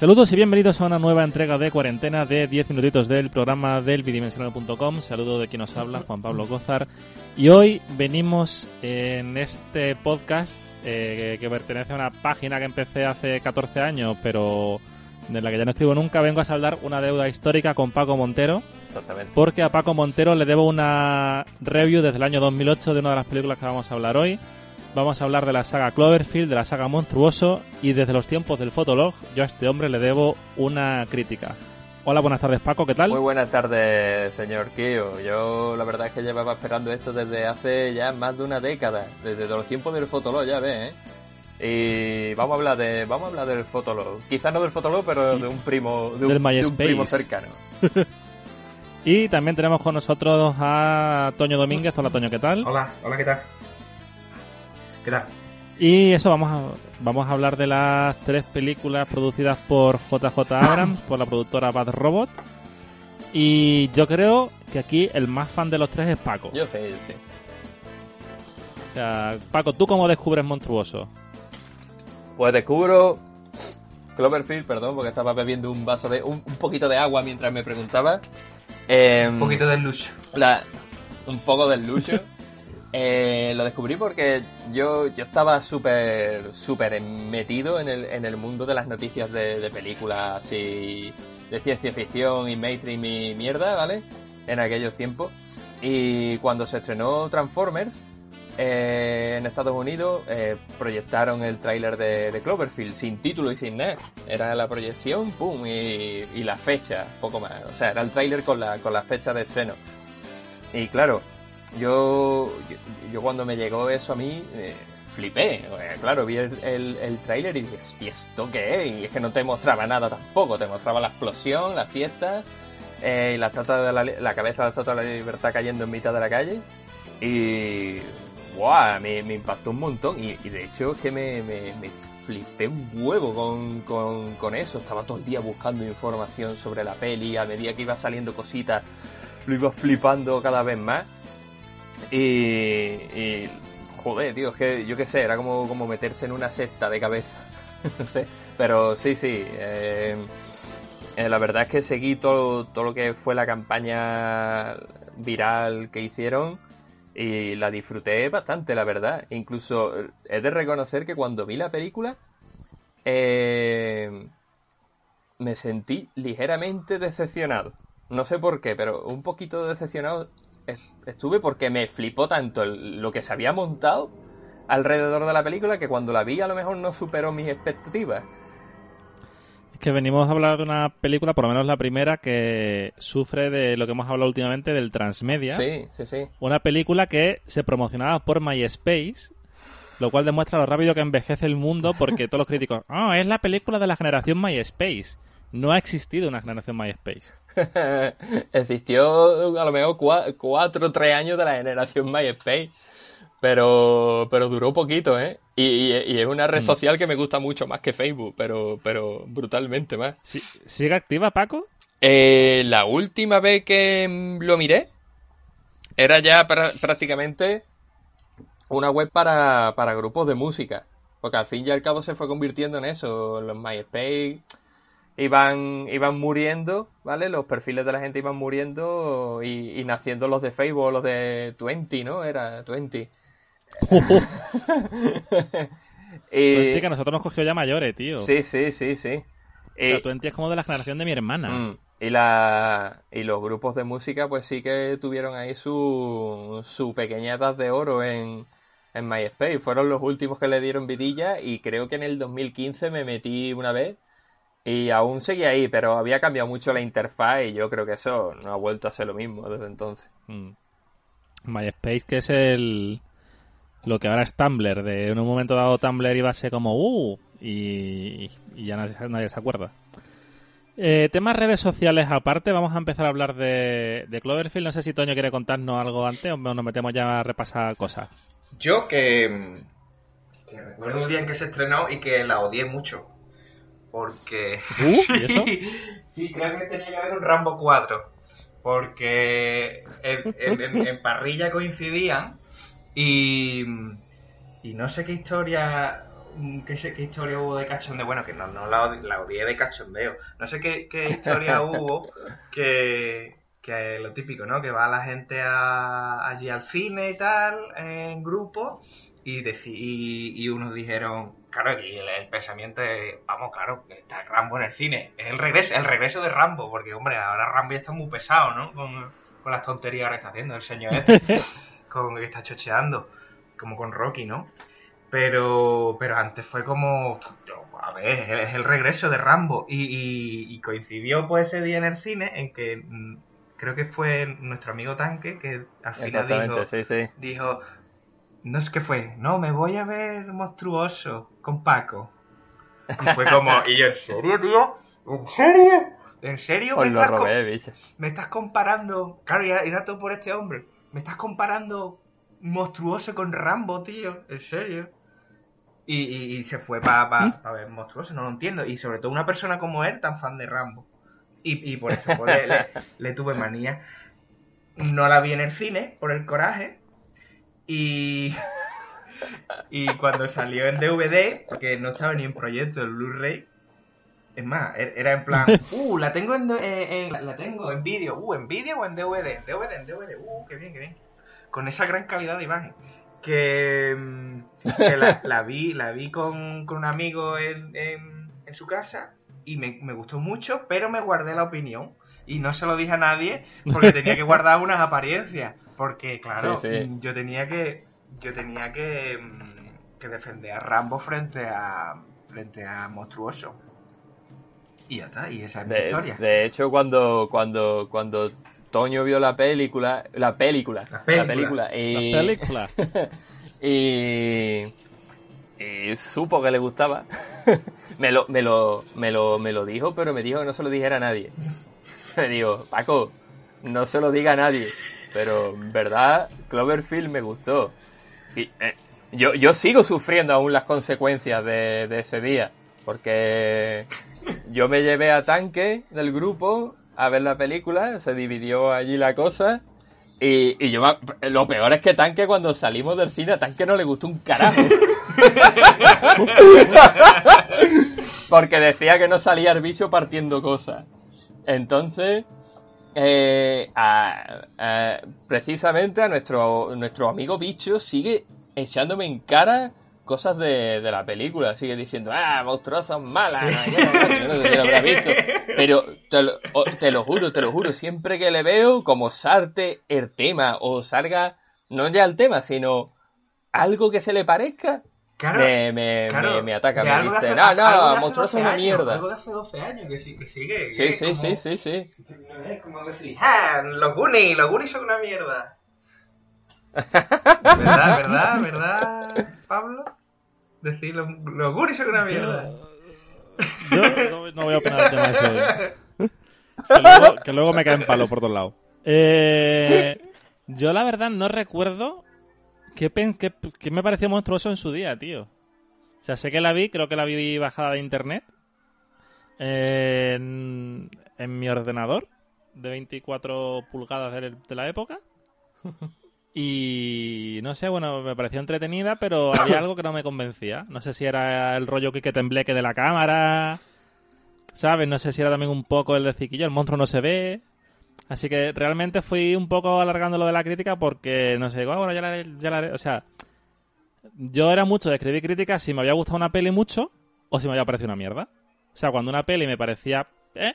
Saludos y bienvenidos a una nueva entrega de cuarentena de 10 minutitos del programa del bidimensional.com. Saludo de quien nos habla, Juan Pablo Gozar. Y hoy venimos en este podcast eh, que pertenece a una página que empecé hace 14 años, pero de la que ya no escribo nunca. Vengo a saldar una deuda histórica con Paco Montero. Exactamente. Porque a Paco Montero le debo una review desde el año 2008 de una de las películas que vamos a hablar hoy. Vamos a hablar de la saga Cloverfield, de la saga Monstruoso y desde los tiempos del Fotolog yo a este hombre le debo una crítica. Hola, buenas tardes Paco, ¿qué tal? Muy buenas tardes, señor Kio. Yo la verdad es que llevaba esperando esto desde hace ya más de una década, desde los tiempos del Fotolog, ya ves, ¿eh? Y vamos a hablar de vamos a hablar del Fotolog. Quizás no del Fotolog, pero de un primo de un, Del de un primo cercano. Y también tenemos con nosotros a Toño Domínguez. Hola Toño, ¿qué tal? Hola, hola, ¿qué tal? ¿Qué tal? Y eso, vamos a, vamos a hablar de las tres películas producidas por JJ Abrams, por la productora Bad Robot. Y yo creo que aquí el más fan de los tres es Paco. Yo sé, yo sé. O sea, Paco, ¿tú cómo descubres Monstruoso? Pues descubro Cloverfield, perdón, porque estaba bebiendo un vaso de un, un poquito de agua mientras me preguntaba. Em, Un poquito de lucho. la- un poco del lucho. Eh, lo descubrí porque yo, yo estaba súper súper metido en el, en el mundo de las noticias de, de películas así de ciencia ficción y mainstream y mierda, ¿vale? En aquellos tiempos. Y cuando se estrenó Transformers eh, en Estados Unidos, eh, proyectaron el tráiler de, de Cloverfield sin título y sin nada. Era la proyección, pum, y, y la fecha, poco más. O sea, era el tráiler con la, con la fecha de estreno. Y claro, yo, yo, cuando me llegó eso a mí, eh, flipé. Eh, Claro, vi el, el, tráiler y dije, ¿y esto qué es? Y es que no te mostraba nada tampoco. Te mostraba la explosión, la fiesta, eh, y la, estatua de la, cabeza de la estatua de la libertad cayendo en mitad de la calle. Y... ¡Guau! Me, me impactó un montón. Y, y de hecho es que me, me, me flipé un huevo con, con, con eso. Estaba todo el día buscando información sobre la peli. A medida que iba saliendo cositas, lo iba flipando cada vez más. Y, y, joder, tío, es que yo qué sé, era como, como meterse en una secta de cabeza. Pero sí, sí. eh, eh, la verdad es que seguí todo, todo lo que fue la campaña viral que hicieron y la disfruté bastante, la verdad. Incluso eh, he de reconocer que cuando vi la película eh, me sentí ligeramente decepcionado. No sé por qué, pero un poquito decepcionado estuve porque me flipó tanto el- lo que se había montado alrededor de la película que cuando la vi a lo mejor no superó mis expectativas. Es que venimos a hablar de una película, por lo menos la primera, que sufre de lo que hemos hablado últimamente del transmedia. Sí, sí, sí. Una película que se promocionaba por MySpace, lo cual demuestra lo rápido que envejece el mundo porque todos los críticos, oh, es la película de la generación MySpace. No ha existido una generación MySpace. Existió a lo mejor cua- cuatro o tres años de la generación MySpace. Pero, pero duró poquito, ¿eh? Y, y- y es una red Mm. social que me gusta mucho más que Facebook, pero, pero brutalmente más. ¿Sigue activa, Paco? Eh, la última vez que lo miré era ya pra- prácticamente una web para, para grupos de música. Porque al fin y al cabo se fue convirtiendo en eso. Los MySpace iban, iban muriendo, ¿vale? Los perfiles de la gente iban muriendo y, y naciendo los de Facebook los de Twenty, ¿no? Era Twenty. y... Twenty que a nosotros nos cogió ya mayores, tío. Sí, sí, sí, sí. O sea, Y- Twenty es como de la generación de mi hermana. Mm, Y, la, y los grupos de música, pues sí que tuvieron ahí su, su pequeña edad de oro en, en MySpace. Fueron los últimos que le dieron vidilla y creo que en el 2015 me metí una vez y aún seguía ahí, pero había cambiado mucho la interfaz y yo creo que eso no ha vuelto a ser lo mismo desde entonces. Mm. MySpace, que es el lo que ahora es Tumblr. De en un momento dado Tumblr iba a ser como uh y, y ya nadie, nadie se acuerda. Eh, temas redes sociales aparte, vamos a empezar a hablar de, de Cloverfield. No sé si Toño quiere contarnos algo antes o nos metemos ya a repasar cosas. Yo que, que recuerdo un día en que se estrenó y que la odié mucho. Porque... Uh, ¿y eso? sí, creo que tenía que haber un Rambo 4. Porque en, en- en- en parrilla coincidían y, y no sé qué historia qué, sé- qué historia hubo de cachondeo. Bueno, que no, no la, la odié de cachondeo. No sé qué, qué historia hubo que, que lo típico, ¿no? Que va la gente a- allí al cine y tal, en grupo, y, deci- y, y unos dijeron, claro, y el, el pensamiento es, vamos, claro, está Rambo en el cine. Es el regreso, el regreso de Rambo, porque, hombre, ahora Rambo ya está muy pesado, ¿no? Con, con las tonterías que está haciendo el señor este, con que está chocheando, como con Rocky, ¿no? Pero, pero antes fue como, a ver, es el, es el regreso de Rambo. Y, y- y coincidió pues ese día en el cine en que mm, creo que fue nuestro amigo Tanque que al final dijo, Exactamente, sí, sí. dijo, no es que fue, no, me voy a ver monstruoso con Paco. Y fue como, ¿y yo en serio, tío? ¿En serio? ¿En serio me lo estás, robé, me estás comparando? Claro, y era, todo por este hombre. Me estás comparando monstruoso con Rambo, tío. ¿En serio? Y, y- y se fue para ver monstruoso, no lo entiendo. Y sobre todo una persona como él, tan fan de Rambo. Y, y por eso pues, le, le- le tuve manía. No la vi en el cine, por el coraje. Y, y cuando salió en DVD, porque no estaba ni en proyecto el Blu-ray, es más, er- era en plan, uh, la tengo en, eh, en- la tengo en vídeo, uh, en vídeo o en DVD, en DVD, en DVD, uh, qué bien, qué bien. Con esa gran calidad de imagen. Que, mm, que la, la vi, la vi con, con un amigo en, en- en su casa y me, me gustó mucho, pero me guardé la opinión. Y no se lo dije a nadie porque tenía que guardar unas apariencias. Porque, claro, Sí, sí. mm, yo tenía que. Yo tenía que, mm, que defender a Rambo frente a. frente a Monstruoso. Y ya está, y esa es mi De, historia. de hecho, cuando, cuando, cuando Toño vio la película, la película, La película. La y, película. y, y supo que le gustaba, me lo, me lo, me lo, me lo dijo, pero me dijo que no se lo dijera a nadie. Me dijo, Paco, no se lo diga a nadie, pero en verdad Cloverfield me gustó. Y, eh, yo, yo sigo sufriendo aún las consecuencias de, de ese día, porque yo me llevé a Tanque del grupo a ver la película, se dividió allí la cosa. Y, y yo lo peor es que Tanque cuando salimos del cine a Tanque no le gustó un carajo. Porque decía que no salía el bicho partiendo cosas. Entonces, eh, a- a- precisamente a nuestro, nuestro amigo bicho sigue echándome en cara cosas de, de la película. Sigue diciendo, ah, monstruosas malas. Sí. no, yo no- yo no sé si lo habrá visto. Pero te lo, te lo juro, te lo juro, siempre que le veo, como salte el tema o salga, no ya el tema, sino algo que se le parezca, Claro, me, me, claro, me, me ataca, me dice, hace- no, algo de no, hace monstruoso es 12 una años, mierda. Algo de hace 12 años que, sí- que sigue. que Sí, sí, como- sí, sí, sí. Es como decir, ¡ah! Los Goonies, los Goonies son una mierda. ¿Verdad, verdad, verdad, Pablo? Decir, los, los Goonies son una mierda. Yo, yo no, no voy a opinar del tema de eso. Que luego, que luego me caen palos por todos lados. Eh, yo la verdad no recuerdo qué, pen- qué- qué me pareció monstruoso en su día, tío. O sea, sé que la vi, creo que la vi bajada de internet eh, en, en mi ordenador de 24 pulgadas de, de la época. Y no sé, bueno, me pareció entretenida, pero había algo que no me convencía. No sé si era el rollo que tembleque de la cámara, ¿sabes? No sé si era también un poco el de Ciquillo, el monstruo no se ve. Así que realmente fui un poco alargando lo de la crítica porque, no sé, digo, ah, bueno, ya la, haré, la. O sea, yo era mucho de escribir críticas si me había gustado una peli mucho o si me había parecido una mierda. O sea, cuando una peli me parecía, ¿eh?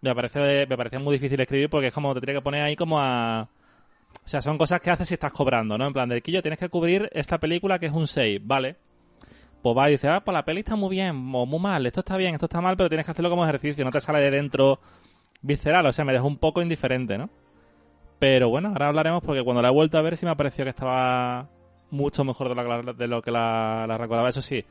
Me, parecía muy difícil escribir porque es como te tiene que poner ahí como a... O sea, son cosas que haces si estás cobrando, ¿no? En plan, de Quillo, tienes que cubrir esta película que es un 6, ¿vale? Pues va y dice, ah, pues la peli está muy bien, o muy mal, esto está bien, esto está mal, pero tienes que hacerlo como ejercicio, no te sale de dentro visceral, o sea, me dejó un poco indiferente, ¿no? Pero bueno, ahora hablaremos porque cuando la he vuelto a ver sí me ha parecido que estaba mucho mejor de lo que la, de lo que la, la recordaba. Eso sí,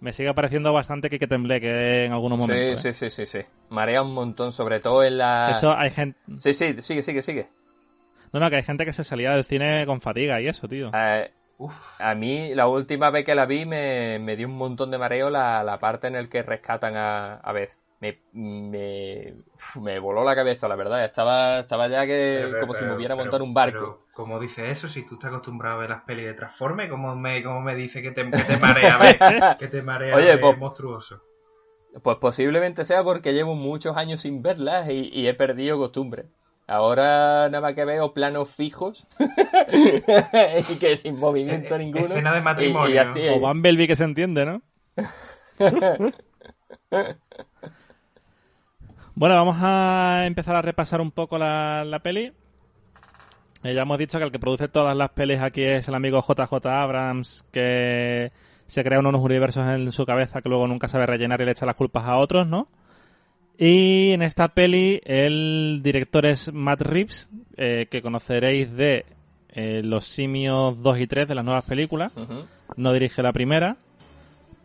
me sigue pareciendo bastante que, que tembleque en algunos momentos. Sí, ¿eh? sí, sí, sí, sí. Marea un montón, sobre todo en la... De hecho, hay gente... Sí, sí, sigue, sigue, sigue. No, no, que hay gente que se salía del cine con fatiga y eso, tío. Eh, Uf, a mí, la última vez que la vi, me, me dio un montón de mareo la, la parte en el que rescatan a, a Beth. Me, me, me voló la cabeza, la verdad. Estaba, estaba ya que como si me hubiera montado un barco. Pero, ¿Cómo dice eso? Si tú estás acostumbrado a ver las pelis de Transformers, ¿cómo me, cómo me dice que te, que te marea ver, que te marea Oye, pues, monstruoso? Pues posiblemente sea porque llevo muchos años sin verlas y, he perdido costumbre. Ahora nada más que veo planos fijos y que sin movimiento eh, eh, ninguno. Escena de matrimonio. o Bumblebee que se entiende, ¿no? bueno, vamos a empezar a repasar un poco la, la peli. Eh, ya hemos dicho que el que produce todas las pelis aquí es el amigo JJ Abrams, que se crea unos universos en su cabeza que luego nunca sabe rellenar y le echa las culpas a otros, ¿no? Y en esta peli el director es Matt Reeves, eh, que conoceréis de eh, Los Simios 2 y 3 de las nuevas películas. No dirige la primera.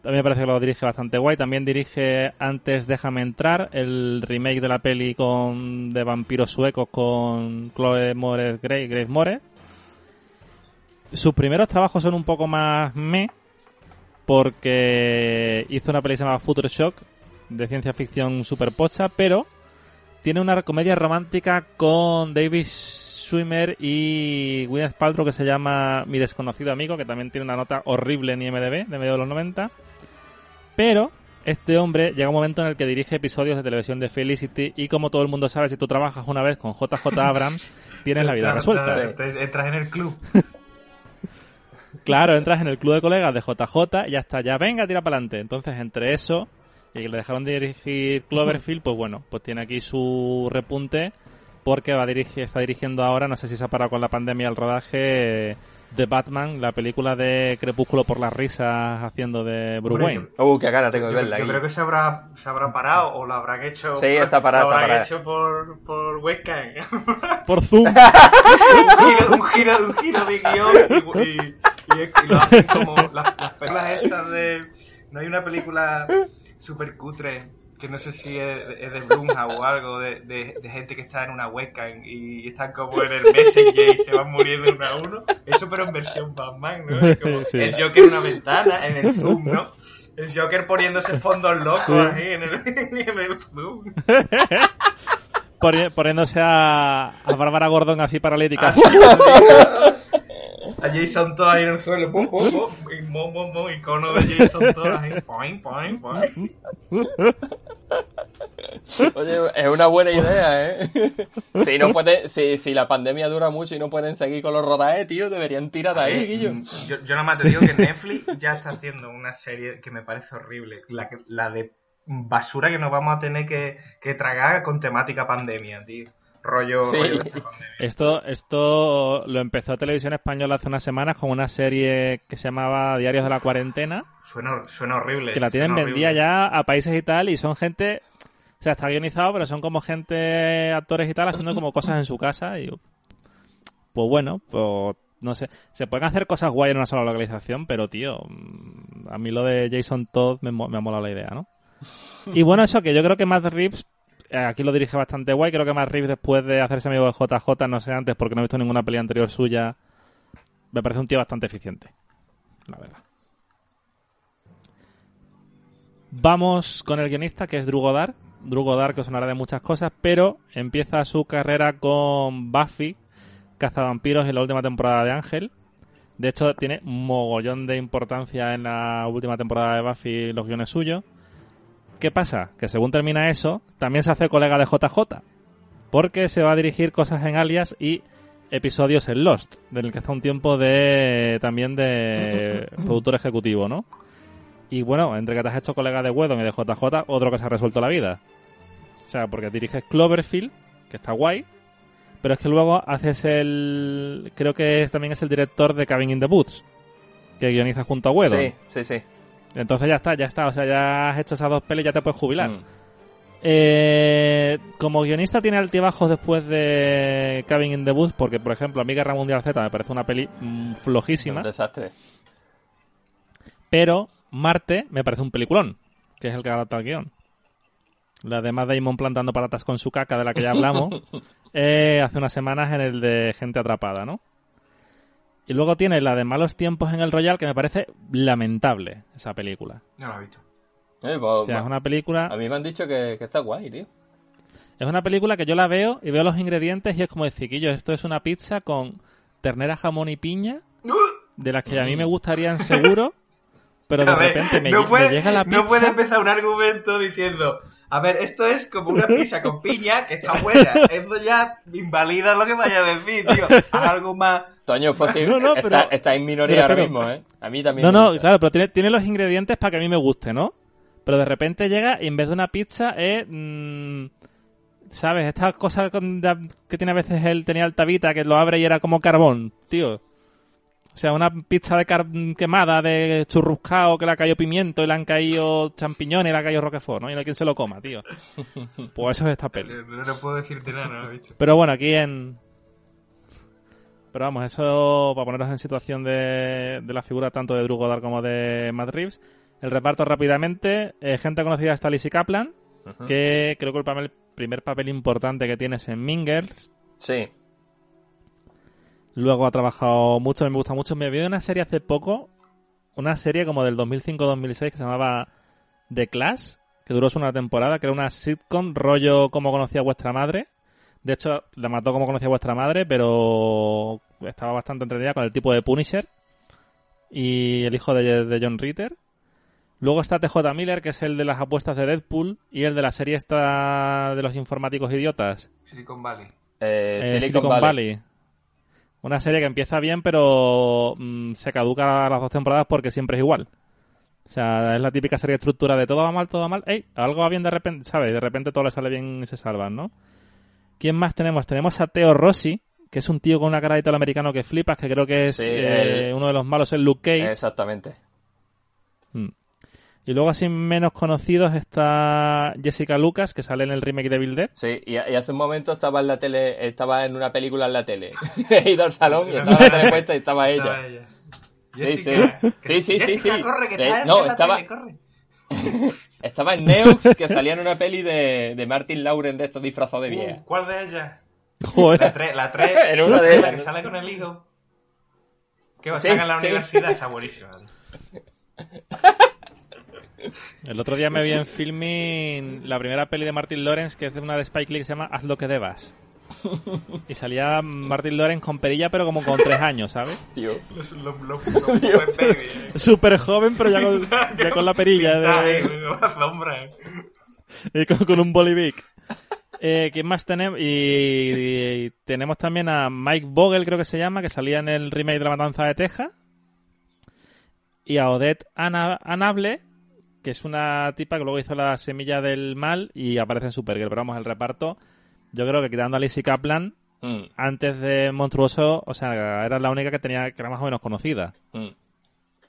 A mí me parece que lo dirige bastante guay. También dirige Antes Déjame Entrar, el remake de la peli con de vampiros suecos con Chloe Moretz Grace, Grace Moretz. Sus primeros trabajos son un poco más me, porque hizo una peli llamada Future Shock, de ciencia ficción super pocha, pero tiene una comedia romántica con David Schwimmer y Gwyneth Paltrow que se llama Mi desconocido amigo, que también tiene una nota horrible en IMDb de medio de los 90. Pero este hombre llega un momento en el que dirige episodios de televisión de Felicity y como todo el mundo sabe, si tú trabajas una vez con JJ Abrams, tienes la vida resuelta. Entras en el club. claro, entras en el club de colegas de JJ y ya está, ya venga, tira para adelante. Entonces, entre eso y que le dejaron dirigir Cloverfield, pues bueno, pues tiene aquí su repunte porque va a dirigir, está dirigiendo ahora, no sé si se ha parado con la pandemia el rodaje de Batman, la película de Crepúsculo por las risas haciendo de Bruce Wayne. Uh, qué cara tengo de verla. Yo, creo que se habrá, se habrá parado o lo habrán hecho. Sí, está parado. Lo habrán hecho por, por webcam. Por Zoom. un, giro, un, giro, de guion y, y, lo hacen como las, las películas estas de. No hay una película super cutre que no sé si es, de Blumhouse o algo, de, de, gente que está en una webcam y están como en el Messenger y se van muriendo uno a uno. Eso pero en versión Batman, ¿no? Como El Joker en una ventana, en el Zoom, ¿no? El Joker poniéndose fondos locos ahí en el, en el Zoom. Poniéndose a, a Bárbara Gordon así paralítica. A Jason todos ahí en el suelo, pum, pum, pum, y mo, mo, mo, icono de Jason todos ahí, poing. Oye, es una buena idea, ¿eh? Si, no puede, si, si la pandemia dura mucho y no pueden seguir con los rodajes, tío, deberían tirar de ahí, Guillo. Yo, yo nada más te digo que Netflix ya está haciendo una serie que me parece horrible, la, la de basura que nos vamos a tener que, que tragar con temática pandemia, tío rollo, esto, esto lo empezó Televisión Española hace unas semanas con una serie que se llamaba Diarios de la Cuarentena. Suena, suena horrible. Que la tienen vendida ya a países y tal y son gente... O sea, está guionizado, pero son como gente, actores y tal, haciendo como cosas en su casa y... Pues bueno, pues no sé, se pueden hacer cosas guay en una sola localización, pero tío, mm, a mí lo de Jason Todd me, me ha molado la idea, ¿no? Y bueno, eso que yo creo que Matt Reeves aquí lo dirige bastante guay. Creo que más Reeves después de hacerse amigo de JJ, no sé antes porque no he visto ninguna peli anterior suya, me parece un tío bastante eficiente. La verdad. Vamos con el guionista que es Drugodar. Drugodar que os sonará de muchas cosas, pero empieza su carrera con Buffy, Cazavampiros en la última temporada de Ángel. De hecho, tiene mogollón de importancia en la última temporada de Buffy los guiones suyos. ¿Qué pasa? Que según termina eso, también se hace colega de JJ. Porque se va a dirigir cosas en Alias y episodios en Lost, del que está un tiempo de también de productor ejecutivo, ¿no? Y bueno, entre que te has hecho colega de Wedon y de JJ, otro que se ha resuelto la vida. O sea, porque diriges Cloverfield, que está guay, pero es que luego haces el... Creo que también es el director de Cabin in the Woods, que guioniza junto a Wedon. Sí, sí, sí. Entonces ya está, ya está. O sea, ya has hecho esas dos pelis, ya te puedes jubilar. Mm. Eh, como guionista tiene altibajos después de Cabin in the Woods, porque por ejemplo, a mí Guerra Mundial Z me parece una peli mm, flojísima. Un desastre. Pero Marte me parece un peliculón, que es el que adapta el guion. La de Matt Damon plantando patatas con su caca, de la que ya hablamos, eh, hace unas semanas en el de Gente Atrapada, ¿no? Y luego tiene la de Malos Tiempos en el Royal, que me parece lamentable esa película. No la he visto. Eh, pues, O sea, es una película... A mí me han dicho que, que está guay, tío. Es una película que yo la veo y veo los ingredientes y es como decir, Quillo, esto es una pizza con ternera, jamón y piña, de las que a mí me gustarían seguro, pero de ver, repente me, no, lle- puede, me llega la pizza... no puede empezar un argumento diciendo, a ver, esto es como una pizza con piña que está buena. Esto ya invalida lo que vaya a decir, tío. Haz algo más. Toño, posible. No, no, está, pero- está en minoría ahora pero- mismo, ¿eh? A mí también No, me no, gusta. claro, pero tiene, tiene los ingredientes para que a mí me guste, ¿no? Pero de repente llega y en vez de una pizza es... mm, ¿Sabes? Estas cosas con- de- que tiene a veces él tenía altavita, que lo abre y era como carbón, tío. O sea, una pizza de car- quemada, de churruscao, que le ha caído pimiento y le han caído champiñones y le ha caído roquefort, ¿no? Y no hay quien se lo coma, tío. Pues eso es esta peli. No, no puedo decirte nada, no lo he visto. Pero bueno, aquí en... Pero vamos, eso para ponernos en situación de, de la figura tanto de Drew Goddard como de Matt Reeves. El reparto rápidamente, eh, gente conocida está Lizzie Kaplan, que creo que el, papel- primer papel importante que tiene es en Mingers. Sí. Luego ha trabajado mucho, me gusta mucho. Me vi una serie hace poco, una serie como del 2005-2006 que se llamaba The Class, que duró solo una temporada, que era una sitcom rollo como conocía vuestra madre. De hecho, la mató como conocía vuestra madre, pero estaba bastante entretenida con el tipo de Punisher y el hijo de, de John Ritter. Luego está TJ Miller, que es el de las apuestas de Deadpool, y el de la serie esta de los informáticos idiotas. Silicon Valley. Eh, Eh, Silicon, Valley. Una serie que empieza bien, pero mm, se caduca a las dos temporadas porque siempre es igual. O sea, es la típica serie estructura de todo va mal, todo va mal. ¡Ey! Algo va bien de repente, ¿sabes? De repente todo le sale bien y se salvan, ¿no? ¿Quién más tenemos? Tenemos a Teo Rossi, que es un tío con una cara de italoamericano que flipas, que creo que es Sí, eh, el- uno de los malos en Luke Cage. Exactamente. Mm. Y luego, así menos conocidos, está Jessica Lucas, que sale en el remake de Evil Dead. Sí, y, y hace un momento estaba en la tele, estaba en una película en la tele. He ido al salón y estaba la tele puesta y estaba ella. Estaba ella. Sí, Jessica, sí. que- Sí, sí, Jessica, sí. corre, que De- en no, la estaba- tele, corre. Estaba en Neux, que salía en una peli de, de Martin Lauren de estos disfrazados de vieja. Uh, ¿Cuál de ellas? La Joder. 3, la 3. En una de ellas, que sale con el hijo. Que va a estar en la sí. universidad, está buenísimo. El otro día me vi en filming la primera peli de Martin Lawrence, que es de una de Spike Lee que se llama Haz lo que debas. Y salía Martin Lawrence con perilla, pero como con tres años, ¿sabes? Tío. Súper joven, pero ya con, ya con la perilla de, eh. y con, con un bolivic. Eh, ¿Quién más tenemos? Y, y tenemos también a Mike Vogel, creo que se llama, que salía en el remake de La Matanza de Texas. Y a Odette Ana- Anable, que es una tipa que luego hizo La Semilla del Mal y aparece en Supergirl. Pero vamos, el reparto, yo creo que quitando a Lizzie Kaplan, Mm, antes de Monstruoso, o sea, era la única que tenía que era más o menos conocida. mm.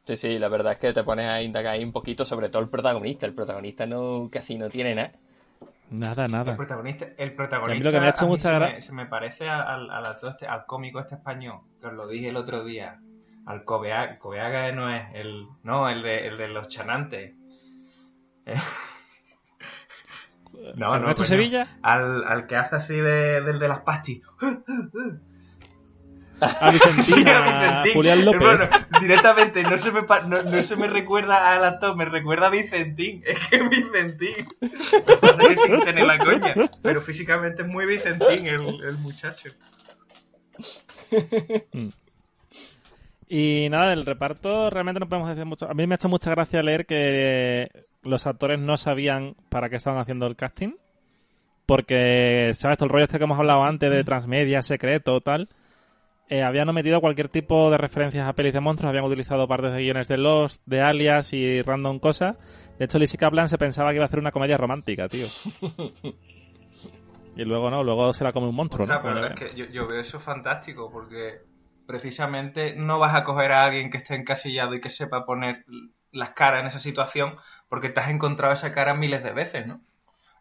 Sí, sí, la verdad es que te pones a indagar ahí un poquito, sobre todo el protagonista. El protagonista no casi no tiene nada. Nada, El nada. protagonista, el Y protagonista a mí lo que me ha hecho mucha se, me, se me parece al, al, este- al cómico este español, que os lo dije el otro día. Al Cobeaga, Cobeaga no es el. No, el de, el de los chanantes. Eh, No, no, Ernesto coño. Sevilla, Al, al que hace así de, del de las pastis. a Vicentina, Sí, a Vicentín. Julián López. Hermano, directamente, no se, me, no, no se me recuerda al actor, me recuerda a Vicentín. Es que es Vicentín. Lo que pasa es que sin tener la coña. Pero físicamente es muy Vicentín el, el muchacho. Y nada, del reparto realmente no podemos decir mucho. A mí me ha hecho mucha gracia leer que los actores no sabían para qué estaban haciendo el casting. Porque, ¿sabes? Todo el rollo este que hemos hablado antes de transmedia, secreto, tal. Eh, habían omitido cualquier tipo de referencias a pelis de monstruos, habían utilizado partes de guiones de Lost, de Alias y random cosas. De hecho, Lizzie Kaplan se pensaba que iba a hacer una comedia romántica, tío. Y luego no, luego se la come un monstruo, Ostras, ¿no? pero es que yo, yo veo eso fantástico porque precisamente no vas a coger a alguien que esté encasillado y que sepa poner las caras en esa situación porque te has encontrado esa cara miles de veces, ¿no?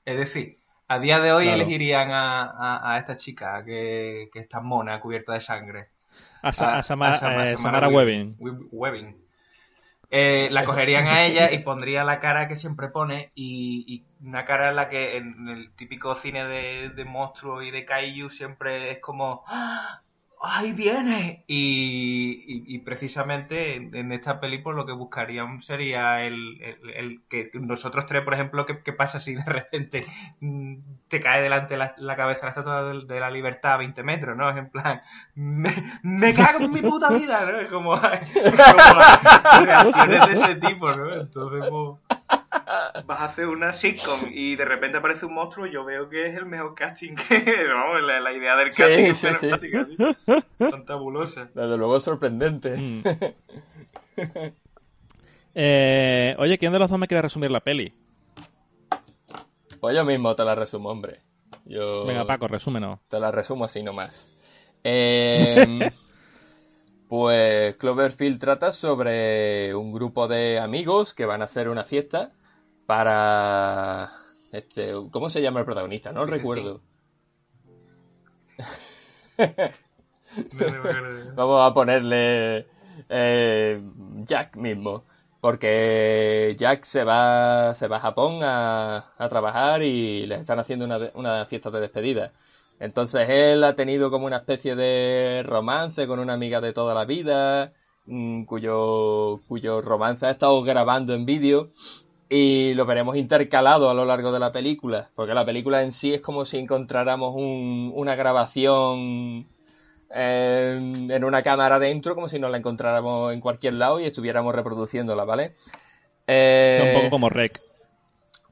Es decir, a día de hoy Claro. elegirían a, a- a esta chica que, que está mona, cubierta de sangre. A, Sa- a Sama- a Sama- eh, Samara Samara Webbing. Web- Webbing. Eh, la cogerían a ella y pondría la cara que siempre pone y, y una cara en la que en el típico cine de, de monstruos y de kaiju siempre es como ¡Ah! ¡Ahí viene! Y, y, y precisamente en, esta peli pues lo que buscarían sería el, el- el que nosotros tres, por ejemplo, ¿qué, qué pasa si de repente mm, te cae delante la, la cabeza la estatua de, de la libertad a 20 metros, ¿no? Es en plan, me, me cago en mi puta vida, ¿no? Es como, como reacciones de ese tipo, ¿no? Entonces, pues, vas a hacer una sitcom y de repente aparece un monstruo, yo veo que es el mejor casting que, vamos, la, la idea del Sí, casting es sí, sí. fantástica, tío. Tan tabulosa. Desde luego sorprendente. Mm. Eh, oye, ¿quién de los dos me quiere resumir la peli? Pues yo mismo te la resumo, hombre. Yo Venga, Paco, resúmenos. te la resumo así nomás. Eh, pues Cloverfield trata sobre un grupo de amigos que van a hacer una fiesta para... Este, ¿Cómo se llama el protagonista? No Vicentín. recuerdo. No. Vamos a ponerle eh, Jack mismo. Porque Jack se va, se va a Japón a, a trabajar y les están haciendo una, una fiesta de despedida. Entonces él ha tenido como una especie de romance con una amiga de toda la vida, mm, cuyo, cuyo romance ha estado grabando en vídeo y lo veremos intercalado a lo largo de la película, porque la película en sí es como si encontráramos un- una grabación en, en una cámara dentro, como si nos la encontráramos en cualquier lado y estuviéramos reproduciéndola, ¿vale? Eh, sea, un poco como Rec.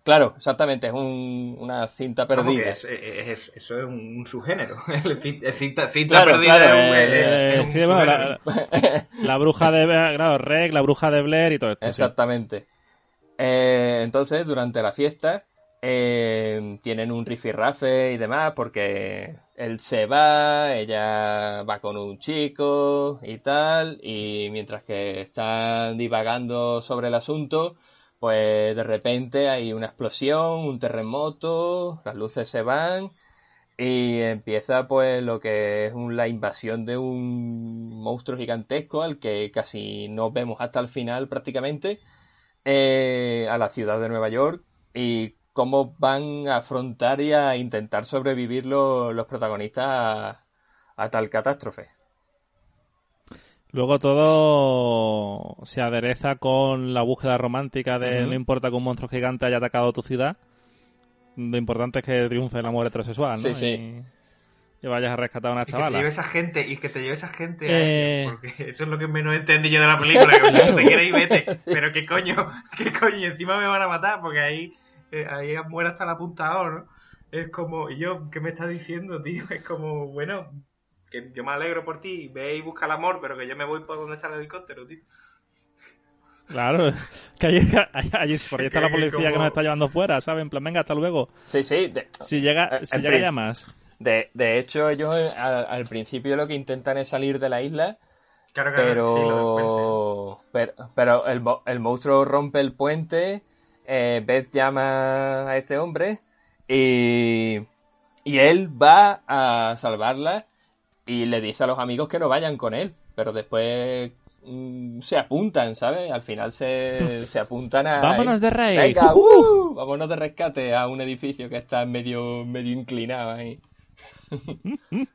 Claro, exactamente, es un- una cinta perdida. que es- es- es- eso es un subgénero. Cinta, cinta Claro, perdida claro, es un, es- Eh, es un sí, bueno, subgénero. la, la bruja de claro, Rec, la bruja de Blair y todo esto. sí. Eh, entonces, durante la fiesta, eh, tienen un rifirrafe y demás, porque él se va, ella va con un chico y tal, y mientras que están divagando sobre el asunto, pues de repente hay una explosión, un terremoto, las luces se van. Y empieza pues lo que es un- la invasión de un monstruo gigantesco al que casi no vemos hasta el final prácticamente eh, a la ciudad de Nueva York y cómo van a afrontar y a intentar sobrevivir lo- los protagonistas a, a tal catástrofe. Luego todo se adereza con la búsqueda romántica de no importa que un monstruo gigante haya atacado tu ciudad, lo importante es que triunfe el amor heterosexual, ¿no? Sí, sí. Y, y vayas a rescatar a una Y que te chavala. lleve esa gente, y que te lleve esa gente Eh. ellos, porque eso es lo que menos entendí yo de la película, que si no te quieres ir, vete. Pero qué coño, qué coño, y encima me van a matar, porque ahí, eh, ahí muere hasta la punta A, ¿no? Es como, y yo, ¿qué me estás diciendo, tío? Es como, bueno, que yo me alegro por ti, ve y busca el amor, pero que yo me voy por donde está el helicóptero, tío. Claro, que allí, allí- por ahí está la Que- policía que nos está llevando fuera, ¿sabes? En plan, venga, hasta luego. Sí, sí. De, Si llega, Eh, si llega ya más. De, de hecho, ellos eh, al, al principio lo que intentan es salir de la isla, Claro, sí, lo del puente. pero, pero, pero el, el monstruo rompe el puente, eh, Beth llama a este hombre y, y él va a salvarla y le dice a los amigos que no vayan con él, pero después mm, se apuntan, ¿sabes? Al final se, se apuntan a... Vámonos de rey. Venga, ¡Uh! ¡uh! vámonos de rescate a un edificio que está medio, medio inclinado ahí.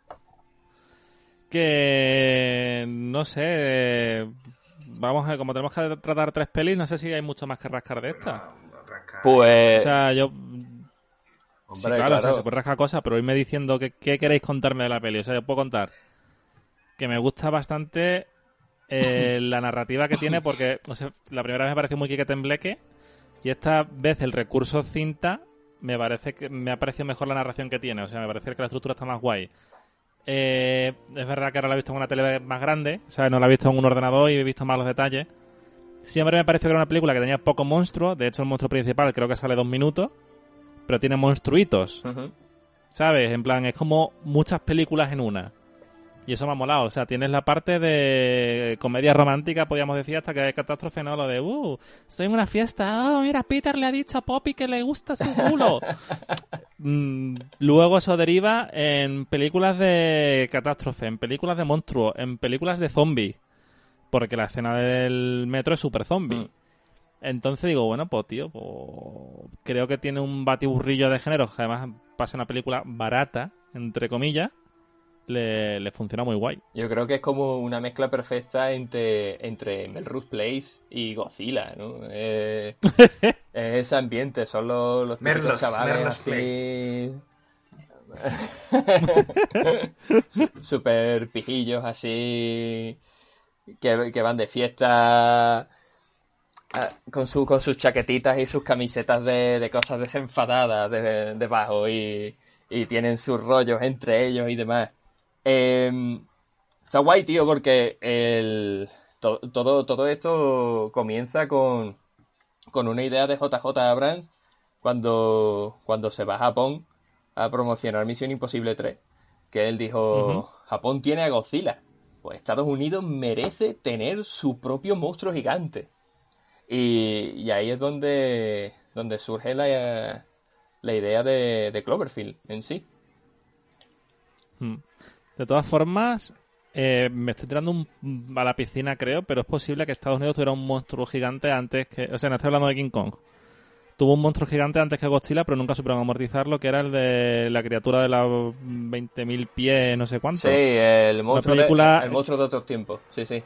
Que no sé. Vamos a como tenemos que tratar tres pelis, no sé si hay mucho más que rascar de esta. Pues... O sea, yo. hombre, sí, claro, o sea, se puede rascar cosas, pero irme diciendo que, qué queréis contarme de la peli. O sea, yo puedo contar que me gusta bastante eh, la narrativa que tiene, porque o sea, la primera vez me pareció muy Quique Tembleque, y esta vez el recurso cinta me parece que me ha parecido mejor la narración que tiene. O sea, me parece que la estructura está más guay. Eh, es verdad que ahora la he visto en una tele más grande, ¿sabes? No la he visto en un ordenador y he visto más los detalles. Siempre me pareció que era una película que tenía poco monstruo. De hecho, el monstruo principal creo que sale dos minutos. Pero tiene monstruitos. ¿sabes? En plan, es como muchas películas en una. Y eso me ha molado. O sea, tienes la parte de comedia romántica, podríamos decir, hasta que hay catástrofe, ¿no? Lo de, uh, estoy en una fiesta. Oh, mira, Peter le ha dicho a Poppy que le gusta su culo. Mm, Luego eso deriva en películas de catástrofe, en películas de monstruos, en películas de zombies. Porque la escena del metro es super zombie. Mm. Entonces digo, bueno, pues tío, pues, creo que tiene un batiburrillo de género, que además pasa una película barata, entre comillas, le, le funciona muy guay. Yo creo que es como una mezcla perfecta entre, entre Melrose Place y Godzilla, ¿no? Eh, es ese ambiente, son los, los Merlos, chavales Merlos así... Super pijillos así que, que van de fiesta ah, con, su, con sus chaquetitas y sus camisetas de, de cosas desenfadadas de- debajo y, y tienen sus rollos entre ellos y demás. Eh, está guay, tío, porque el, to- todo, todo esto comienza con, con una idea de JJ Abrams cuando, cuando se va a Japón a promocionar Misión Imposible 3. Que él dijo. Japón tiene a Godzilla. Pues Estados Unidos merece tener su propio monstruo gigante. Y, y ahí es donde, donde surge la, la idea de, de Cloverfield en sí. Mm. De todas formas, eh, me estoy tirando un, a la piscina, creo, pero es posible que Estados Unidos tuviera un monstruo gigante antes que... O sea, no estoy hablando de King Kong. Tuvo un monstruo gigante antes que Godzilla, pero nunca supieron amortizarlo, que era el de la criatura de las 20.000 pies, no sé cuánto. Sí, el monstruo, película- de, el monstruo de otros tiempos. Sí, sí.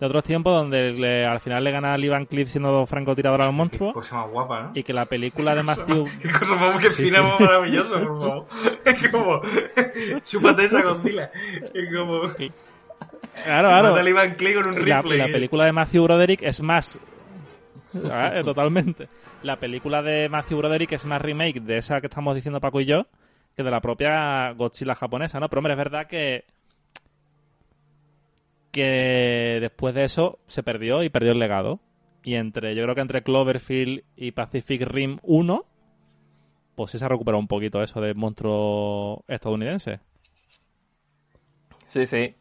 De otros tiempos, donde le- al final le gana a Lee Van Cleef siendo francotirador al Qué monstruo. cosa más guapa, ¿no? Y que la película de Matthew... Qué cosa más Sí, sí. maravillosa, por favor. Es como. Chúpate esa Godzilla. Es como. Claro, claro. Mata Ivan con un la, la película de Matthew Broderick es más. Ah, eh, Totalmente. La película de Matthew Broderick es más remake de esa que estamos diciendo Paco y yo que de la propia Godzilla japonesa, ¿no? Pero hombre, es verdad que. Que después de eso se perdió y perdió el legado. Y entre, yo creo que entre Cloverfield y Pacific Rim 1, pues sí se ha recuperado un poquito eso de monstruo estadounidense. Sí, sí.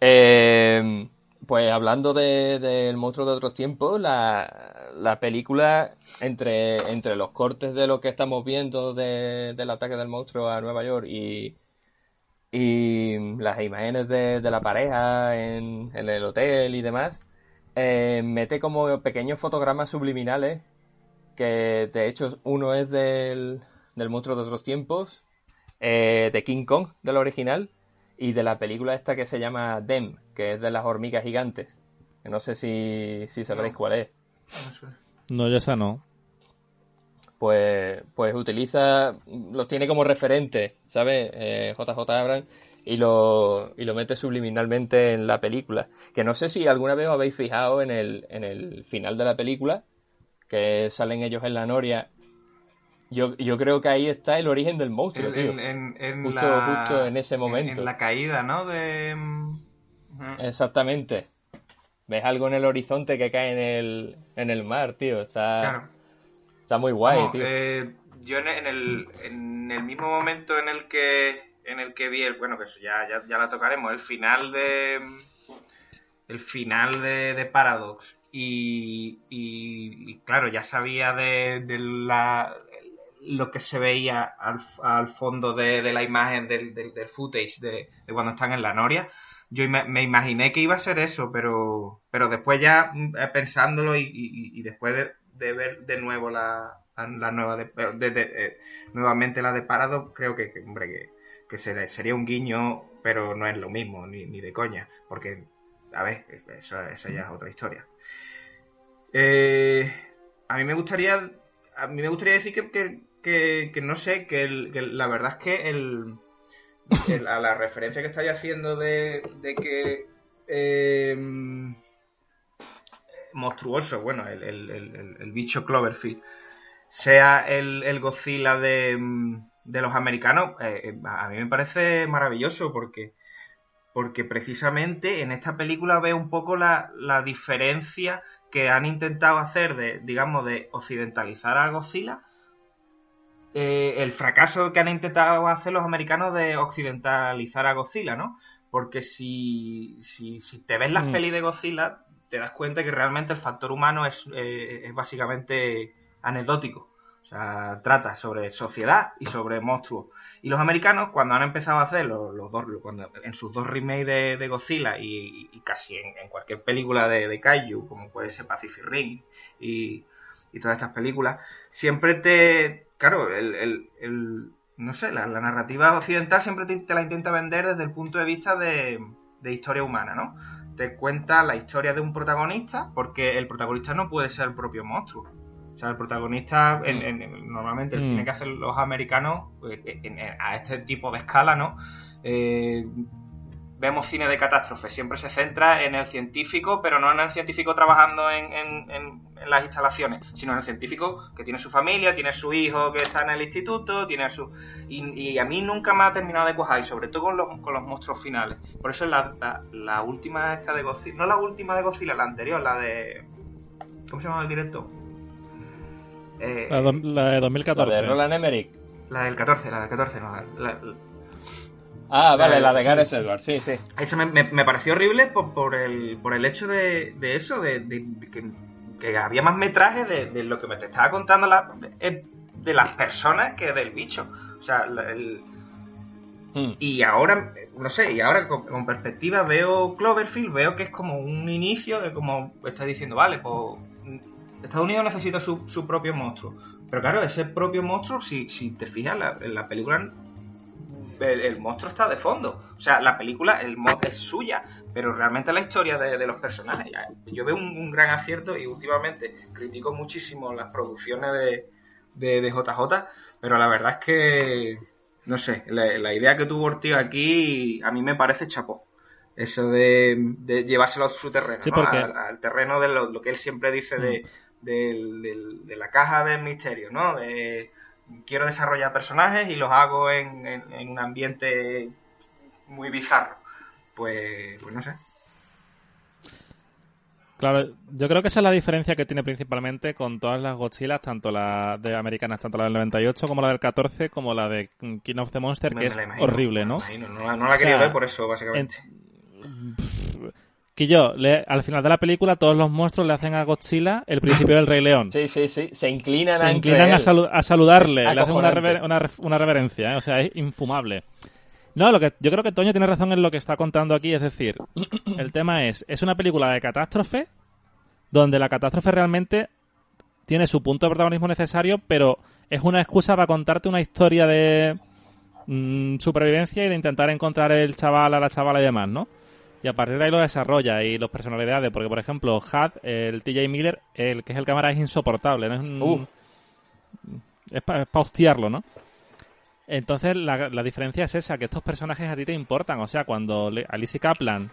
Eh, pues hablando de- del monstruo de otros tiempos, la, la película, entre, entre los cortes de lo que estamos viendo de- del ataque del monstruo a Nueva York y, y las imágenes de, de la pareja en, en el hotel y demás, eh, mete como pequeños fotogramas subliminales, que de hecho uno es del, del monstruo de otros tiempos, eh, de King Kong, del original, y de la película esta que se llama Them, que es de las hormigas gigantes. Que no sé si, si sabréis No. cuál es. No, yo esa no. Pues, pues utiliza, los tiene como referente, ¿sabes? Eh, JJ Abrams y lo, y lo mete subliminalmente en la película. Que no sé si alguna vez os habéis fijado en el, en el final de la película, que salen ellos en la noria. Yo, yo creo que ahí está el origen del monstruo, En, tío. en, en, en Justo- la, justo en ese en- momento. En, la caída, ¿no? De. mm. Exactamente. Ves algo en el horizonte que cae en el, en el mar, tío. Está, Claro. Está muy guay, tío. eh, yo en, en el, en el mismo momento en el que en el que vi el bueno que eso ya, ya, ya la tocaremos el final de el final de, de Paradox y, y- y, claro ya sabía de, de la lo que se veía al, al fondo de, de la imagen del, del, del footage de, de cuando están en la noria yo me, me imaginé que iba a ser eso pero pero después ya mm, eh, pensándolo y, y- y después de, ver de nuevo la, la, nueva de, eh, nuevamente la de Paradox creo que, hombre que, que sería, un guiño pero no es lo mismo ni, ni de coña porque a ver eso, eso ya es otra historia. Eh, a mí me gustaría a mí me gustaría decir que, que, que- no sé que, el- que la verdad es que el, el- a la referencia que estáis haciendo de, de que eh, monstruoso, bueno, el, el- el- el- bicho Cloverfield, sea el, el Godzilla de, mm, de los americanos, eh, eh, a mí me parece maravilloso porque, porque precisamente en esta película veo un poco la, la diferencia que han intentado hacer de, digamos, de occidentalizar a Godzilla. eh, el fracaso que han intentado hacer los americanos de occidentalizar a Godzilla, ¿no? Porque si, si, si te ves las Mm. pelis de Godzilla, te das cuenta que realmente el factor humano es, eh, es básicamente anecdótico. O sea, trata sobre sociedad y sobre monstruos. Y los americanos, cuando han empezado a hacer los, los dos, cuando, en sus dos remakes de, Godzilla y, casi en, cualquier película de, de Kaiju, como puede ser Pacific Rim y, y todas estas películas, siempre te. Claro, el, el- el- no sé, la, narrativa occidental siempre te, la intenta vender desde el punto de vista de, de historia humana, ¿no? Te cuenta la historia de un protagonista, porque el protagonista no puede ser el propio monstruo. O sea, el protagonista, en, normalmente el mm. cine que hacen los americanos, pues, a este tipo de escala, ¿no? Eh, vemos cine de catástrofe, siempre se centra en el científico, pero no en el científico trabajando en, las instalaciones, sino en el científico que tiene su familia, tiene su hijo que está en el instituto, tiene su... Y, a mí nunca me ha terminado de cuajar, y sobre todo con los, con los monstruos finales. Por eso la, la, última esta de Godzilla, no la última de Godzilla, la anterior, la de... ¿Cómo se llama el directo? Eh, la, de 2014. La de Roland Emmerich. La del 14, la del 14, no, la, Ah, vale, la de Gareth Edwards, sí, sí. Eso me, me, pareció horrible por, por, el, por el hecho de, de eso, de, que, había más metraje de, lo que me te estaba contando la, de, las personas que del bicho. O sea, el, hmm. Y ahora, no sé, y ahora con, perspectiva veo Cloverfield, veo que es como un inicio de como está diciendo, vale, pues Estados Unidos necesita su, su propio monstruo. Pero claro, ese propio monstruo, si, si te fijas, la, en la película el, monstruo está de fondo. O sea, la película, el mod es suya, pero realmente la historia de, los personajes. Yo veo un, gran acierto y últimamente critico muchísimo las producciones de, de, JJ, pero la verdad es que, no sé, la, idea que tuvo Ortiz aquí a mí me parece chapó. Eso de, llevárselo a su terreno, al, terreno de lo, que él siempre dice de, mm. de la caja del misterio, ¿no? De quiero desarrollar personajes y los hago en, en, un ambiente muy bizarro. Pues, pues no sé. Claro, yo creo que esa es la diferencia que tiene principalmente con todas las Godzilla, tanto la de americanas, tanto la del 98 como la del 14, como la de King of the Monster, que es horrible, ¿no? No, la quería ver por eso, básicamente que yo, al final de la película, todos los monstruos le hacen a Godzilla el principio del Rey León. Sí, sí, sí. Se inclinan, Se inclinan a, a, saludarle, le hacen una, una, reverencia, ¿eh? o sea, es infumable. No, lo que yo creo que Toño tiene razón en lo que está contando aquí, es decir, el tema es, es una película de catástrofe, donde la catástrofe realmente tiene su punto de protagonismo necesario, pero es una excusa para contarte una historia de mm, supervivencia y de intentar encontrar el chaval a la chavala y demás, ¿no? Y a partir de ahí lo desarrolla y los personalidades, porque por ejemplo, Had, el TJ Miller, el que es el cámara es insoportable, ¿no? Es, para hostiarlo, ¿no? Entonces la, la, diferencia es esa, que estos personajes a ti te importan, o sea, cuando Alice Kaplan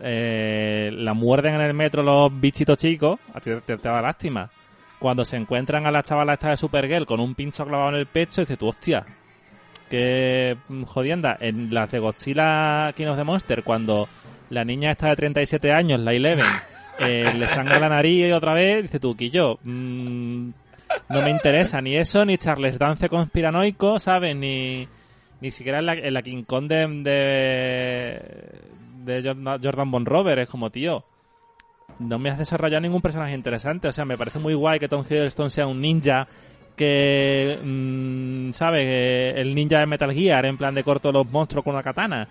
eh, la muerden en el metro los bichitos chicos, a ti te, da lástima. Cuando se encuentran a la chavala esta de Supergirl con un pincho clavado en el pecho, dices tú, hostia, qué jodienda. En las de Godzilla King of the Monster, cuando la niña está de 37 años, la Eleven, eh, le sangra la nariz otra vez, dice tú, Quillo, mmm, no me interesa ni eso, ni Charles Dance conspiranoico, ¿sabes? Ni, ni siquiera en la, en la King Kong de, de, Jordan Bon Robert, es como, tío, no me has desarrollado ningún personaje interesante, o sea, me parece muy guay que Tom Hiddleston sea un ninja que, mmm, ¿sabes? El ninja de Metal Gear, en plan de corto los monstruos con una katana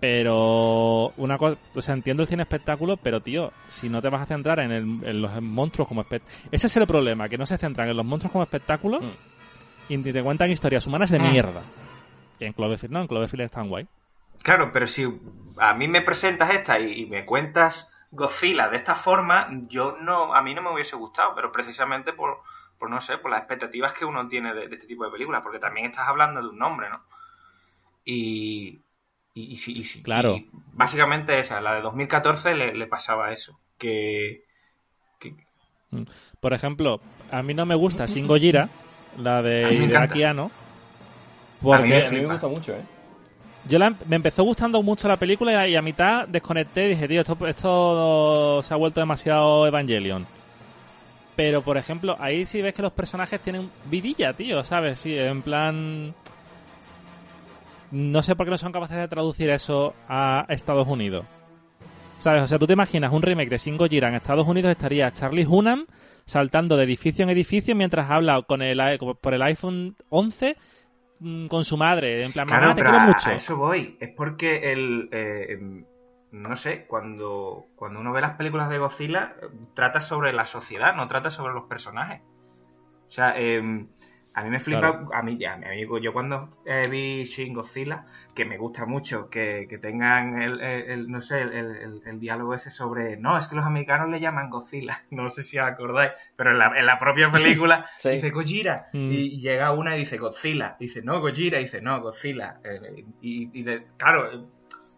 pero una cosa, o sea, entiendo el cine espectáculo, pero tío, si no te vas a centrar en, los monstruos como espectáculo. Ese es el problema, que no se centran en los monstruos como espectáculo mm. y te cuentan historias humanas de mm. mierda. Y en Cloverfield no, en Cloverfield es tan guay. Claro, pero si a mí me presentas esta y, me cuentas Godzilla de esta forma, yo no, a mí no me hubiese gustado, pero precisamente por, por no sé, por las expectativas que uno tiene de, de este tipo de películas, porque también estás hablando de un nombre, ¿no? Y, y, sí, claro. básicamente esa, la de 2014 le, pasaba eso. Que, mm. Por ejemplo, a mí no me gusta Sin Gojira, la de Hideaki Porque a mí, me gusta mucho, ¿eh? Yo me empezó gustando mucho la película y a, mitad desconecté y dije, tío, esto, esto se ha vuelto demasiado Evangelion. Pero, por ejemplo, ahí sí ves que los personajes tienen vidilla, tío, ¿sabes? Sí, en plan no sé por qué no son capaces de traducir eso a Estados Unidos. ¿Sabes? O sea, tú te imaginas un remake de Shingo Jira en Estados Unidos estaría Charlie Hunnam saltando de edificio en edificio mientras habla con el, por el iPhone 11 mm, con su madre. En plan, claro, te quiero mucho. A eso voy. Es porque el. Eh, no sé, cuando, cuando uno ve las películas de Godzilla, trata sobre la sociedad, no trata sobre los personajes. O sea, eh, A mí me flipa, a mí ya, mi amigo, yo cuando eh, vi Shin Godzilla, que me gusta mucho que, que tengan el, el, no sé, el, el, diálogo ese sobre, no, es que los americanos le llaman Godzilla, no sé si os acordáis, pero en la, en la propia película dice Gojira, mm. y llega una y dice Godzilla, dice no, Gojira, y dice no, Godzilla, eh, y, y de, claro,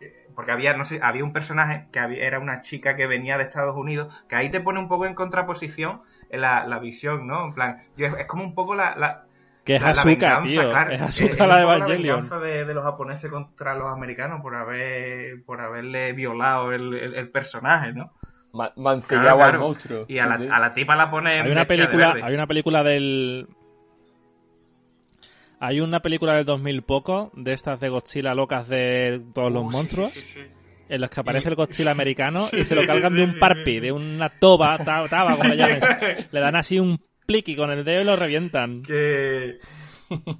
eh, porque había, no sé, había un personaje que había, era una chica que venía de Estados Unidos, que ahí te pone un poco en contraposición la, la visión, ¿no? En plan, es, como un poco la que es Azuka, tío. es Azuka la de Evangelion. La de, de los japoneses contra los americanos por haber por haberle violado el, el, personaje, ¿no? Mancillado al monstruo. Y a la, a la, tipa la pone. Hay una película, hay una película del. Hay una película del 2000 poco, de estas de Godzilla locas de todos los monstruos, en las que aparece el Godzilla americano y se lo cargan de un parpi, de una toba, taba, como le llames. Le dan así un y con el dedo lo revientan. Que...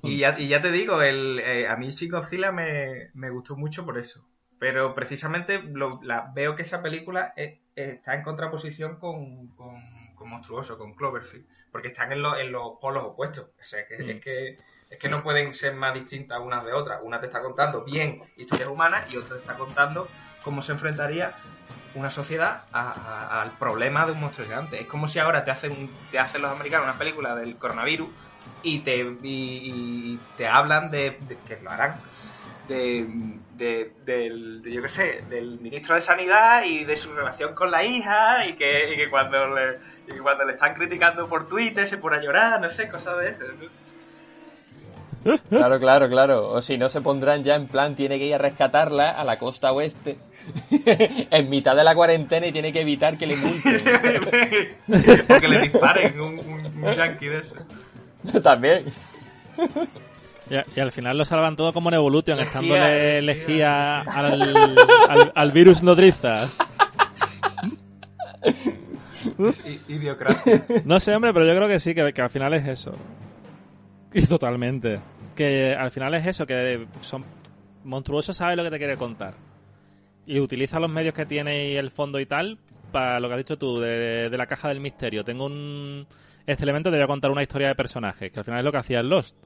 Y, ya, y ya te digo, el, eh, a mí Shin Godzilla me, me gustó mucho por eso. Pero precisamente lo, la, veo que esa película está en contraposición con, con, Monstruoso, con Cloverfield. Porque están en, en los polos opuestos. O sea, que, es, mm. que, es que no pueden ser más distintas unas de otras. Una te está contando bien historias humanas y otra te está contando cómo se enfrentaría una sociedad al problema de un monstruo gigante. Es como si ahora te hacen, te hacen los americanos una película del coronavirus y te, y, te hablan de, que lo harán, de, del, yo qué sé, del ministro de Sanidad y de su relación con la hija y que, y que cuando, le, y cuando le están criticando por Twitter se pone a llorar, no sé, cosas de eso. Claro, claro, claro. O si no se pondrán ya en plan, tiene que ir a rescatarla a la costa oeste en mitad de la cuarentena y tiene que evitar que le multen. o que le disparen un, un, yankee de eso. También. Y, al final lo salvan todo como en Evolution, echándole lejía al, al, virus nodriza. No sé, hombre, pero yo creo que sí, que, que al final es eso. Totalmente. Que al final es eso, que son monstruosos sabe lo que te quiere contar. Y utiliza los medios que tiene y el fondo y tal para lo que has dicho tú, de, la caja del misterio. Tengo un... Este elemento te voy a contar una historia de personajes, que al final es lo que hacía el Lost.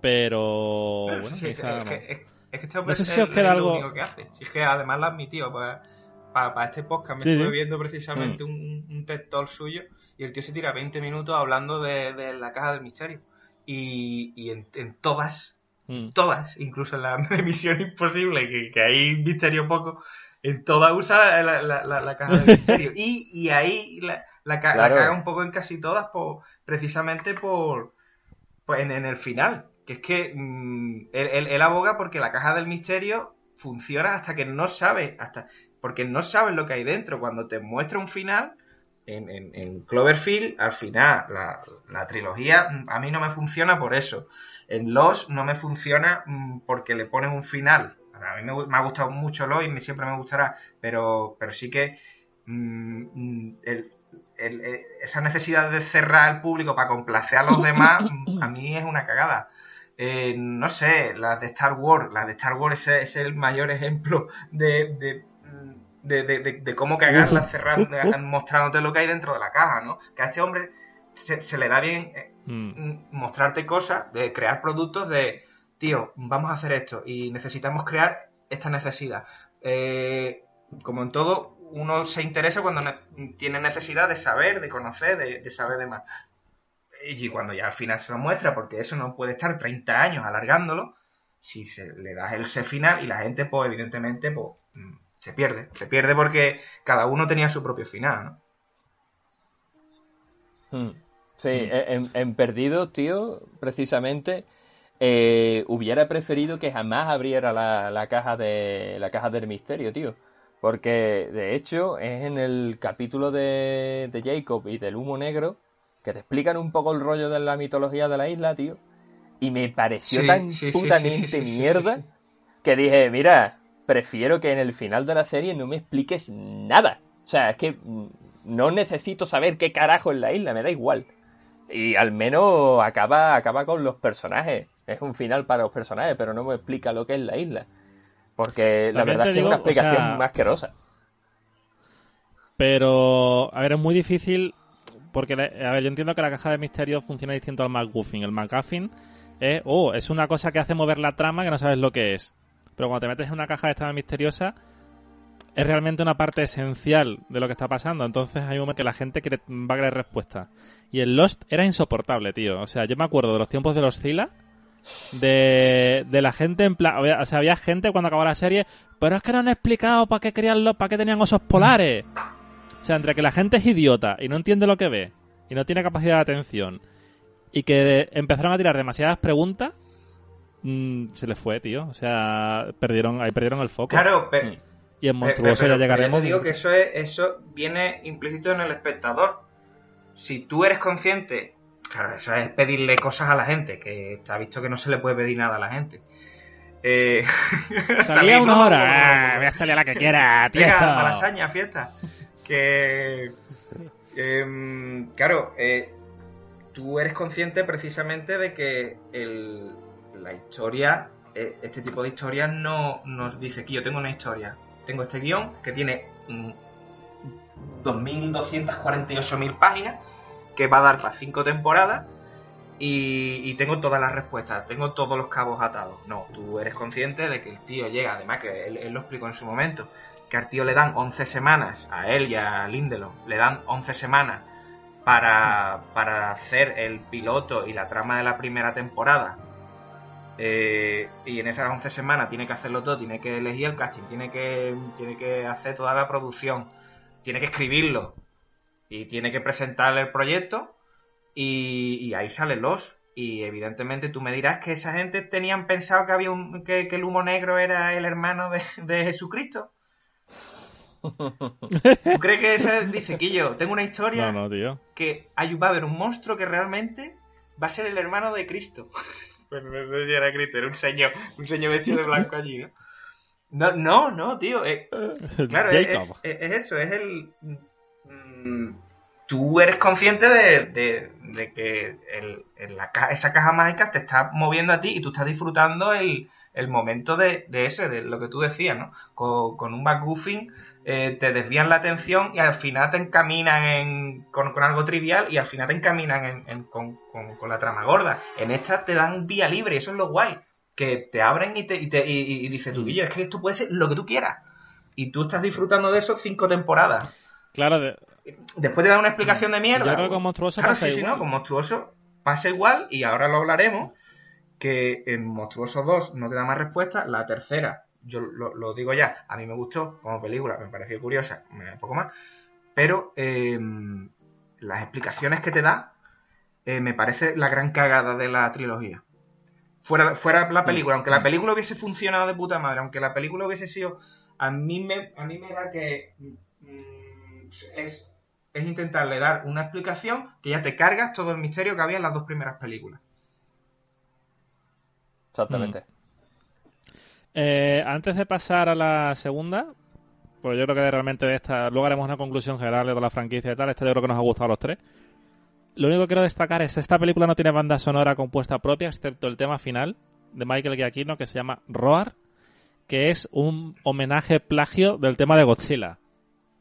Pero... bueno, es, que, este hombre no sé si os queda algo... único que hace. Si es que además lo ha admitido. Para, para, este podcast me estuve viendo precisamente mm. un, un TED Talk suyo y el tío se tira 20 minutos hablando de la caja del misterio y, en, todas, mm. todas, incluso en la emisión imposible, que, que hay misterio poco, en todas usa la, la, caja de misterio. Y, y ahí la, la, caga un poco en casi todas, por, precisamente por, en, el final. Que es que mm, él, él, aboga porque la caja del misterio funciona hasta que no sabe, hasta porque no sabes lo que hay dentro. Cuando te muestra un final, en, Cloverfield, al final, la, trilogía mm, a mí no me funciona por eso. En Lost no me funciona mm, porque le ponen un final. A mí me, ha gustado mucho Lost y siempre me gustará, pero, pero sí que mm, esa necesidad de cerrar al público para complacer a los demás, a mí es una cagada. Eh, no sé, las de Star Wars, las de Star Wars es, el mayor ejemplo de de, de, de, cómo cagarla cerrando, mostrándote lo que hay dentro de la caja, ¿no? Que a este hombre se, le da bien eh, mm. mostrarte cosas, de crear productos de, tío, vamos a hacer esto y necesitamos crear esta necesidad. Eh, como en todo, uno se interesa cuando tiene necesidad de saber, de conocer, de, saber de más. Y cuando ya al final se lo muestra, porque eso no puede estar 30 años alargándolo, si se le das ese final y la gente, pues evidentemente, pues mm, se pierde. Se pierde porque cada uno tenía su propio final, ¿no? Hmm. Sí, mm. en, Perdido, tío, precisamente, eh, hubiera preferido que jamás abriera la, caja de la caja del misterio, tío. Porque, de hecho, es en el capítulo de, de Jacob y del humo negro que te explican un poco el rollo de la mitología de la isla, tío. Y me pareció tan putamente mierda que dije, mira, prefiero que en el final de la serie no me expliques nada. O sea, es que mm, no necesito saber qué carajo es la isla, me da igual. Y al menos acaba, acaba con los personajes. Es un final para los personajes, pero no me explica lo que es la isla. Porque la verdad es que es una explicación más asquerosa. Pero, a ver, es muy difícil porque, a ver, yo entiendo que la caja de misterio funciona distinto al MacGuffin. El MacGuffin es, oh, es una cosa que hace mover la trama que no sabes lo que es. Pero cuando te metes en una caja de esta misteriosa, es realmente una parte esencial de lo que está pasando. Entonces hay un momento que la gente va a querer respuesta. Y el Lost era insoportable, tío. O sea, yo me acuerdo de los tiempos de los Zila. De, de la gente en plan. O sea, había gente cuando acabó la serie. Pero es que no han explicado para qué querían los, para qué tenían osos polares. O sea, entre que la gente es idiota y no entiende lo que ve. Y no tiene capacidad de atención. Y que empezaron a tirar demasiadas preguntas. Mm, se les fue, tío. O sea, perdieron, ahí perdieron el foco. Claro, pe- Mm. Y en monstruoso pe- ya pero- pero llegaremos. te digo que eso es, eso viene implícito en el espectador. Si tú eres consciente, claro, eso es pedirle cosas a la gente, que está visto que no se le puede pedir nada a la gente. Eh, Salía una hora. Ah, voy a salir a la que quiera, tío. Venga, malasaña, fiesta. Que. em, claro, eh, tú eres consciente precisamente de que el- la historia, eh, este tipo de historias no nos dice que yo tengo una historia, tengo este guion que tiene mm, 2.248.000 páginas, que va a dar para cinco temporadas. Y, y tengo todas las respuestas, tengo todos los cabos atados. No, tú eres consciente de que el tío llega, además que él, él lo explicó en su momento, que al tío le dan 11 semanas, a él y a Lindelof, le dan 11 semanas para, para hacer el piloto y la trama de la primera temporada. Eh, y en esas 11 semanas tiene que hacerlo todo, tiene que elegir el casting, tiene que, tiene que hacer toda la producción, tiene que escribirlo y tiene que presentar el proyecto y, y ahí salen los. Y evidentemente tú me dirás que esa gente tenían pensado que había un, que, que el humo negro era el hermano de, de Jesucristo. ¿Tú crees que ese dice Quillo? Tengo una historia No, no, tío. que hay, va a haber un monstruo que realmente va a ser el hermano de Cristo. Bueno, no sé si era Cristo, era un señor, un señor vestido de blanco allí, ¿no? No, no, no, tío. eh, claro, es, Jacob. es- es eso, es el. mm, tú eres consciente de, de- de que el- en la esa caja mágica te está moviendo a ti y tú estás disfrutando el, el momento de, de ese, de lo que tú decías, ¿no? Con, con un backgoofing eh, te desvían la atención y al final te encaminan en- con, con algo trivial y al final te encaminan en- en- con, con- con la trama gorda. En esta te dan vía libre eso es lo guay. Que te abren y te, y te y, y- y dices tú, Guillo, es que esto puede ser lo que tú quieras. Y tú estás disfrutando de eso cinco temporadas. Claro, de- Después te dan una explicación de mierda. yo creo que con Monstruoso Claro, pasa sí, sí, igual. no, con Monstruoso pasa igual y ahora lo hablaremos. Que en Monstruoso 2 no te da más respuesta. La tercera, yo lo, lo digo ya, a mí me gustó como película, me pareció curiosa, me- un poco más. Pero eh, las explicaciones que te da eh, me parece la gran cagada de la trilogía. Fuera, fuera la película, aunque la película hubiese funcionado de puta madre, aunque la película hubiese sido. A mí me, a mí me da que. mm, es, es intentarle dar una explicación que ya te cargas todo el misterio que había en las dos primeras películas. Exactamente. Eh, antes de pasar a la segunda, pues yo creo que realmente de esta, luego haremos una conclusión general de toda la franquicia y tal. Esta yo creo que nos ha gustado a los tres. Lo único que quiero destacar es esta película no tiene banda sonora compuesta propia, excepto el tema final de Michael Giacchino que se llama Roar, que es un homenaje plagio del tema de Godzilla,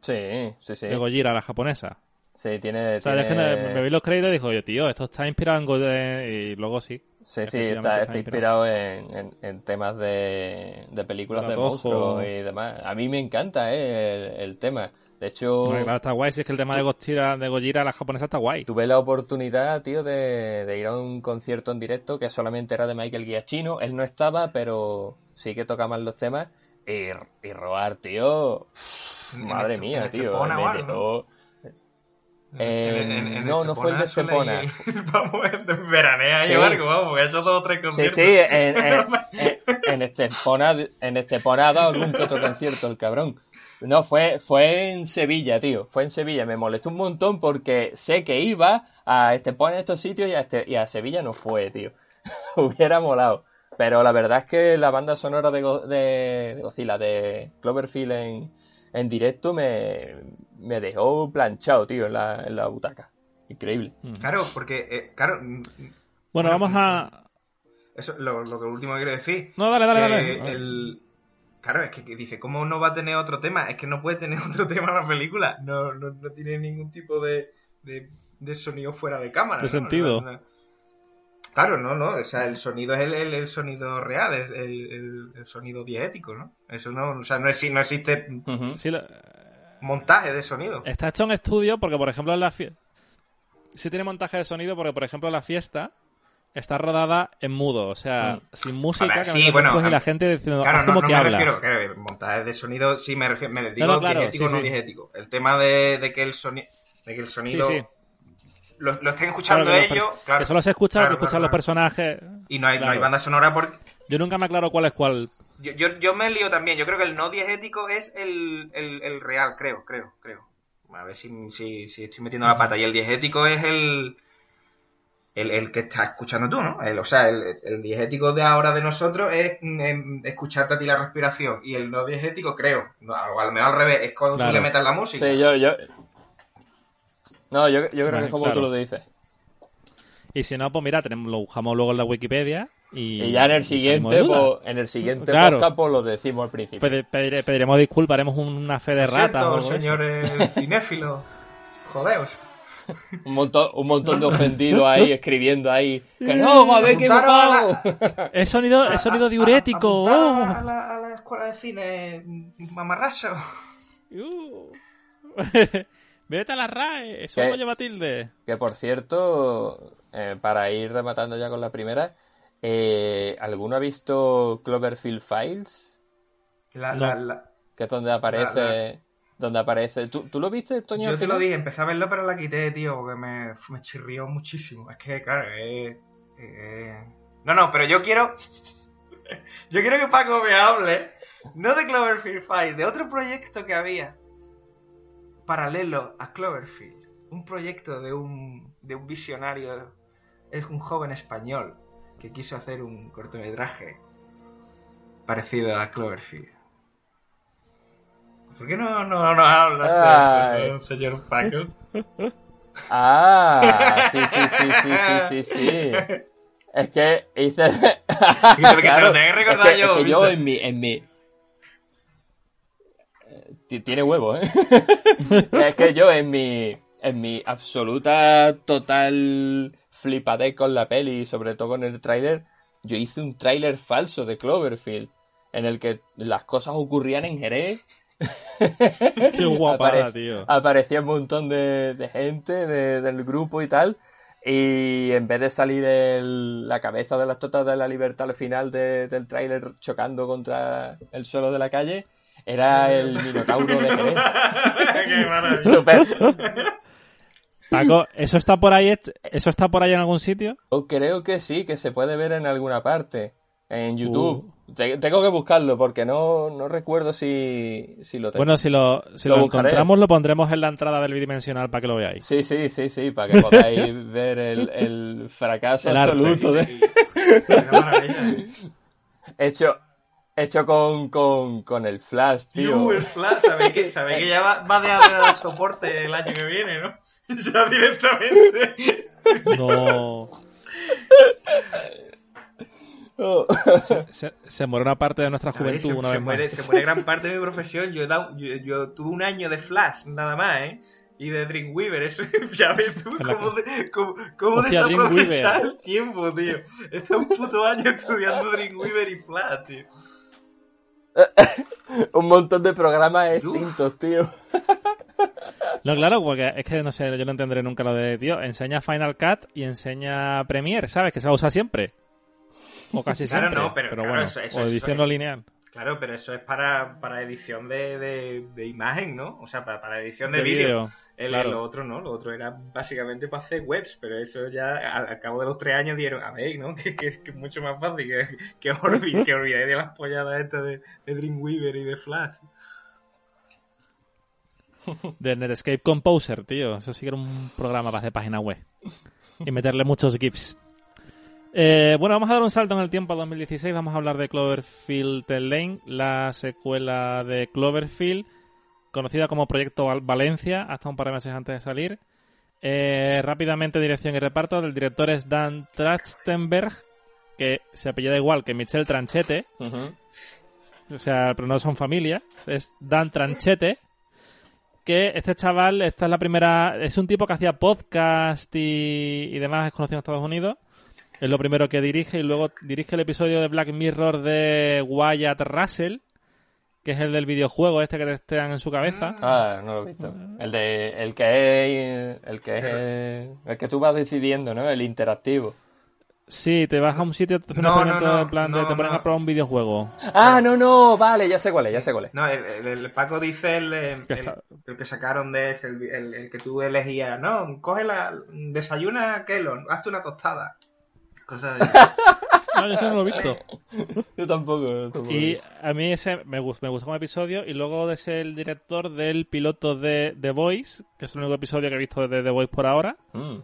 Sí, sí, sí. de Gojira, la japonesa. Sí, tiene. O sea, es que tiene- me, me vi los créditos y dijo, yo, tío, esto está inspirado en Godzilla y luego sí. Sí, sí, está, está inspirado en, en- en temas de, de películas de monstruos y demás. A mí me encanta eh, el, el tema. De hecho, No, claro, está guay, si es que el tema de Godzilla, de Gojira, la japonesa, está guay. tuve la oportunidad, tío, de, de ir a un concierto en directo que solamente era de Michael Giacchino. Él no estaba, pero sí que tocaban los temas. Y, y robar, tío. Madre mía, tío. Me algo, ¿no? dejó- Eh, no, no fue el de Estepona. ir- vamos, veranea y Sí. algo, vamos, he hecho dos o tres Sí, conciertos. sí, en, en, en, en Estepona, en Estepona ha dado algún que otro concierto el cabrón. No, fue, fue en Sevilla, tío. Fue en Sevilla. Me molestó un montón porque sé que iba a Estepona en estos sitios y a, este- y a Sevilla no fue, tío. Hubiera molado. Pero la verdad es que la banda sonora de, Go- de, de Godzilla, de Cloverfield en, en directo, me, me dejó planchado, tío, en la, en la butaca. Increíble. Mm. Claro, porque, eh, claro, mm, Bueno, vamos a... eso lo, lo que último que quiero decir. No, dale, dale, dale. el- Claro, es que, que dice, ¿cómo no va a tener otro tema? Es que no puede tener otro tema la película. No, no, no tiene ningún tipo de, de de sonido fuera de cámara. De ¿no? sentido. No, no. Claro, no, no, o sea, el sonido es el, el- el sonido real, es el, el- el sonido diegético, ¿no? Eso no, o sea, no, exi- no existe Ujú. Sí, lo- montaje de sonido. está hecho en estudio porque, por ejemplo, en la fiesta... Sí tiene montaje de sonido porque, por ejemplo, la fiesta está rodada en mudo, o sea, Mm. sin música, ver, sí, no bueno, y la gente diciendo, Claro, "Haz no, como no que me habla. refiero, montaje de sonido, sí me refiero, me digo no, claro, diegético, sí, no sí. diegético. El tema de, de que el sonido, de que el sonido Sí, sí. Lo, lo estén escuchando ellos, claro. que solo se escucha lo Claro, que escuchan claro, los personajes. Y no hay, no hay banda sonora porque Yo nunca me aclaro cuál es cuál. Yo, yo, yo me lío también. Yo creo que el no diegético es el, el, el real, creo, creo, creo. A ver si, si, si estoy metiendo la pata. Y el diegético es el, el, el que estás escuchando tú, ¿no? El, o sea, el, el diegético de ahora de nosotros es mm, escucharte a ti la respiración. Y el no diegético, creo, o al menos al revés, es cuando Claro. tú le metas la música. Sí, yo, yo... No, yo, yo creo que es como claro. tú lo dices. Y si no, pues mira, tenemos, lo buscamos luego en la Wikipedia. Y, Y ya en el siguiente, duda. pues, en el siguiente Claro. podcast, pues lo decimos al principio. Pedi- pedire- pediremos disculpas, haremos una fe de Lo ratas. señores cinéfilos. Jodeos. Un montón, un montón de ofendidos ahí, escribiendo ahí. ¡Que no, me habéis equivocado! Es sonido, A- es sonido a- diurético. a- a- oh. a, la, a la escuela de cine, mamarracho. Uh. Vete a la RAE, eso lo lleva tilde. Que por cierto, eh, para ir rematando ya con la primera, eh, ¿alguno ha visto Cloverfield Files? La, No. la, la- Que es donde aparece. La- Donde aparece. ¿Tú, tú lo viste, Toño? Yo te lo dije, empecé a verlo, pero la quité, tío, porque me, me chirrió muchísimo. Es que, claro, eh, eh, No, no, pero yo quiero... yo quiero que Paco me hable, no de Cloverfield Fight, de otro proyecto que había paralelo a Cloverfield. Un proyecto de un, de un visionario, es un joven español que quiso hacer un cortometraje parecido a Cloverfield. ¿Por qué no, no, no hablas de eso, no, señor Paco? Ah, sí, sí, sí, sí, sí, sí, sí. Es que hice. que te lo tengo que recordar es que, yo, es que yo en mi, en mi. Ti- Tiene huevo, ¿eh? es que yo en mi. En mi absoluta total flipadez con la peli y sobre todo con el tráiler, yo hice un tráiler falso de Cloverfield en el que las cosas ocurrían en Jerez Qué guapada, tío. aparecía un montón de, de gente de- del grupo y tal. Y en vez de salir el- la cabeza de las totas de la libertad al final de- del tráiler chocando contra el suelo de la calle, era el minotauro de Jerez. Qué maravilla. Súper. Paco, ¿eso está por ahí eso está por ahí en algún sitio? Yo creo que sí, que se puede ver en alguna parte. En YouTube. Uh. Te- tengo que buscarlo porque no, no recuerdo si, si lo tengo. Bueno, si lo, si Lo encontramos, lo pondremos en la entrada del bidimensional para que lo veáis. Sí, sí, sí, sí, para que podáis ver el, el fracaso El absoluto de, Qué maravilla. hecho hecho con, con, con el flash, tío. Tío, el Flash, sabéis que, sabéis que ya va, va a dejar de dar soporte el año que viene, ¿no? Ya directamente. Oh. No. Se, se, se muere una parte de nuestra A ver, juventud se, una se vez muere, más. se muere gran parte de mi profesión. Yo, he dado- yo, yo tuve un año de Flash, nada más, ¿eh? Y de Dreamweaver, eso ya ves tú cómo, de- cómo, cómo Hostia, desaprovechar Dreamweaver. el tiempo, tío. Está un puto año estudiando Dreamweaver y Flash, tío. Un montón de programas extintos, tío. No, claro, porque es que no sé, yo no entenderé nunca lo de, tío, enseña Final Cut y enseña Premiere, ¿sabes? Que se va a usar siempre. O casi Claro, siempre. no, pero claro, bueno, eso- eso- o eso edición no lineal. Claro, pero eso es para, para edición de, de, de imagen, ¿no? O sea, para, para edición de, De vídeo. claro. Lo otro no, lo otro era básicamente para hacer webs, pero eso ya al, al cabo de los tres años dieron, a ver, ¿no? Que, que, que es mucho más fácil que, que, olvid- que olvidáis de las polladas estas de, de Dreamweaver y de Flash. De Netscape Composer, tío. Eso sí que era un programa para hacer página web. Y meterle muchos GIFs. Eh, bueno, vamos a dar un salto en el tiempo a 2016. Vamos a hablar de Cloverfield Lane, la secuela de Cloverfield, conocida como Proyecto Val- Valencia, hasta un par de meses antes de salir. Eh, rápidamente, dirección y reparto. El director es Dan Trachtenberg, que se apellida igual que Michel Tranchete. O sea, pero no son familia. Es Dan Tranchete. que este chaval, esta es la primera, es un tipo que hacía podcast y, y demás, es conocido en Estados Unidos. Es lo primero que dirige y luego dirige el episodio de Black Mirror de Wyatt Russell, que es el del videojuego este que te testean en su cabeza. Ah, no lo he visto. El de el que es el que es el que tú vas decidiendo, ¿no? El interactivo. Sí, te vas a un sitio, te No, un experimento no, no, en plan de te ponen no. a probar un videojuego. Ah, no, no, vale, ya sé cuál es, ya sé cuál es. No, el, el- el Paco dice el, el, Que el- que sacaron de ese, el, el- el que tú elegías. No, coge la. Desayuna Kellogg, hazte una tostada. Cosas. No, yo eso no lo he visto. Yo tampoco. yo tampoco. Y a mí ese me gustó, me gustó como episodio y luego ser el director del piloto de The Voice, que es el único episodio que he visto de The Voice por ahora. Mm,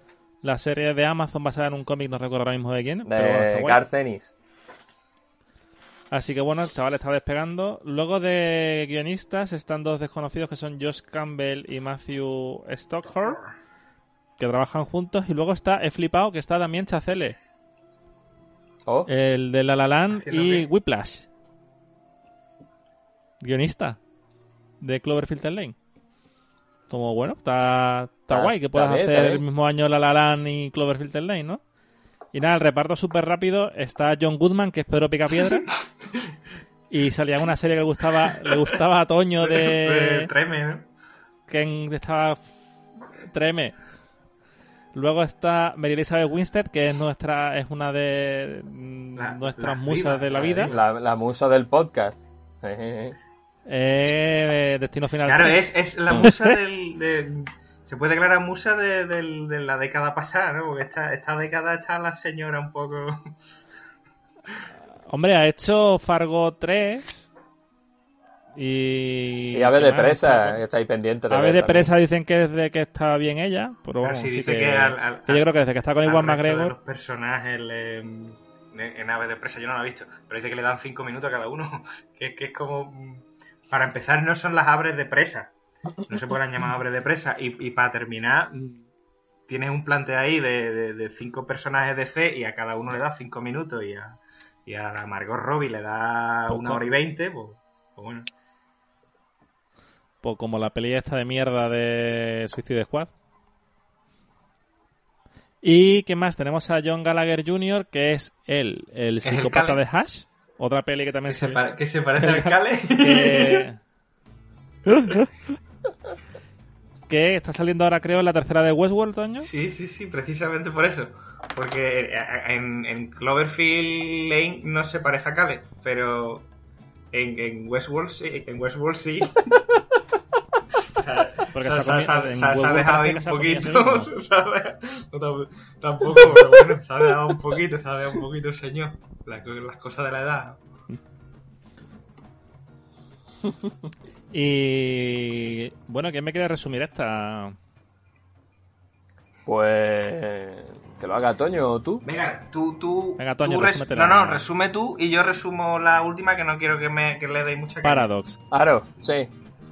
La serie de Amazon basada en un cómic, no recuerdo ahora mismo de quién. pero bueno, de. Garcenis. Así que bueno, el chaval está despegando. Luego de guionistas están dos desconocidos que son Josh Campbell y Matthew Stockhorn, que trabajan juntos. Y luego está, he flipado, que está también Chacele, Oh, el de La La Land y bien. Whiplash. Guionista de Cloverfield Lane. Como bueno, está, está guay que puedas bien, hacer el mismo año La La Land y Cloverfield Lane, ¿no? Y nada, el reparto súper rápido. Está John Goodman, que es Pedro Picapiedra. y salía una serie que le gustaba, le gustaba a Toño de... Treme, ¿no? que en- estaba treme. Luego está Mary Elizabeth Winstead, que es nuestra es una de mm, La- nuestras la musas de la vida. la, la musa del podcast. Eh, Destino Final Claro, 3. es, es la musa del. de- se puede declarar musa de, de la década pasada, ¿no? Porque esta, esta década está la señora un poco. Hombre, ha hecho Fargo 3 y... Y ave ¿qué de más? presa, que estáis pendientes de Ave ver de también. presa dicen que desde que está bien ella, pero sí dice que, que al- al- que yo creo que desde que está con Iwan de McGregor... los personajes le- en, en Ave de Presa yo no la he visto, pero dice que le dan cinco minutos a cada uno. Que, que es como. Para empezar, no son las abres de presa. No se pueden llamar abres de presa. Y, y para terminar, tienes un planteo ahí de, de- de cinco personajes de C y a cada uno le da cinco minutos y a, y a Margot Robbie le da Pues una hora y veinte. Pues, pues bueno. Pues como la peli esta de mierda de Suicide Squad. ¿Y qué más? Tenemos a John Gallagher Jr., que es él, el el psicópata de Hash. Otra peli que también Que se, que se parece al Cale. que... que está saliendo ahora, creo, en la tercera de Westworld, Toño. Sí, sí, sí, precisamente por eso. Porque eh, en, en Cloverfield Lane no se parece a Cale, pero en, en Westworld sí. En Westworld sí. O sea, Porque se, se ha dejado un poquito. no, tam- tampoco, pero bueno, se ha dejado un poquito, se ha dejado un poquito el señor. La- las cosas de la edad. Y bueno, ¿quién me quiere resumir esta? Pues. Que lo haga Toño o tú. Venga, tú, tú. Venga, Toño, tú res-. No, no, resume tú y yo resumo la última que no quiero que, me, que le deis mucha. Paradox. Claro, sí.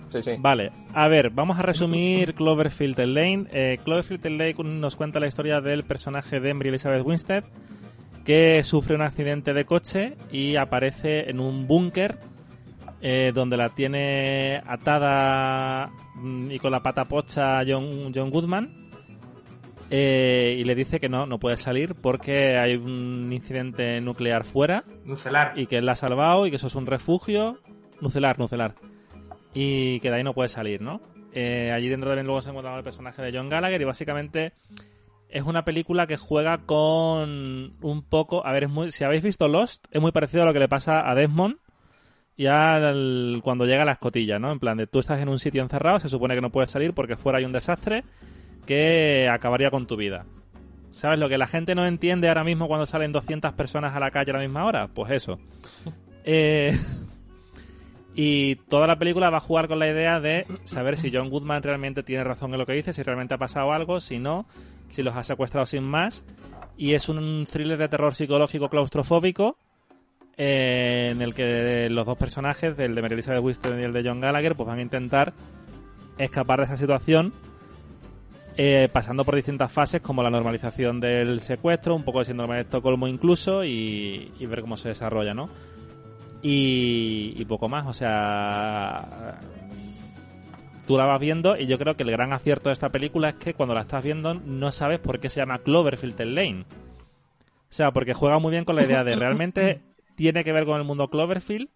Sí, sí. Vale, a ver, vamos a resumir Cloverfield Lane. Eh, Cloverfield Lane nos cuenta la historia del personaje de Embry Elizabeth Winstead, que sufre un accidente de coche y aparece en un búnker eh, donde la tiene atada mm, y con la pata pocha John, John Goodman. Eh, y le dice que no, no puede salir porque hay un incidente nuclear fuera Nucelar. y que él la ha salvado y que eso es un refugio nucelar, nucelar. Y que de ahí no puede salir, ¿no? Eh, allí dentro también luego se encuentra el personaje de John Gallagher y básicamente es una película que juega con un poco... A ver, es muy, si habéis visto Lost, es muy parecido a lo que le pasa a Desmond y al, cuando llega a la escotilla, ¿no? En plan de tú estás en un sitio encerrado, se supone que no puedes salir porque fuera hay un desastre que acabaría con tu vida. ¿Sabes lo que la gente no entiende ahora mismo cuando salen 200 personas a la calle a la misma hora? Pues eso. Eh, y toda la película va a jugar con la idea de saber si John Goodman realmente tiene razón en lo que dice, si realmente ha pasado algo, si no, si los ha secuestrado sin más. Y es un thriller de terror psicológico claustrofóbico eh, en el que los dos personajes, el de Mary Elizabeth Winstead y el de John Gallagher, pues van a intentar escapar de esa situación eh, pasando por distintas fases como la normalización del secuestro, un poco de síndrome de Estocolmo incluso y, y ver cómo se desarrolla, ¿no? Y, y poco más, o sea, tú la vas viendo y yo creo que el gran acierto de esta película es que cuando la estás viendo no sabes por qué se llama Cloverfield Lane. O sea, porque juega muy bien con la idea de realmente tiene que ver con el mundo Cloverfield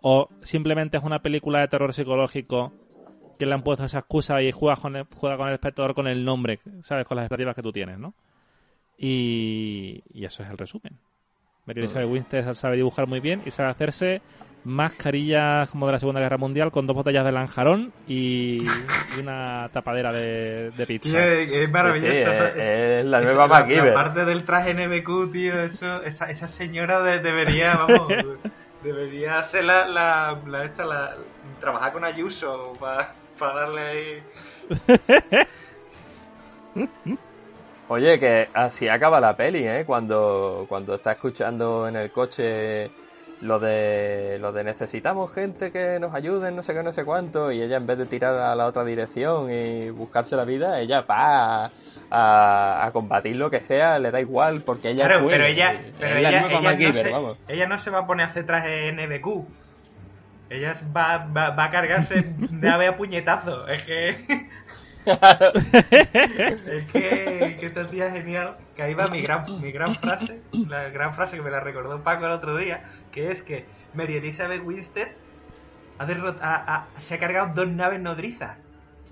o simplemente es una película de terror psicológico que le han puesto esa excusa y juega con el, juega con el espectador con el nombre, ¿sabes? Con las expectativas que tú tienes, ¿no? Y, y eso es el resumen. Mary Elizabeth Winstead sabe dibujar muy bien y sabe hacerse mascarillas como de la Segunda Guerra Mundial con dos botellas de lanjarón y, y una tapadera de, de pizza. Tío, es maravilloso. Sí, es- la nueva MacGyver. la parte del traje NBQ, tío, eso, esa, esa señora de- debería, vamos, debería la, la, la, esta, la, trabajar con Ayuso para darle ahí. Oye, que así acaba la peli, ¿eh? Cuando, cuando está escuchando en el coche lo de, lo de necesitamos gente que nos ayude, no sé qué, no sé cuánto, y ella en vez de tirar a la otra dirección y buscarse la vida, ella va a, a combatir lo que sea, le da igual, porque ella Claro, puede. pero ella, pero es la ella, ella, no se, vamos. ella no se va a poner a hacer traje NBQ. Ella va, va, va a cargarse nave a puñetazo. Es que. Es que, que esta tía es genial. Que ahí va mi gran, mi gran frase. La gran frase que me la recordó Paco el otro día. Que es que Mary Elizabeth Winstead ha derrot- ha- ha- se ha cargado dos naves nodrizas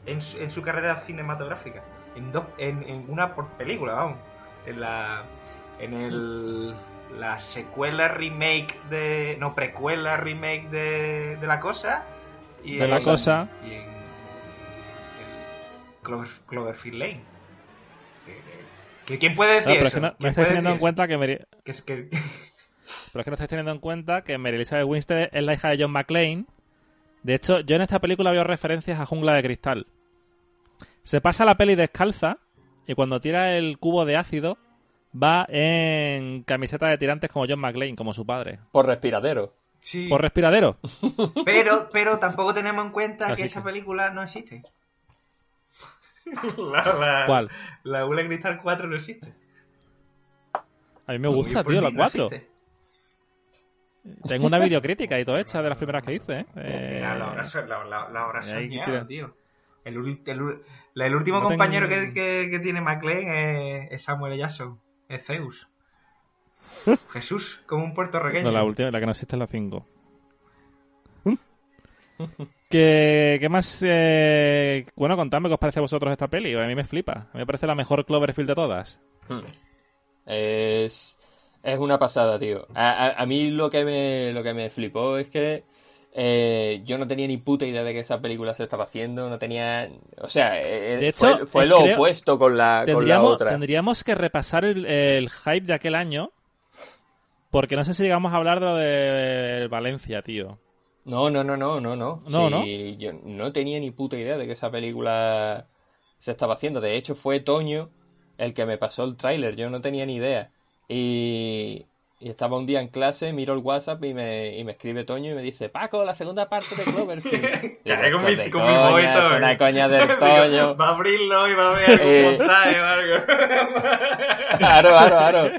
en su, en su carrera cinematográfica. En, dos, en, en una por película, vamos. En la. En el. La secuela remake de. No, precuela remake de, de La Cosa. Y De en- La Cosa. Y en. en Clover- Cloverfield Lane. Que- que- ¿Quién puede decir Claro, pero es eso? que no, no ¿Quién estáis teniendo en cuenta que Mary? Que es que. pero es que no estáis teniendo en cuenta que Mary Elizabeth Winstead es la hija de John McClane. De hecho, yo en esta película veo referencias a Jungla de Cristal. Se pasa la peli descalza y cuando tira el cubo de ácido va en camiseta de tirantes como John McClane, como su padre. Por respiradero. Sí. Por respiradero. Pero, pero tampoco tenemos en cuenta Así que esa que- película no existe. la, la, ¿Cuál? La Ula Cristal 4 no existe. A mí me gusta, tío, la no 4. existe. Tengo una videocrítica y todo hecha de las primeras que hice, ¿eh? Eh, la hora, so- la, la- la hora soñada, tío. El, último No tengo- compañero que, que- que tiene McLean es, es Samuel L. Jackson. Es Zeus. Jesús, como un puertorriqueño. No, la última, la que no existe es la 5. ¿Qué, qué más? eh, Bueno, contadme qué os parece a vosotros esta peli. A mí me flipa. A mí me parece la mejor Cloverfield de todas. Hmm. Es, es una pasada, tío. A, a- a mí lo que me, lo que me flipó es que eh, yo no tenía ni puta idea de que esa película se estaba haciendo. No tenía. O sea, eh, De hecho, fue, fue eh, lo creo- opuesto con la, con la otra. tendríamos que repasar el, el hype de aquel año. Porque no sé si llegamos a hablar de lo de Valencia, tío. No, no, no, no, no, no. No, Sí, Yo no tenía ni puta idea de que esa película se estaba haciendo. De hecho, fue Toño el que me pasó el tráiler. Yo no tenía ni idea. Y, y estaba un día en clase, miro el WhatsApp y me, y me escribe Toño y me dice, Paco, la segunda parte de Cloverfield. Hay con "Esto mi, con mi coña, es una coña del Toño. Va a abrirlo y va a ver algún Eh. montaje o algo. Claro, claro, claro.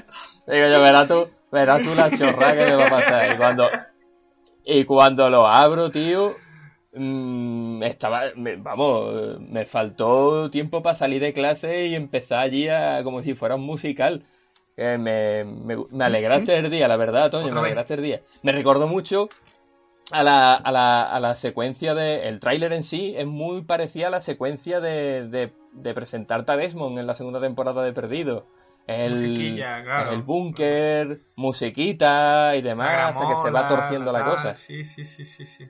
Digo yo, verás tú, verás tú la chorra que me va a pasar. Y cuando, y cuando lo abro, tío, mm, estaba, me- vamos, me faltó tiempo para salir de clase y empezar allí a, como si fuera un musical. Eh, me, me, me alegraste el día, la verdad, Toño, me vez. alegraste el día. Me recordó mucho a la, a la, a la secuencia de. El tráiler en sí es muy parecida a la secuencia de, de, de presentarte a Desmond en la segunda temporada de Perdido. El, claro. el búnker, musiquita y demás, La hasta que se va torciendo la cosa. Sí, sí, sí, sí, sí.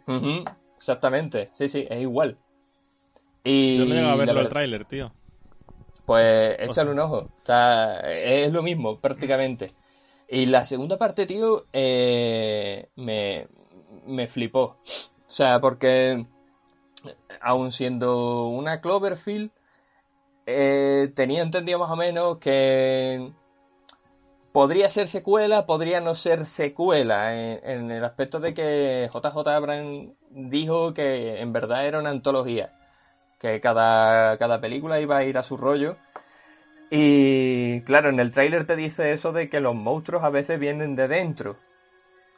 Exactamente, sí, sí, es igual. Y Yo no he a verlo el tráiler, tío. Pues sea- échale un ojo. Está, es lo mismo, prácticamente. Y la segunda parte, tío, eh, me, me flipó. O sea, porque aun siendo una Cloverfield, eh, tenía entendido más o menos que podría ser secuela, podría no ser secuela, en, en el aspecto de que JJ Abrams dijo que en verdad era una antología que cada, cada película iba a ir a su rollo. Y claro, en el tráiler te dice eso de que los monstruos a veces vienen de dentro.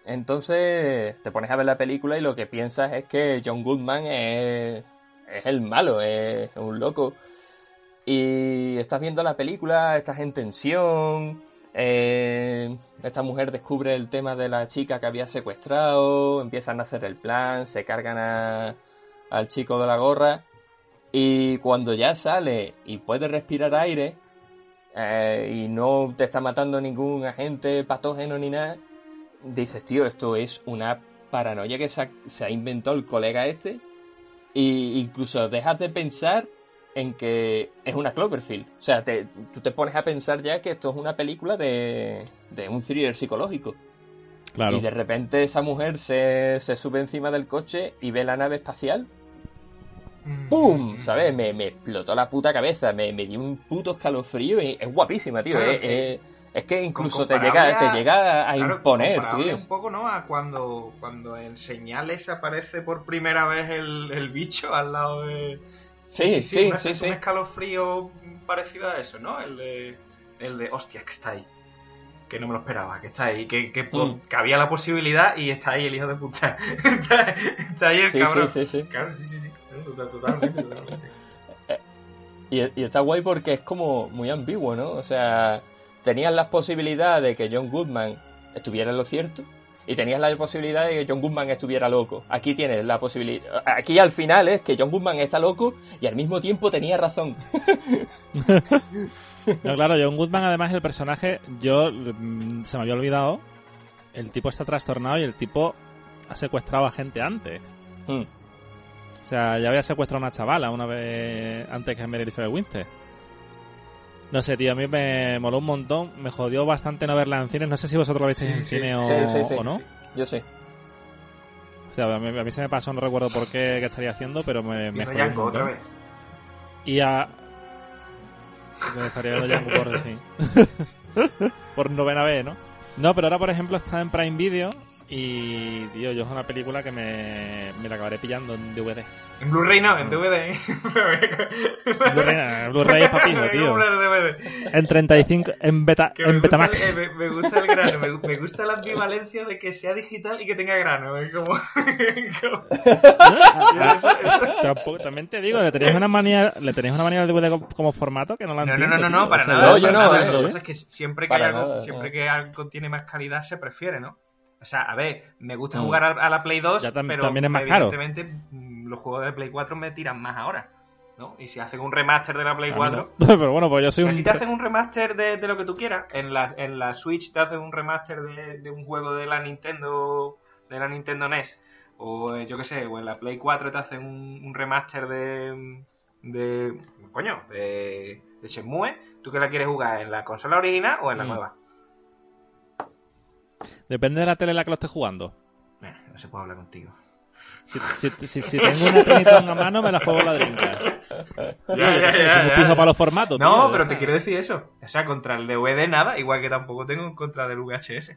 Entonces te pones a ver la película y lo que piensas es que John Goodman es, es el malo, es un loco. Y estás viendo la película, estás en tensión. eh, esta mujer descubre el tema de la chica que había secuestrado. Empiezan a hacer el plan, se cargan a- al chico de la gorra. Y cuando ya sale y puede respirar aire eh, y no te está matando ningún agente patógeno ni nada, dices, tío, esto es una paranoia que se ha, se ha inventado el colega este. Y incluso dejas de pensar en que es una Cloverfield. O sea, te- tú te pones a pensar ya que esto es una película de, de un thriller psicológico. Claro. Y de repente esa mujer se, se sube encima del coche y ve la nave espacial. Mm. ¡Pum! ¿Sabes? Me, me explotó la puta cabeza, me, me dio un puto escalofrío y es guapísima, tío. Claro, es, que- es- es que incluso te llega, a- te llega a Claro, imponer, tío. un poco, ¿no? A cuando, cuando en señales aparece por primera vez el, el bicho al lado de... Sí, sí, una- sí, es sí. Un escalofrío parecido a eso, ¿no? El de... El de, hostia, que está ahí. Que no me lo esperaba, que está ahí. Que, que, Mm. que había la posibilidad y está ahí el hijo de puta. está, está ahí el Sí, cabrón. sí, sí, sí. Claro, sí, sí, sí. Totalmente, totalmente. Y, y está guay porque es como muy ambiguo, ¿no? O sea, tenías la posibilidad de que John Goodman estuviera en lo cierto y tenías la posibilidad de que John Goodman estuviera loco. Aquí tienes la posibilidad. Aquí al final es que John Goodman está loco y al mismo tiempo tenía razón. No, claro, John Goodman además el personaje, yo mm, se me había olvidado, el tipo está trastornado y el tipo ha secuestrado a gente antes. Hmm. O sea, ya había secuestrado a una chavala una vez antes que Mary Elizabeth Winter. No sé, tío, a mí me moló un montón, me jodió bastante no verla en cine, no sé si vosotros la visteis Sí, en sí. cine o, Sí, sí, sí. o no. Yo sé. O sea, a mí, a mí se me pasó, no recuerdo por qué, qué estaría haciendo, pero me, me jodió un otra vez. Y a... Me estaría viendo Django por sí. por novena vez, ¿no? No, pero ahora, por ejemplo, está en Prime Video y, tío, yo es una película que me, me la acabaré pillando en DVD. En Blu-ray no, en. DVD. En Blu-ray, en Blu-ray es papijo, tío. En 35, en beta, Que me en gusta Betamax. el- eh, me, me gusta el grano, me, me gusta la ambivalencia de que sea digital y que tenga grano. Es como. como- Ah, Tampoco- también te digo, le tenéis una manía, le tenéis una manía al DVD como, como formato que no la No, no, entiendo. no, no, tío. no, para O sea, nada. No, yo para no, nada. eh. Lo que pasa es que siempre que, hay algo, nada, siempre no. que algo tiene más calidad se prefiere, ¿no? O sea, a ver, me gusta Mm. jugar a, la Play 2, Ya tam- pero también es más evidentemente mm, los juegos de Play 4 me tiran más ahora, ¿no? Y si hacen un remaster de la Play a mí 4, no. Pero bueno, pues yo soy Si un... ti te hacen un remaster de, de lo que tú quieras, en la, en la Switch te hacen un remaster de, de un juego de la Nintendo de la Nintendo NES, o eh, yo qué sé, o en la Play 4 te hacen un, un remaster de, de coño, de, de Shenmue, ¿tú qué la quieres jugar? ¿En la consola original o en la Mm. nueva? Depende de la tele en la que lo estés jugando. Eh, no se puede hablar contigo. Si, si, si, si tengo una Trinitron a mano, me la juego la drinka. Ya, ya, Soy ya, muy ya, pijo ya. para los formatos. No, tío, pero te quiero decir eso. O sea, contra el DVD nada, igual que tampoco tengo en contra del VHS.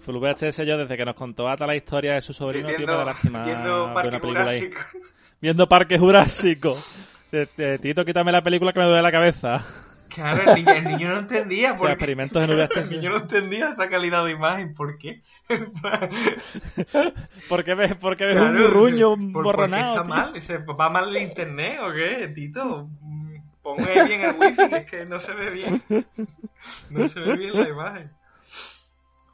Full VHS yo desde que nos contó Ata la historia de su sobrino, tío, me da Viendo, lástima viendo Parque una película ahí. Jurásico. Viendo Parque Jurásico. Tito, quítame la película que me duele la cabeza. Claro, el niño, el niño no entendía. O por sea, experimentos en El niño no entendía esa calidad de imagen. ¿Por qué? ¿Por qué ves, por qué ves Claro, un burruño ¿por- por qué borronado? está tío? mal? ¿Va mal el internet o qué, Tito? Ponga bien el wifi, que es que no se ve bien. No se ve bien la imagen.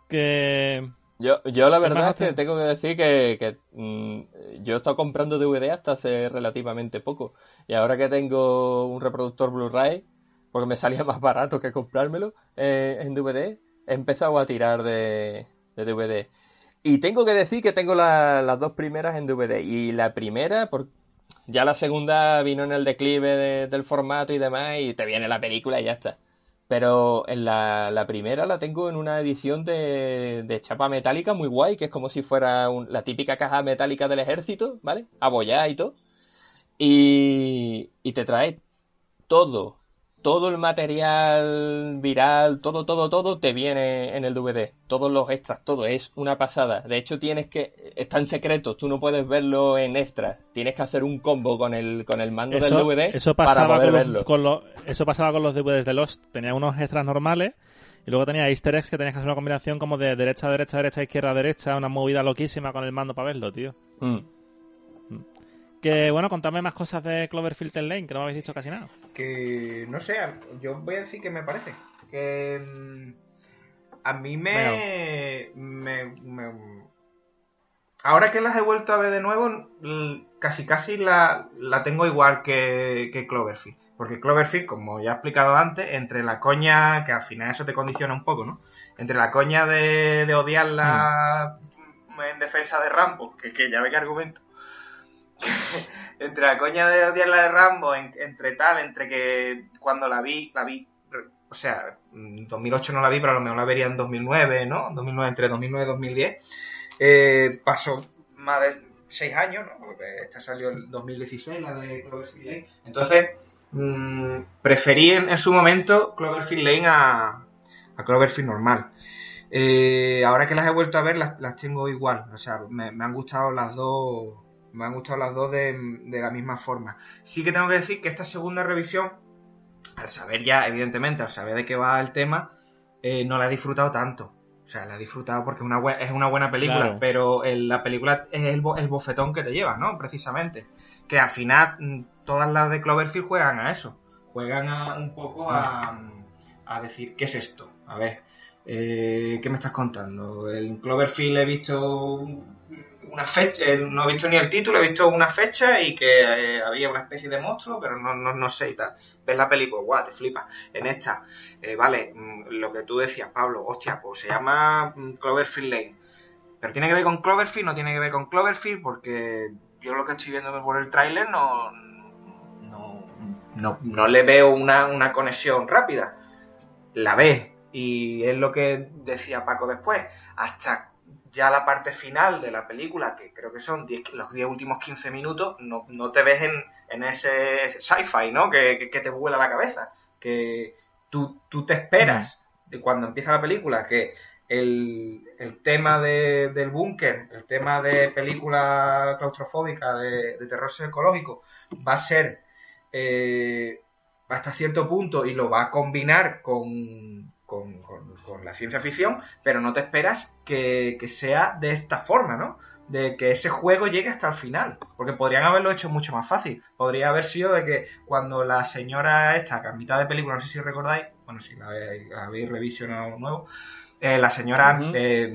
Que... Yo, yo la ¿Qué verdad es que tengo que decir que, que, mm, yo he estado comprando DVD hasta hace relativamente poco. Y ahora que tengo un reproductor Blu-ray, porque me salía más barato que comprármelo eh, en DVD, he empezado a tirar de, DVD. Y tengo que decir que tengo la- las dos primeras en DVD. Y la primera, ya la segunda vino en el declive de- del formato y demás, y te viene la película y ya está. Pero en la, primera la tengo en una edición de, chapa metálica muy guay, que es como si fuera la típica caja metálica del ejército, ¿vale? Abollada y todo. Y, y te trae todo, todo el material viral, todo, todo, todo te viene en el DVD. Todos los extras, todo es una pasada. De hecho, tienes que, están secretos, tú no puedes verlo en extras. Tienes que hacer un combo con el, con el mando Eso, del DVD eso para pasaba poder con verlo. con los- eso pasaba con los DVDs de Lost. Tenía unos extras normales y luego tenía easter eggs que tenías que hacer una combinación como de derecha, derecha, derecha, izquierda, derecha, una movida loquísima con el mando para verlo, tío. Mm. que bueno, contadme más cosas de Cloverfield Lane, que no me habéis dicho casi nada. Que no sé, yo voy a decir que me parece. Que mm, a mí me, me, Ahora que las he vuelto a ver de nuevo, casi casi la, la tengo igual que, que Cloverfield. Porque Cloverfield, como ya he explicado antes, entre la coña, que al final eso te condiciona un poco, ¿no? Entre la coña de, de odiarla mm. en defensa de Rambo, que, que ya ve que argumento, entre la coña de odiarla de Rambo, entre tal, entre que cuando la vi, la vi, o sea, en 2008 no la vi, pero a lo mejor la vería en 2009, ¿no? 2009, entre 2009 y 2010. Eh, pasó más de seis años, ¿no? Porque esta salió en 2016, la de Cloverfield Lane. Entonces, mmm, preferí en, su momento Cloverfield Lane a, Cloverfield normal. Eh, ahora que las he vuelto a ver, las, tengo igual. O sea, me, han gustado las dos. Me han gustado las dos de, de, la misma forma. Sí que tengo que decir que esta segunda revisión, al saber ya, evidentemente, al saber de qué va el tema, eh, no la he disfrutado tanto. O sea, la he disfrutado porque es una, buena, es una buena película, claro. pero el, la película es el, el, bofetón que te lleva, ¿no? Precisamente. Que al final mm, todas las de Cloverfield juegan a eso. Juegan a, un poco a, a, decir, ¿qué es esto? A ver, eh, ¿qué me estás contando? En Cloverfield he visto una fecha, eh, no he visto ni el título, he visto una fecha y que eh, había una especie de monstruo, pero no, no, no sé y tal. Ves la película, guau, te flipas. En esta, eh, vale, mm, lo que tú decías, Pablo, hostia, pues se llama mm, Cloverfield Lane. Pero tiene que ver con Cloverfield, no tiene que ver con Cloverfield, porque yo lo que estoy viendo por el tráiler no, no, no, no, le veo una, una conexión rápida. La ves, y es lo que decía Paco después, hasta ya la parte final de la película, que creo que son 10, los 10 últimos 15 minutos, no, no te ves en, en ese sci-fi, ¿no? Que, que, que, te vuela la cabeza. Que tú, tú te esperas de cuando empieza la película que el, el tema de, del búnker, el tema de película claustrofóbica, de, de terror psicológico, va a ser eh, hasta cierto punto y lo va a combinar con, con, con, con, la ciencia ficción, pero no te esperas que, que, sea de esta forma, ¿no? De que ese juego llegue hasta el final, porque podrían haberlo hecho mucho más fácil. Podría haber sido de que cuando la señora esta, que a mitad de película, no sé si recordáis, bueno, si la habéis, la habéis revisionado nuevo, eh, la señora uh -huh. eh,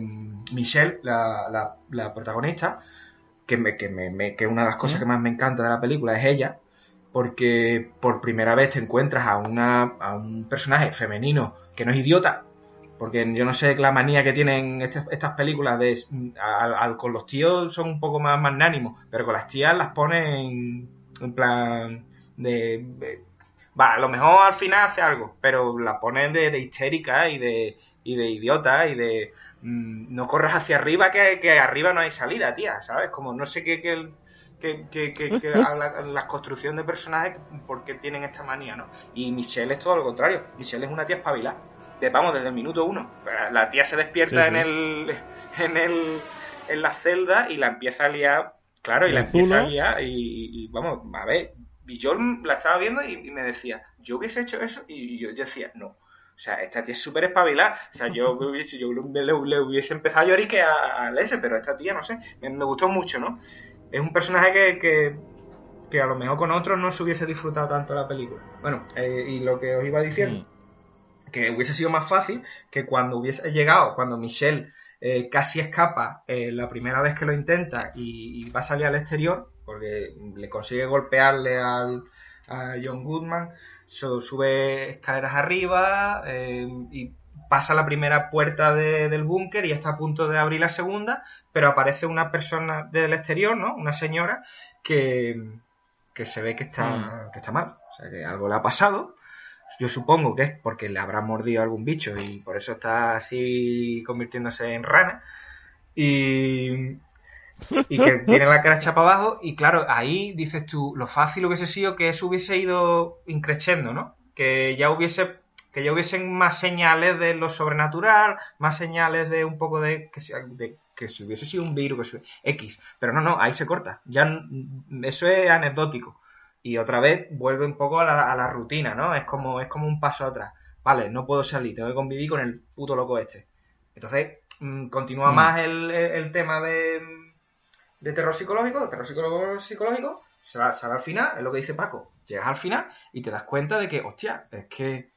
Michelle, la, la, la, protagonista, que, me, que, me, que una de las cosas uh -huh. que más me encanta de la película es ella, porque por primera vez te encuentras a, una, a un personaje femenino que no es idiota, porque yo no sé la manía que tienen estas, estas películas de al, al, con los tíos son un poco más magnánimos, pero con las tías las ponen en plan de, de va, a lo mejor al final hace algo, pero la ponen de, de histérica y de, y de idiota y de mmm, no corras hacia arriba que, que, arriba no hay salida, tía, ¿sabes? Como no sé qué, qué que, que, que, que la, la, construcción de personajes porque tienen esta manía, ¿no? Y Michelle es todo lo contrario. Michelle es una tía espabilada. De, vamos, desde el minuto uno. La tía se despierta sí, sí. en el en el en la celda y la empieza a liar, claro, y la empieza a liar y, y, vamos, a ver, y yo la estaba viendo y, y me decía, yo hubiese hecho eso y yo, yo decía, no. O sea, esta tía es súper espabilada. O sea, yo, yo le, le, hubiese empezado a llorar que a, a ese, pero esta tía, no sé, me, me gustó mucho, ¿no? Es un personaje que, que, que, a lo mejor con otros no se hubiese disfrutado tanto la película. Bueno, eh, y lo que os iba diciendo, mm. que hubiese sido más fácil que cuando hubiese llegado, cuando Michelle eh, casi escapa eh, la primera vez que lo intenta y, y, va a salir al exterior, porque le consigue golpearle al, a John Goodman, so, sube escaleras arriba y pasa la primera puerta de, del búnker y está a punto de abrir la segunda, pero aparece una persona del exterior, ¿no? Una señora que, que se ve que está, mm. que está mal, o sea, que algo le ha pasado. Yo supongo que es porque le habrá mordido algún bicho y por eso está así convirtiéndose en rana. Y, y que tiene la cara chapa abajo. Y claro, ahí dices tú, lo fácil hubiese sido que eso hubiese ido increciendo, ¿no? Que ya hubiese que ya hubiesen más señales de lo sobrenatural, más señales de un poco de que, de, que si hubiese sido un virus, que X. Pero no, no, ahí se corta. Ya eso es anecdótico. Y otra vez vuelve un poco a la, a la rutina, ¿no? Es como, es como un paso atrás. Vale, no puedo salir, tengo que convivir con el puto loco este. Entonces, mmm, continúa mm. más el, el, el, tema de, de terror psicológico, de terror psicológico, se va, se va al final, es lo que dice Paco. Llegas al final y te das cuenta de que, hostia, es que,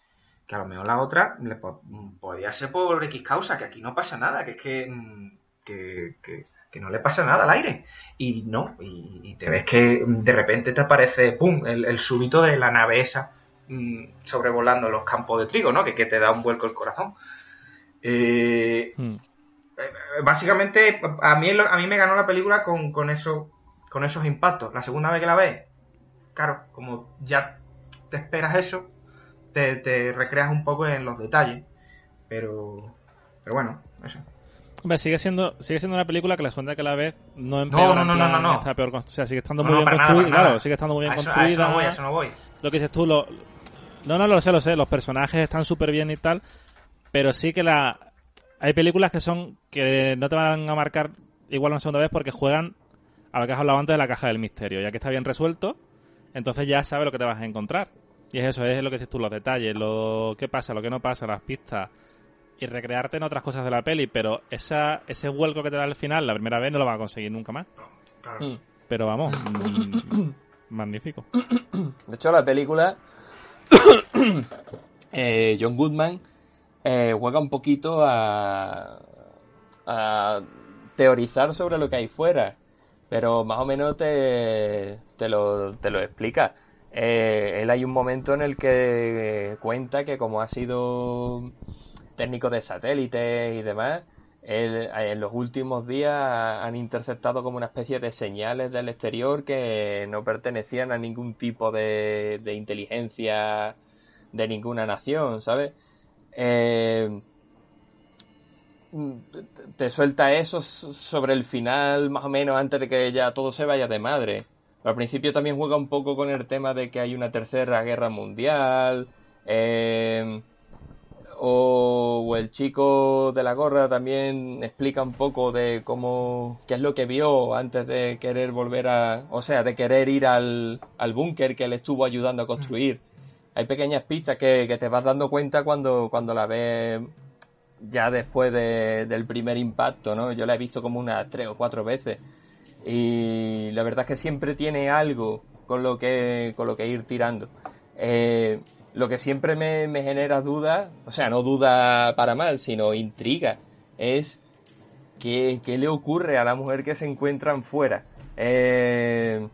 que a lo mejor la otra le po- podía ser por X causa, que aquí no pasa nada, que es que, mm, que, que- que no le pasa nada al aire. Y no, y, y te ves que de repente te aparece, pum, el, el súbito de la nave esa mm, sobrevolando los campos de trigo, ¿no? Que, que te da un vuelco el corazón. Eh, Mm. eh, básicamente a mí a mí me ganó la película con, con eso con esos impactos la segunda vez que la ves claro como ya te esperas eso te, te recreas un poco en los detalles pero pero bueno eso Hombre, sigue siendo, sigue siendo una película que la segunda que la ves no empeora, no, no, no, no, no. está peor constru- o sea, sigue estando muy bien construida, claro, sigue estando muy bien a a construida. eso no voy a eso no voy Lo que dices tú, lo... no, no, lo sé, lo sé, los personajes están súper bien y tal, pero sí que la... hay películas que son, que no te van a marcar igual una segunda vez porque juegan a lo que has hablado antes de la caja del misterio, ya que está bien resuelto, entonces ya sabes lo que te vas a encontrar. Y es eso, es lo que dices tú, los detalles, lo que pasa, lo que no pasa, las pistas, y recrearte en otras cosas de la peli, pero esa, ese vuelco que te da al final, la primera vez no lo vas a conseguir nunca más. Claro. Mm. Pero vamos, mm, magnífico. De hecho, la película, eh, John Goodman eh, juega un poquito a, a teorizar sobre lo que hay fuera, pero más o menos te, te, lo, te lo explica. Eh, él hay un momento en el que cuenta que como ha sido técnico de satélites y demás, él, en los últimos días han interceptado como una especie de señales del exterior que no pertenecían a ningún tipo de, de inteligencia de ninguna nación, ¿sabes? Eh, te- suelta eso sobre el final, más o menos, antes de que ya todo se vaya de madre. Al principio también juega un poco con el tema de que hay una tercera guerra mundial. eh, o, o el chico de la gorra también explica un poco de cómo, qué es lo que vio antes de querer volver a, o sea, de querer ir al, al búnker que le estuvo ayudando a construir. Hay pequeñas pistas que, que te vas dando cuenta cuando, cuando la ves ya después de- del primer impacto, ¿no? Yo la he visto como unas tres o cuatro veces. Y la verdad es que siempre tiene algo con lo que, con lo que ir tirando. Eh, lo que siempre me, me genera dudas, o sea, no duda para mal, sino intriga, es qué, qué le ocurre a la mujer que se encuentran fuera. Eh,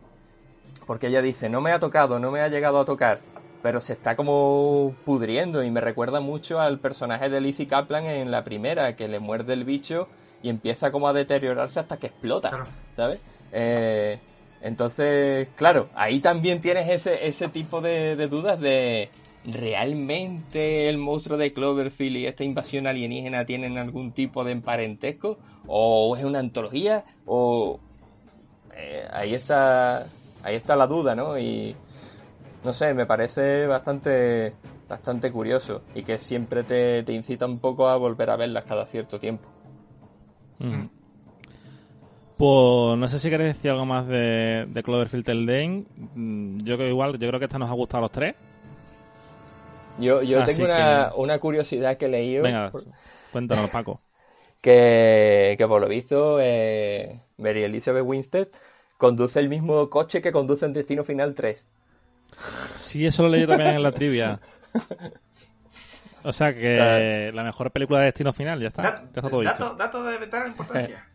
porque ella dice, no me ha tocado, no me ha llegado a tocar, pero se está como pudriendo y me recuerda mucho al personaje de Lizzie Kaplan en la primera, que le muerde el bicho y empieza como a deteriorarse hasta que explota, Claro. ¿sabes? Eh, entonces, claro, ahí también tienes ese, ese tipo de, de dudas de ¿realmente el monstruo de Cloverfield y esta invasión alienígena tienen algún tipo de emparentesco? ¿O es una antología? ¿O eh, ahí está ahí está la duda, ¿no? Y no sé, me parece bastante bastante curioso y que siempre te, te incita un poco a volver a verlas cada cierto tiempo. Mm. Pues no sé si queréis decir algo más de, de Cloverfield Till Lane. Mm, Yo creo igual, yo creo que esta nos ha gustado a los tres. Yo, yo Así tengo una, que- una curiosidad que he leído Venga, cuéntanos, Paco. que, que por lo visto eh, Mary Elizabeth Winstead conduce el mismo coche que conduce en Destino Final 3. Sí, eso lo leí también en la trivia. O sea que Claro. la mejor película de Destino Final, ya está. dato, Ya está todo dato, dato de vital importancia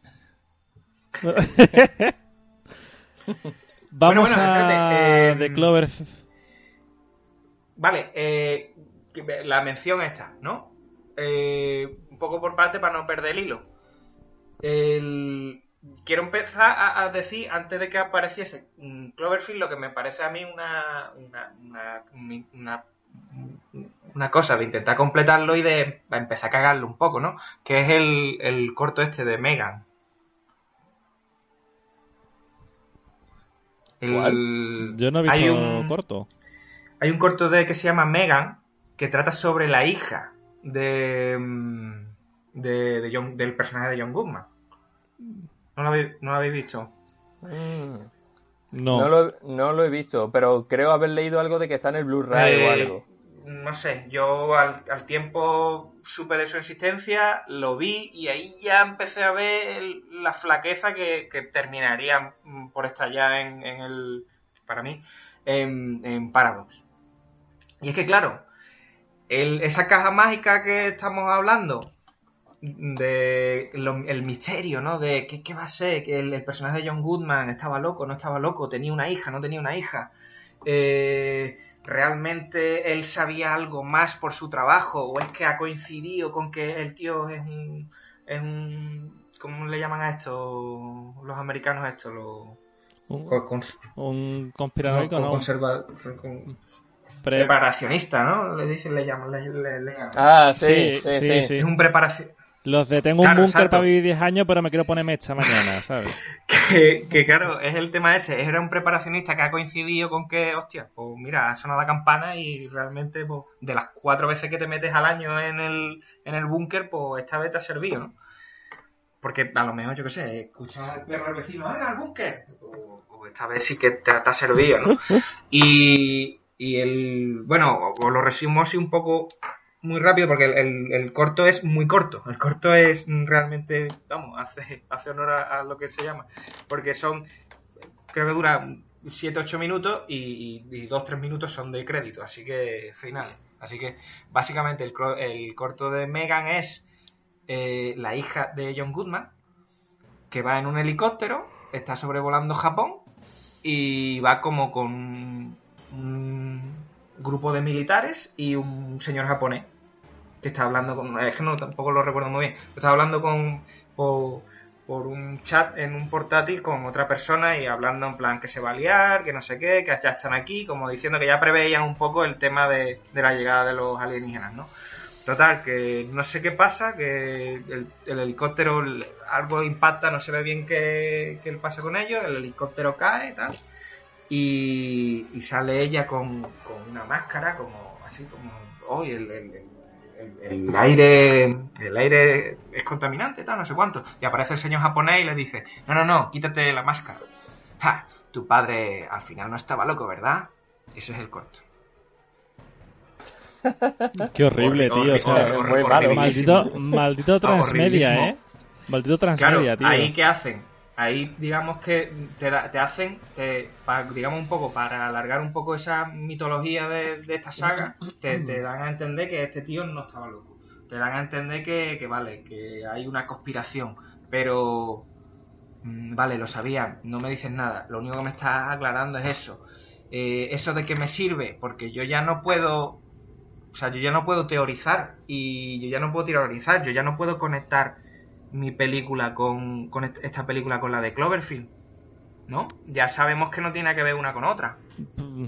Vamos bueno, a espérate, eh, de Clover. Vale, eh, la mención esta, ¿no? Eh, un poco por parte para no perder el hilo. El- Quiero empezar a, a decir, antes de que apareciese mm, Cloverfield, lo que me parece a mí una, una, una, una, una cosa de intentar completarlo y de a empezar a cagarlo un poco, ¿no? Que es el, el corto este de Megan. El- Yo no he hay visto un- corto. hay un corto de que se llama Megan que trata sobre la hija de, mm, de, de John- del personaje de John Goodman. ¿No lo habéis, no lo habéis visto? Mm. No. No, lo, no lo he visto, pero creo haber leído algo de que está en el Blu-ray o Eh, algo. No sé, yo al, al tiempo supe de su existencia, lo vi y ahí ya empecé a ver la flaqueza que, que terminaría mm, por estallar en, en el para mí, en, en Paradox. Y es que, claro, esa caja mágica que estamos hablando, de lo- el misterio, ¿no? De qué, qué va a ser, que el, el personaje de John Goodman estaba loco, no estaba loco, tenía una hija, no tenía una hija. Eh, ¿Realmente él sabía algo más por su trabajo? ¿O es que ha coincidido con que el tío es un... Es un ¿Cómo le llaman a esto los americanos esto? Los, Un, con- un conspiranoico, no, con- Pre- preparacionista, ¿no? Le dicen, le llaman, le, le- le llaman. Ah, sí, Sí, sí, sí, sí. sí. Es un preparación... Los de tengo Claro, un búnker para vivir 10 años, pero me quiero poner mecha mañana, ¿sabes? Que, que claro, es el tema ese. Era un preparacionista que ha coincidido con que, hostia, pues mira, ha sonado la campana y realmente, pues, de las cuatro veces que te metes al año en el, en el búnker, pues esta vez te ha servido, ¿no? Porque a lo mejor, yo qué sé, escuchas al perro del vecino, venga, al búnker. O, o esta vez sí que te, te ha servido, ¿no? Y, y el, bueno, os lo resumo así un poco muy rápido porque el, el- el corto es muy corto. El corto es realmente, vamos, hace, hace honor a, lo que se llama. Porque son, creo que dura 7-8 minutos y, 2-3 minutos son de crédito, así que final. Así que básicamente el, el corto de Megan es eh, la hija de John Goodman, que va en un helicóptero, está sobrevolando Japón y va como con un grupo de militares y un señor japonés que está hablando con es que no tampoco lo recuerdo muy bien está hablando con por, por un chat en un portátil con otra persona y hablando en plan que se va a liar que no sé qué que ya están aquí como diciendo que ya preveían un poco el tema de, la llegada de los alienígenas no Total, que no sé qué pasa, que el, el helicóptero algo impacta, no se ve bien qué, qué pasa con ellos, el helicóptero cae y tal, y, y sale ella con, con una máscara, como así como, hoy el, el- el- el- el aire el aire es contaminante, tal, no sé cuánto, y aparece el señor japonés y le dice, no, no, no, quítate la máscara. Ja, tu padre al final no estaba loco, ¿verdad? Eso es el corto. Qué horrible, tío. O sea, maldito, maldito transmedia. ¿eh? Maldito Claro, transmedia, tío. ahí qué hacen. Ahí digamos que te, da- te hacen, te, digamos un poco, para alargar un poco esa mitología de, esta saga, te, dan a entender que este tío no estaba loco. Te dan a entender que, que vale, que hay una conspiración. Pero, mm, vale, lo sabían, no me dices nada. Lo único que me estás aclarando es eso. Eh, eso de que me sirve, porque yo ya no puedo o sea, yo ya no puedo teorizar y yo ya no puedo teorizar, yo ya no puedo conectar mi película con, con est- esta película con la de Cloverfield. ¿No? Ya sabemos que no tiene que ver una con otra. Mm.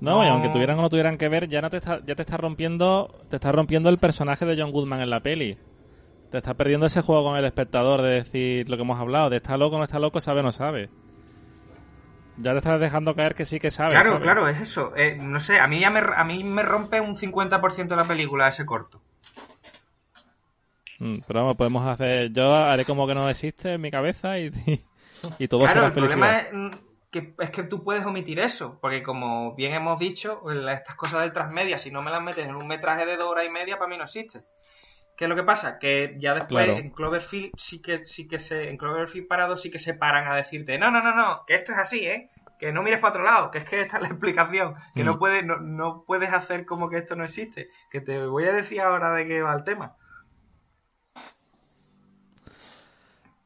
No, y No. aunque tuvieran o no tuvieran que ver, ya no te está, ya te está rompiendo, te está rompiendo el personaje de John Goodman en la peli. Te está perdiendo ese juego con el espectador de decir lo que hemos hablado, de está loco, no está loco, sabe o no sabe. Ya te estás dejando caer que sí que sabe. claro, ¿sabes? claro, es eso. Eh, no sé, a mí ya me, a mí me rompe un 50% de la película ese corto. Mm, Pero vamos, podemos hacer. Yo haré como que no existe en mi cabeza y, y, y todo claro, será el problema es mm, que, es que tú puedes omitir eso, porque como bien hemos dicho, estas cosas del transmedia, si no me las metes en un metraje de dos horas y media, para mí no existe. ¿Qué es lo que pasa? Que ya después Claro. en Cloverfield sí que sí que se en Cloverfield parado sí que se paran a decirte, "No, no, no, no, que esto es así, ¿eh? Que no mires para otro lado, que es que esta es la explicación, que Mm. no puedes no, no puedes hacer como que esto no existe, que te voy a decir ahora de qué va el tema."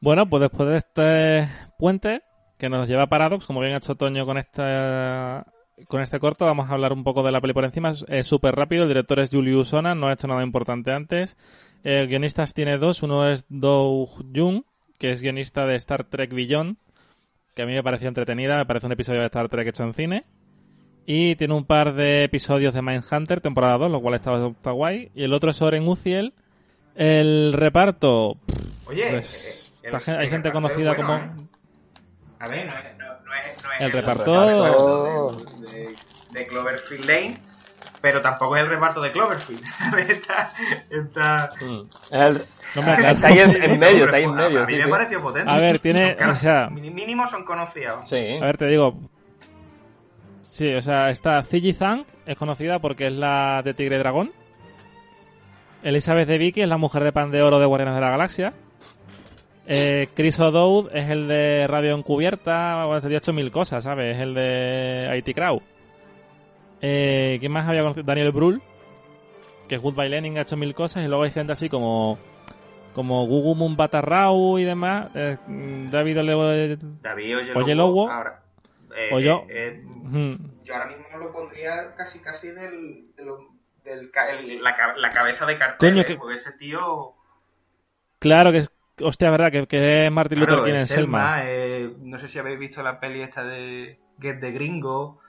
Bueno, pues después de este puente que nos lleva a Paradox, como bien ha hecho Toño con esta con este corto, vamos a hablar un poco de la peli por encima. Es súper rápido. El director es Julius Sona, no ha hecho nada importante antes. Eh, guionistas tiene dos. Uno es Doug Jung, que es guionista de Star Trek Beyond, que a mí me pareció entretenida. Me parece un episodio de Star Trek hecho en cine. Y tiene un par de episodios de Mindhunter, temporada 2, lo cual está, está guay. Y el otro es Oren Uziel. El reparto, Oye, pues, hay gente conocida bueno, como... ¿eh? A ver, no es, no, no es, no es El reparto- reparto de, de- de Cloverfield Lane, pero tampoco es el reparto de Cloverfield. está, está... Mm. El- No me aclaro. está ahí en, en medio, está ahí en A medio, mí sí, me sí. pareció potente. A ver, tiene- Claro, o sea- mínimo son conocidos. Sí. A ver, te digo. Sí, o sea, está Ziggy Zhang, es conocida porque es la de Tigre Dragón. Elizabeth de Vicky es la mujer de pan de oro de Guardianes de la Galaxia. Eh, Chris O'Dowd es el de Radio Encubierta, o ha hecho mil cosas, ¿sabes? Es el de IT Crowd. Eh, ¿Quién más había conocido? Daniel Brühl, que es Goodbye Lenin, ha hecho mil cosas, y luego hay gente así como como Gugu Mumbatarrau y demás, eh, David Ole... David Oyelowo. Ahora, eh, O yo. eh, eh, yo ahora mismo lo pondría casi casi del, del la, la cabeza de cartel, Coño, que- porque ese tío... Claro que es, hostia, verdad, que, que es Martin Claro, Luther King en Selma. Selma, eh, no sé si habéis visto la peli esta de Get the Gringo.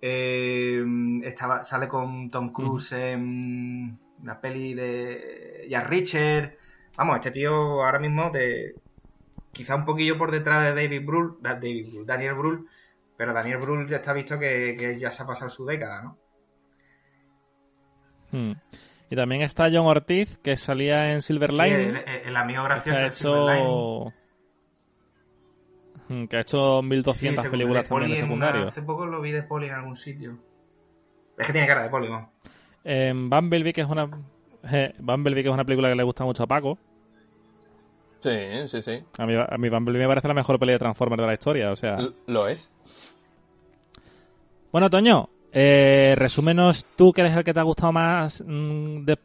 eh, estaba, sale con Tom Cruise en una peli de Jack Richard. Vamos, este tío ahora mismo de quizá un poquillo por detrás de David Brühl, da- David Brühl, Daniel Brühl, pero Daniel Brühl ya está visto que, que ya se ha pasado su década, ¿no? Mm. Y también está John Ortiz, que salía en Silver Sí, Lining. el, el- amigo que gracioso ha de Silver Lining. hecho... Mm, que ha hecho 1200 Sí, películas de también de una- secundario. hace poco lo vi de Poli en algún sitio. Es que tiene cara de Poli, ¿no? En Bumblebee, que es una... eh, Bumblebee, que es una película que le gusta mucho a Paco. Sí, sí, sí. A mí, a mí Bumblebee me parece la mejor peli de Transformers de la historia, o sea... L- Lo es. Bueno, Toño, eh, resúmenos tú, que eres el que te ha gustado más mm, de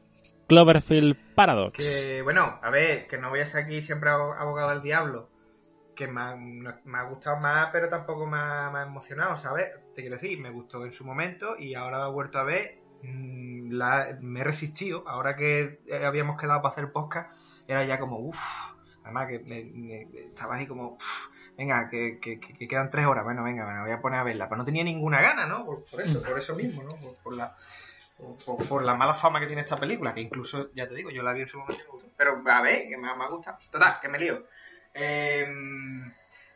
Cloverfield Paradox. Que, bueno, a ver, que no voy a ser aquí siempre abo- abogado del diablo. Que me ha, me ha gustado más, pero tampoco me ha, me ha emocionado, ¿sabes? Te quiero decir, me gustó en su momento y ahora lo he vuelto a ver. mm, la- me he resistido. Ahora que eh, habíamos quedado para hacer podcast, era ya como, uff. Además, que me- me- estaba ahí como, "Uf, venga, que, que- que- que quedan tres horas. Bueno, venga, me voy a poner a verla. Pero no tenía ninguna gana, ¿no? Por, eso, por eso mismo, ¿no? Por, la, por, la mala fama que tiene esta película, que incluso, ya te digo, yo la vi en su momento. Pero a ver, que me, gustado. Total, que me lío. Eh,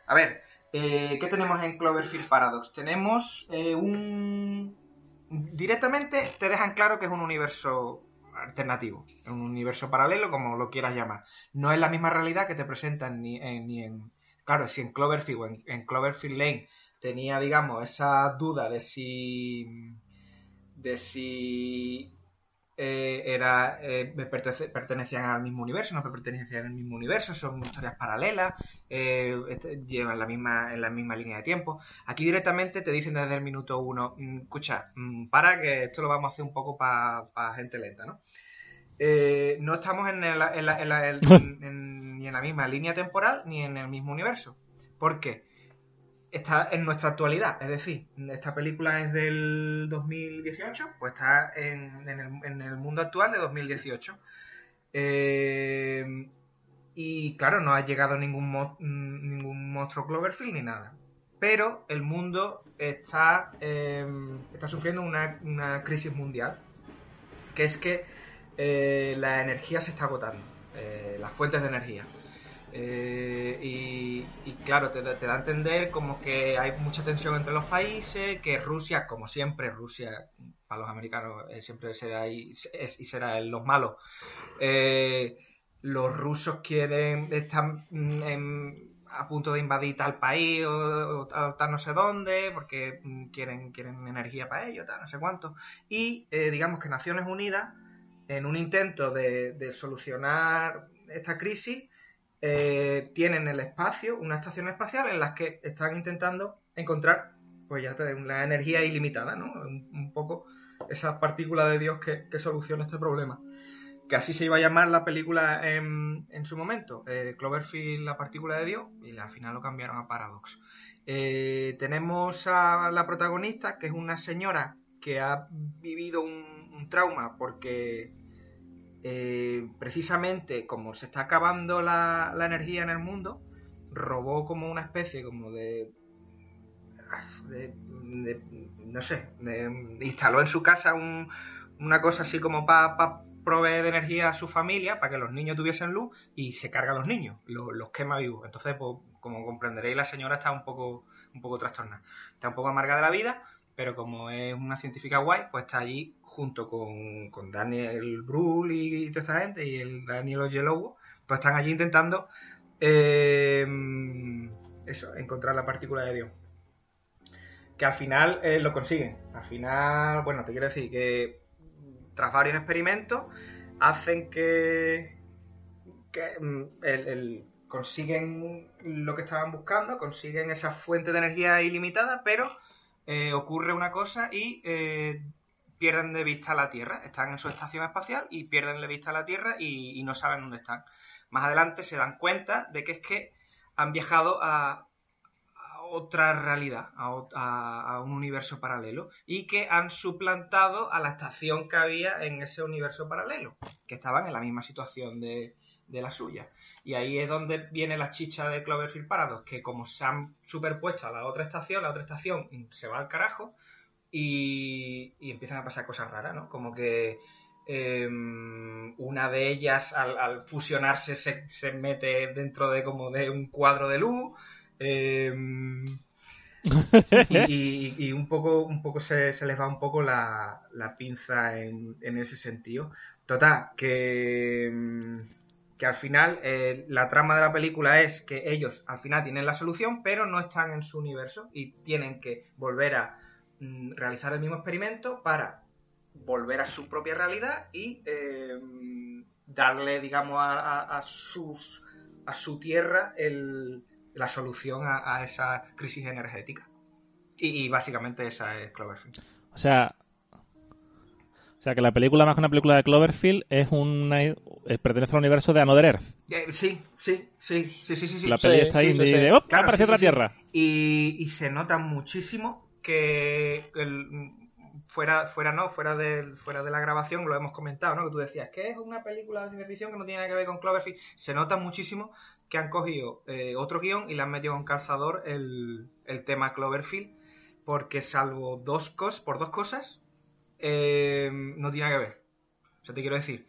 a ver, eh, ¿qué tenemos en Cloverfield Paradox? Tenemos eh, un... Directamente te dejan claro que es un universo alternativo, un universo paralelo, como lo quieras llamar. No es la misma realidad que te presentan ni en... Ni en claro, si en Cloverfield o en, en Cloverfield Lane tenía, digamos, esa duda de si de si eh, era eh, pertenecían al mismo universo, no pertenecían al mismo universo, son historias paralelas, eh, este- llevan la misma, en la misma línea de tiempo. Aquí directamente te dicen desde el minuto uno, "Mm, escucha, mm, para que esto lo vamos a hacer un poco para gente lenta, ¿no? No estamos en, la, en- ni en la misma línea temporal ni en el mismo universo. ¿Por qué? está en nuestra actualidad. Es decir, esta película es del 2018, pues está en, el, mundo actual de 2018. Eh, y claro, no ha llegado ningún, mo- ningún monstruo Cloverfield ni nada. Pero el mundo está, eh, está sufriendo una, una crisis mundial. Que es que eh, la energía se está agotando. Las fuentes de energía. Eh, y, claro, te, da- a entender como que hay mucha tensión entre los países, que Rusia, como siempre, Rusia para los americanos eh, siempre será y, es, y será los malos. Eh, los rusos quieren, están mm, en- a punto de invadir tal país o, o tal, no sé dónde, porque mm, quieren, quieren energía para ello, tal no sé cuánto. Y digamos que Naciones Unidas, en un intento de solucionar esta crisis, eh, tienen en el espacio una estación espacial en la que están intentando encontrar, pues ya te energía ilimitada, ¿no? Un, poco esa partícula de Dios que, que soluciona este problema. Que así se iba a llamar la película en, su momento, eh, Cloverfield, la partícula de Dios, y al final lo cambiaron a Paradox. Eh, tenemos a la protagonista, que es una señora que ha vivido un trauma porque eh, precisamente como se está acabando la, energía en el mundo, robó como una especie como de... de- no sé, de- instaló en su casa un- una cosa así como para proveer de energía a su familia, para que los niños tuviesen luz y se carga a los niños, lo- los quema vivos. Entonces, pues, como comprenderéis, la señora está un poco, un poco trastornada. Está un poco amarga de la vida, pero como es una científica guay, pues está allí junto con, con Daniel Brühl y, toda esta gente y el Daniel Oyelowo, pues están allí intentando eh, eso, encontrar la partícula de Dios. Que al final eh, lo consiguen. Al final, bueno, te quiero decir que tras varios experimentos hacen que, que mm, el, el- consiguen lo que estaban buscando, consiguen esa fuente de energía ilimitada, pero eh, ocurre una cosa y eh, pierden de vista la Tierra. Están en su estación espacial y pierden de vista la Tierra y, no saben dónde están. Más adelante se dan cuenta de que es que han viajado a, otra realidad, a, un universo paralelo, y que han suplantado a la estación que había en ese universo paralelo, que estaban en la misma situación de, de la suya. Y ahí es donde viene la chicha de Cloverfield Paradox, que como se han superpuesto a la otra estación, la otra estación se va al carajo y, empiezan a pasar cosas raras, ¿no? Como que em, una de ellas al, fusionarse se, mete dentro de como de un cuadro de luz. Em, y, un poco, un poco se, les va un poco la, pinza en, en, ese sentido. Total, que em, que al final eh, la trama de la película es que ellos al final tienen la solución, pero no están en su universo y tienen que volver a mm, realizar el mismo experimento para volver a su propia realidad y eh, darle, digamos, a, sus, a su tierra la solución a, esa crisis energética. Y, y, básicamente esa es Cloverfield. O sea, o sea, que la película, más que una película de Cloverfield, es una, eh, pertenece al universo de Another Earth. Eh, sí, sí, sí, sí, sí, sí. La peli está ahí de, ¡oh! Claro, aparece otra Tierra. Y, se nota muchísimo que fuera, fuera no, fuera de, fuera de la grabación, lo hemos comentado, ¿no? Que tú decías que es una película de ciencia ficción que no tiene nada que ver con Cloverfield. Se nota muchísimo que han cogido eh, otro guion y le han metido en calzador el, el tema Cloverfield, porque salvo dos cosas, por dos cosas, eh, no tiene que ver. O sea, te quiero decir.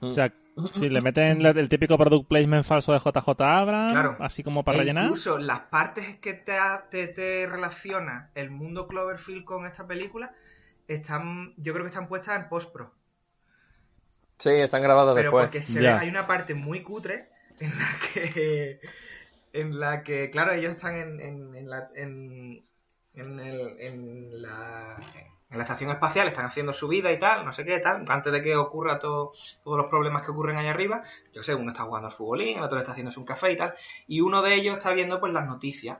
O sea, si le meten el típico product placement falso de JJ Abrams, así como para e rellenar. Incluso las partes que te, te, relaciona el mundo Cloverfield con esta película, están, yo creo que están puestas en post-pro. Sí, están grabadas Pero después. porque se ve, hay una parte muy cutre en la que, en la que claro, ellos están en, en, en la, en, el, en la en la estación espacial, están haciendo su vida y tal, no sé qué, tal, antes de que ocurra todo, todos los problemas que ocurren ahí arriba, yo sé, uno está jugando al futbolín, el otro está haciéndose un café y tal, y uno de ellos está viendo pues las noticias,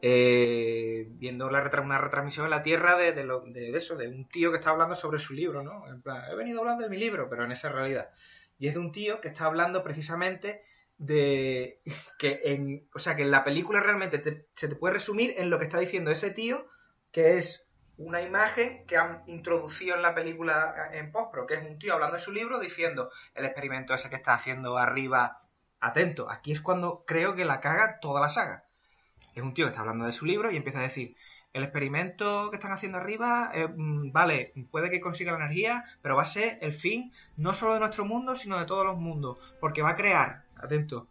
eh, viendo una retransmisión en la Tierra de, de, eso, de un tío que está hablando sobre su libro, ¿no? En plan, he venido hablando de mi libro, pero en esa realidad. Y es de un tío que está hablando precisamente de que en, o sea, que en la película realmente se te puede resumir en lo que está diciendo ese tío, que es una imagen que han introducido en la película en postpro, que es un tío hablando de su libro diciendo el experimento ese que está haciendo arriba, atento, aquí es cuando creo que la caga toda la saga. Es un tío que está hablando de su libro y empieza a decir, el experimento que están haciendo arriba, eh, mm, vale, puede que consiga la energía, pero va a ser el fin no solo de nuestro mundo, sino de todos los mundos, porque va a crear, atento,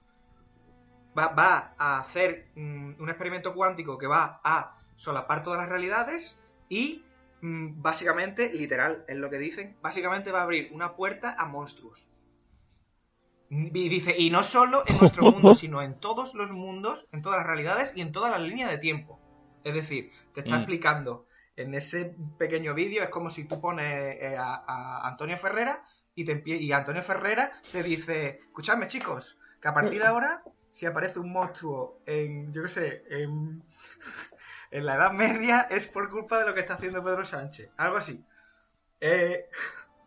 va, va a hacer mm, un experimento cuántico que va a solapar todas las realidades, y mm, básicamente, literal, es lo que dicen, básicamente va a abrir una puerta a monstruos. Y dice, y no solo en nuestro mundo, sino en todos los mundos, en todas las realidades y en toda la línea de tiempo. Es decir, te está mm. explicando en ese pequeño vídeo, es como si tú pones eh, a, Antonio Ferrera y, te, y Antonio Ferrera te dice, escuchadme chicos, que a partir de ahora, si aparece un monstruo en, yo qué sé, en, en la Edad Media es por culpa de lo que está haciendo Pedro Sánchez. Algo así. Eh,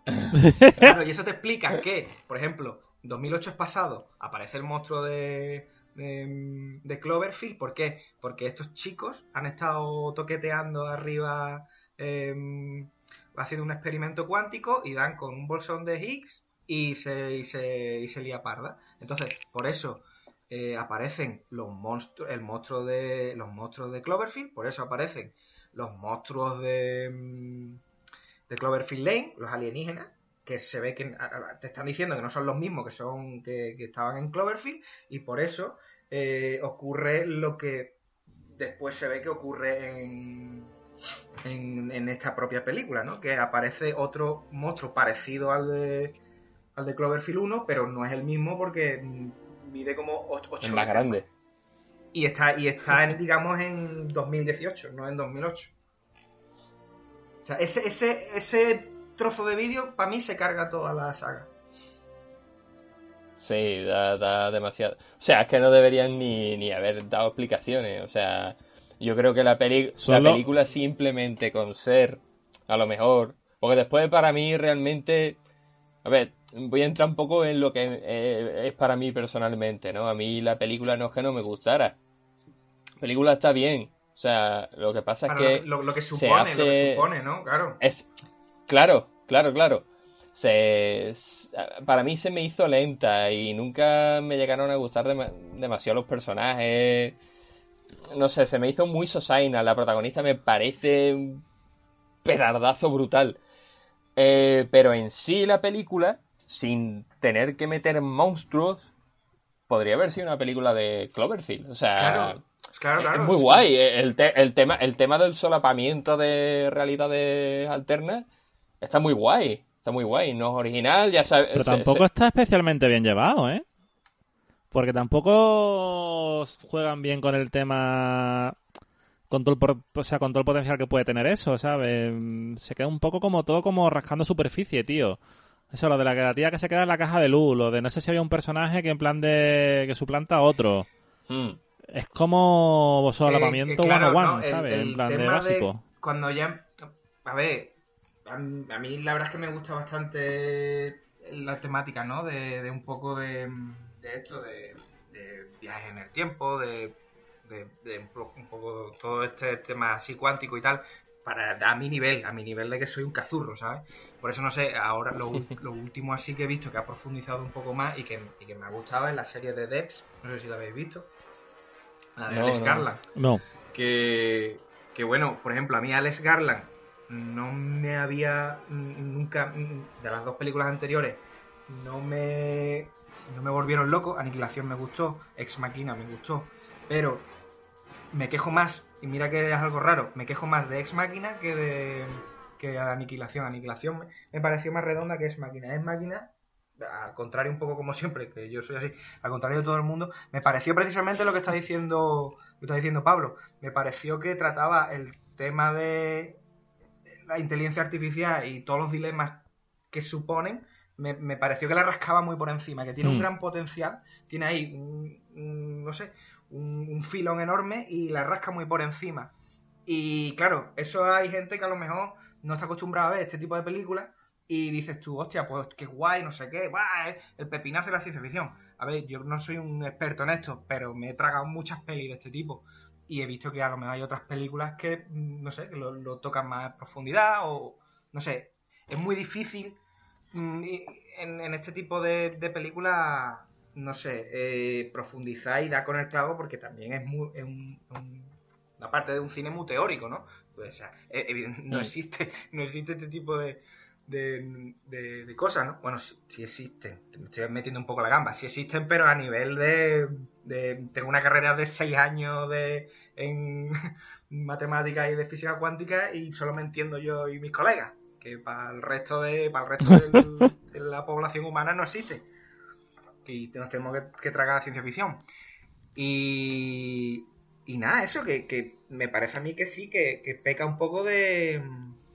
claro, y eso te explica que, por ejemplo, 2008 es pasado, aparece el monstruo de, de, Cloverfield. ¿Por qué? Porque estos chicos han estado toqueteando arriba em, haciendo un experimento cuántico y dan con un bolsón de Higgs y se, y se, y se lía parda. Entonces, por eso eh, aparecen los monstruos, el monstruo de los monstruos de Cloverfield, por eso aparecen los monstruos de, mm, de Cloverfield Lane, los alienígenas, que se ve que te están diciendo que no son los mismos que son que, estaban en Cloverfield y por eso eh, ocurre lo que después se ve que ocurre en, en, en, esta propia película, ¿no? Que aparece otro monstruo parecido al de al de Cloverfield 1, pero no es el mismo porque mm, mide como 8 Es más grande. Y está, y está en, digamos, en 2018, no en 2008. O sea, ese, ese, ese trozo de vídeo, para mí, se carga toda la saga. Sí, da, da demasiado. O sea, es que no deberían ni, ni haber dado explicaciones. O sea, yo creo que la, peli la película simplemente con ser, a lo mejor. Porque después para mí realmente. A ver, voy a entrar un poco en lo que eh, es para mí personalmente, ¿no? A mí la película no es que no me gustara. La película está bien. O sea, lo que pasa es que. Lo, lo, que supone, lo que supone, ¿no? Claro. Es. Claro, claro, claro. Se, para mí se me hizo lenta y nunca me llegaron a gustar demasiado los personajes. No sé, se me hizo muy sosaina. La protagonista me parece un pedardazo brutal. Eh, pero en sí la película sin tener que meter monstruos, podría haber sido una película de Cloverfield. O sea, claro, es muy guay. El, el, tema, el tema del solapamiento de realidades alternas está muy guay. Está muy guay. No es original, ya sabes. Pero tampoco está especialmente bien llevado, ¿eh? Porque tampoco juegan bien con el tema con todo el, o sea, con todo el potencial que puede tener eso, ¿sabes? Se queda un poco como todo como rascando superficie, tío. Eso, lo de la, que la tía que se queda en la caja de luz, lo de no sé si había un personaje que en plan de que suplanta a otro. Hmm. Es como solapamiento one on one, ¿sabes? en plan de básico. cuando ya. A ver, a, mí la verdad es que me gusta bastante la temática, ¿no? De, un poco de, de esto, de, viajes en el tiempo, de, de, un poco todo este tema así cuántico y tal para a mi nivel, a mi nivel de que soy un cazurro, ¿sabes? Por eso no sé, ahora lo, último así que he visto que ha profundizado un poco más y que, me ha gustado es la serie de Debs, no sé si la habéis visto, la de Alex Garland. No. Que, que bueno, por ejemplo, a mí Alex Garland no me había nunca, de las dos películas anteriores, no me, no me volvieron loco, Aniquilación me gustó, Ex Machina me gustó, pero me quejo más y mira que es algo raro, me quejo más de Ex Máquina que de que Aniquilación. Aniquilación me, pareció más redonda que Ex Máquina. Ex Máquina, al contrario un poco como siempre, que yo soy así, al contrario de todo el mundo, me pareció precisamente lo que está diciendo, lo está diciendo Pablo. Me pareció que trataba el tema de la inteligencia artificial y todos los dilemas que suponen, me, pareció que la rascaba muy por encima, que tiene un mm. gran potencial, tiene ahí, no sé, un, filón enorme y la rasca muy por encima. Y claro, eso hay gente que a lo mejor no está acostumbrada a ver este tipo de películas y dices tú, hostia, pues qué guay, no sé qué, el pepinazo de la ciencia ficción. A ver, yo no soy un experto en esto, pero me he tragado muchas pelis de este tipo y he visto que a lo mejor hay otras películas que, mm, no sé, que lo, tocan más en profundidad o, no sé, es muy difícil mm, en, este tipo de películas no sé, eh, profundizar y dar con el clavo porque también es, muy, una parte de un cine muy teórico, ¿no? Pues, eh, no, mm. existe, no existe este tipo de, de, cosas, ¿no? Bueno, sí, existen, me estoy metiendo un poco la gamba, sí existen, pero a nivel de... tengo una carrera de seis años de, en matemáticas y de física cuántica y solo me entiendo yo y mis colegas, que para el resto de, para el resto de la población humana no existe y nos tenemos que, tragar la ciencia ficción. Y, y nada, eso que, me parece a mí que sí, que, peca un poco de,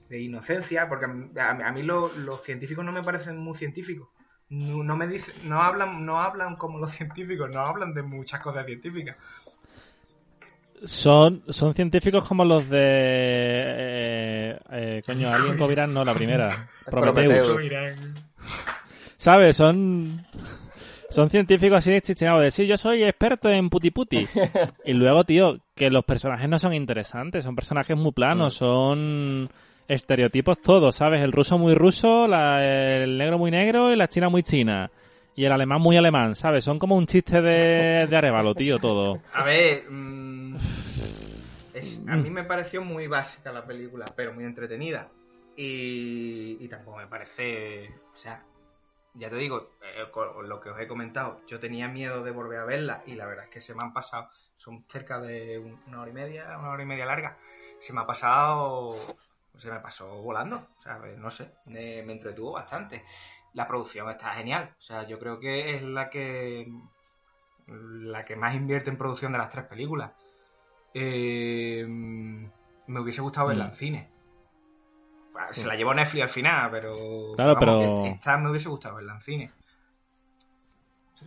inocencia, porque a, mí los científicos no me parecen muy científicos. No, me dicen, no hablan, no hablan como los científicos, no hablan de muchas cosas científicas. Son, son científicos como los de. Eh, eh, coño, Alien Covirán, no, la primera. Prometheus. ¿Sabes? Son. Son científicos así chicheados de sí, yo soy experto en puti puti. y luego, tío, que los personajes no son interesantes, son personajes muy planos, mm. son estereotipos todos, ¿sabes? El ruso muy ruso, el negro muy negro y la china muy china. Y el alemán muy alemán, ¿sabes? Son como un chiste de, de Arevalo, tío, todo. A ver, mm, a mí me pareció muy básica la película, pero muy entretenida. Y, y tampoco me parece, o sea, ya te digo, eh, con lo que os he comentado, yo tenía miedo de volver a verla y la verdad es que se me han pasado, son cerca de una hora y media, una hora y media larga, se me ha pasado, se me pasó volando, o sea, no sé, me, entretuvo bastante. La producción está genial, o sea, yo creo que es la que la que más invierte en producción de las tres películas. Eh, me hubiese gustado verla mm. en cine se la llevó Netflix al final, pero. Claro, pero. Esta me hubiese gustado verla en cine.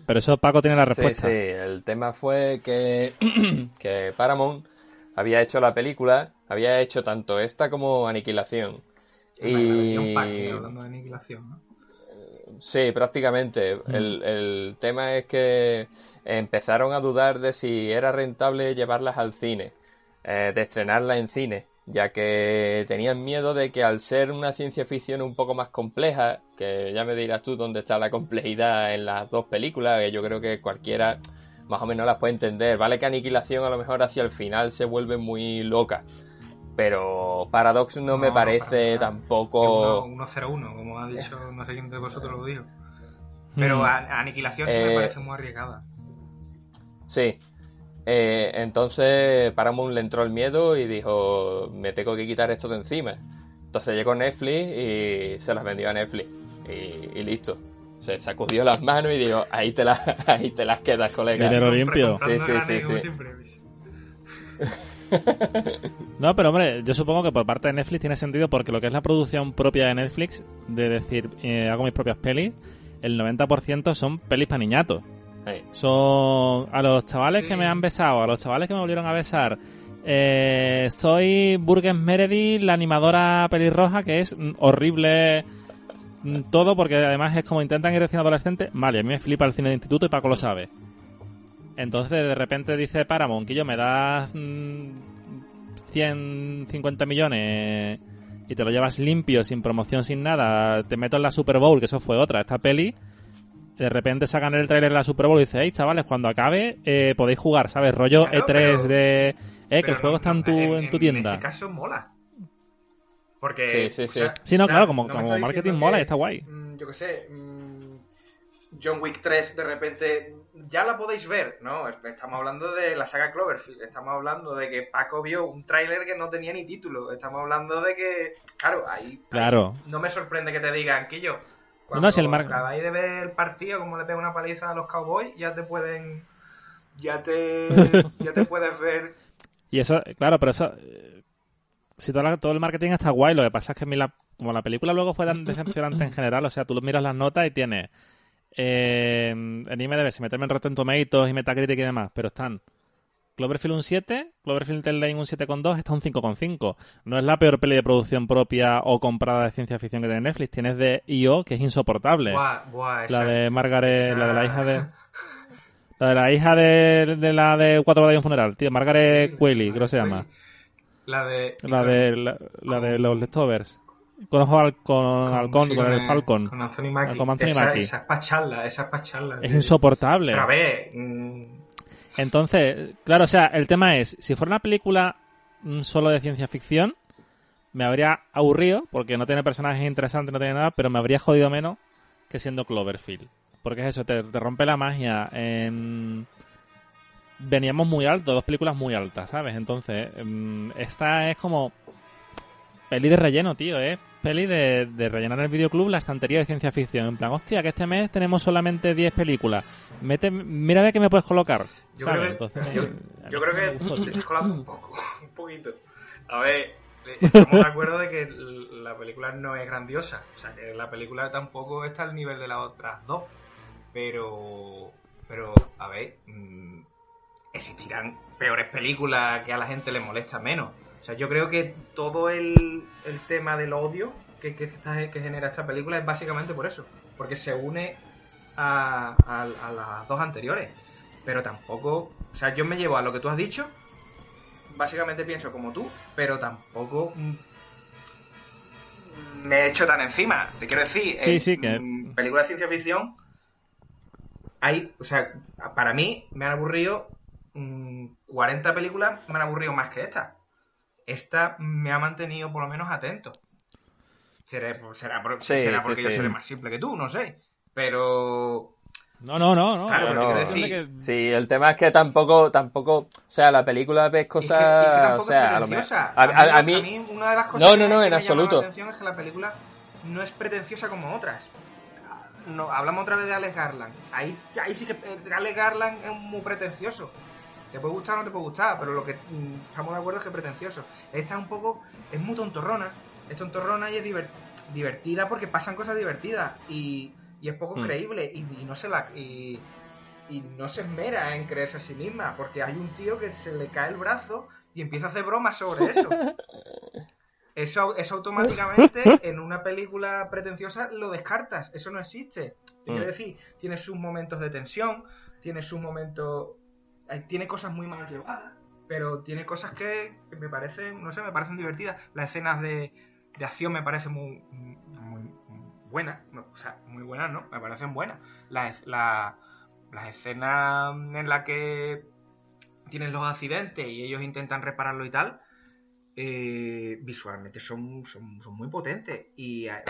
Pero eso Paco tiene la respuesta. Sí, sí, el tema fue que, que Paramount había hecho la película, había hecho tanto esta como Aniquilación. Y... hablando de aniquilación, ¿no? Sí, prácticamente. Mm. El, el tema es que empezaron a dudar de si era rentable llevarlas al cine, eh, de estrenarla en cine ya que tenían miedo de que al ser una ciencia ficción un poco más compleja, que ya me dirás tú dónde está la complejidad en las dos películas, que yo creo que cualquiera más o menos las puede entender. Vale que Aniquilación a lo mejor hacia el final se vuelve muy loca, pero Paradox no, me parece tampoco... 101, como ha dicho no sé quién de vosotros lo dijo. Pero hmm. Aniquilación sí me eh, parece muy arriesgada. Sí, eh, entonces Paramount le entró el miedo y dijo, me tengo que quitar esto de encima. Entonces llegó Netflix y se las vendió a Netflix. Y, listo. Se sacudió las manos y dijo, ahí te, las, ahí te las quedas, colega. Dinero limpio. Sí, sí, sí. no, pero hombre, yo supongo que por parte de Netflix tiene sentido porque lo que es la producción propia de Netflix, de decir, eh, hago mis propias pelis, el 90% son pelis para niñatos. Son a los chavales que me han besado, a los chavales que me volvieron a besar. Eh, soy Burgess Meredith, la animadora pelirroja, que es horrible mm, todo, porque además es como intentan ir recién adolescente. Vale, a mí me flipa el cine de instituto y Paco lo sabe. Entonces de repente dice Paramount que yo me das 150 mm, millones y te lo llevas limpio, sin promoción, sin nada. Te meto en la Super Bowl, que eso fue otra. Esta peli de repente sacan el trailer de la Super Bowl y dicen, hey chavales, cuando acabe eh, podéis jugar, ¿sabes? Rollo E3 de... Eh, que el juego está en tu, en, tu tienda. En este caso mola. Porque... Sí, sí, sí. sí, no, claro, como, como marketing mola y está guay. Mm, yo qué sé... Mm, John Wick 3 de repente ya la podéis ver, ¿no? Estamos hablando de la saga Cloverfield, estamos hablando de que Paco vio un tráiler que no tenía ni título, estamos hablando de que, claro, ahí, claro. no me sorprende que te digan que yo cuando no, el acabáis de ver el partido, como le pega una paliza a los Cowboys, ya te pueden. Ya te, ya te puedes ver. Y eso, claro, pero eso. Eh, si todo, todo el marketing está guay, lo que pasa es que la, como la película luego fue tan decepcionante en general, o sea, tú miras las notas y tienes. Eh, en IMDb, si meterme en Rotten Tomatoes y Metacritic y demás, pero están Cloverfield un 7, Cloverfield Lane un 7,2, está un 5,5. No es la peor peli de producción propia o comprada de ciencia ficción que tiene Netflix. Tienes de IO, que es insoportable. la de Margaret, la de la hija de... La de la hija de, la de Cuatro de un funeral, tío. Margaret Qualley, creo que se llama. La de... La de, la, de los leftovers. Con ojo con, halcón, con, el Falcon. Con Anthony Mackie. Con Anthony esa, Mackie. Esa es pacharla, esa es pacharla. Es insoportable. Pero a ver... Mm, entonces, claro, o sea, el tema es, si fuera una película solo de ciencia ficción, me habría aburrido, porque no tiene personajes interesantes, no tiene nada, pero me habría jodido menos que siendo Cloverfield. Porque es eso, te, rompe la magia. Veníamos muy altos, dos películas muy altas, ¿sabes? Entonces, em, esta es como peli de relleno, tío, ¿eh? Peli de, de, rellenar el videoclub la estantería de ciencia ficción. En plan, hostia, que este mes tenemos solamente 10 películas. Mete, mira a ver qué me puedes colocar. Yo creo que, yo, creo que te estás colando un poco, un poquito. A ver, estamos de acuerdo de que la película no es grandiosa. O sea, que la película tampoco está al nivel de las otras dos. Pero, pero, a ver, mm, existirán peores películas que a la gente le molesta menos. O sea, yo creo que todo el, el tema del odio que, que, que genera esta película es básicamente por eso. Porque se une a, a, las dos anteriores. Pero tampoco. O sea, yo me llevo a lo que tú has dicho. Básicamente pienso como tú, pero tampoco mm, me he hecho tan encima. Te quiero decir, sí, sí, que... películas de ciencia ficción hay, o sea, para mí me han aburrido 40 mm, películas, me han aburrido más que esta esta me ha mantenido por lo menos atento. Será, será, será porque yo seré más simple que tú, no sé. Pero... No, no, no, no. Claro, Sí, el tema es que tampoco, tampoco, o sea, la película ves cosas, o sea, a, lo mejor, a, mí, una de las cosas no, no, no, en absoluto. la atención es que la película no es pretenciosa como otras. No, hablamos otra vez de Alex Garland. Ahí, ahí sí que eh, Alex Garland es muy pretencioso. Te puede gustar o no te puede gustar, pero lo que mm, estamos de acuerdo es que es pretencioso. Esta es un poco, es muy tontorrona, es tontorrona y es divertida porque pasan cosas divertidas. Y, y es poco Mm. creíble y, y no se la y, y no se esmera en creerse a sí misma porque hay un tío que se le cae el brazo y empieza a hacer bromas sobre eso. Eso, eso automáticamente en una película pretenciosa lo descartas, eso no existe. Te quiero Mm. decir, tiene sus momentos de tensión, tiene sus momentos. Eh, Tiene cosas muy mal llevadas, pero tiene cosas que, me parecen, no sé, me parecen divertidas. Las escenas de, de acción me parecen muy, muy buenas, o sea, muy buenas, ¿no? Me parecen buenas. Las, la- las escenas en las que tienen los accidentes y ellos intentan repararlo y tal, eh, visualmente son, son, muy potentes y eh,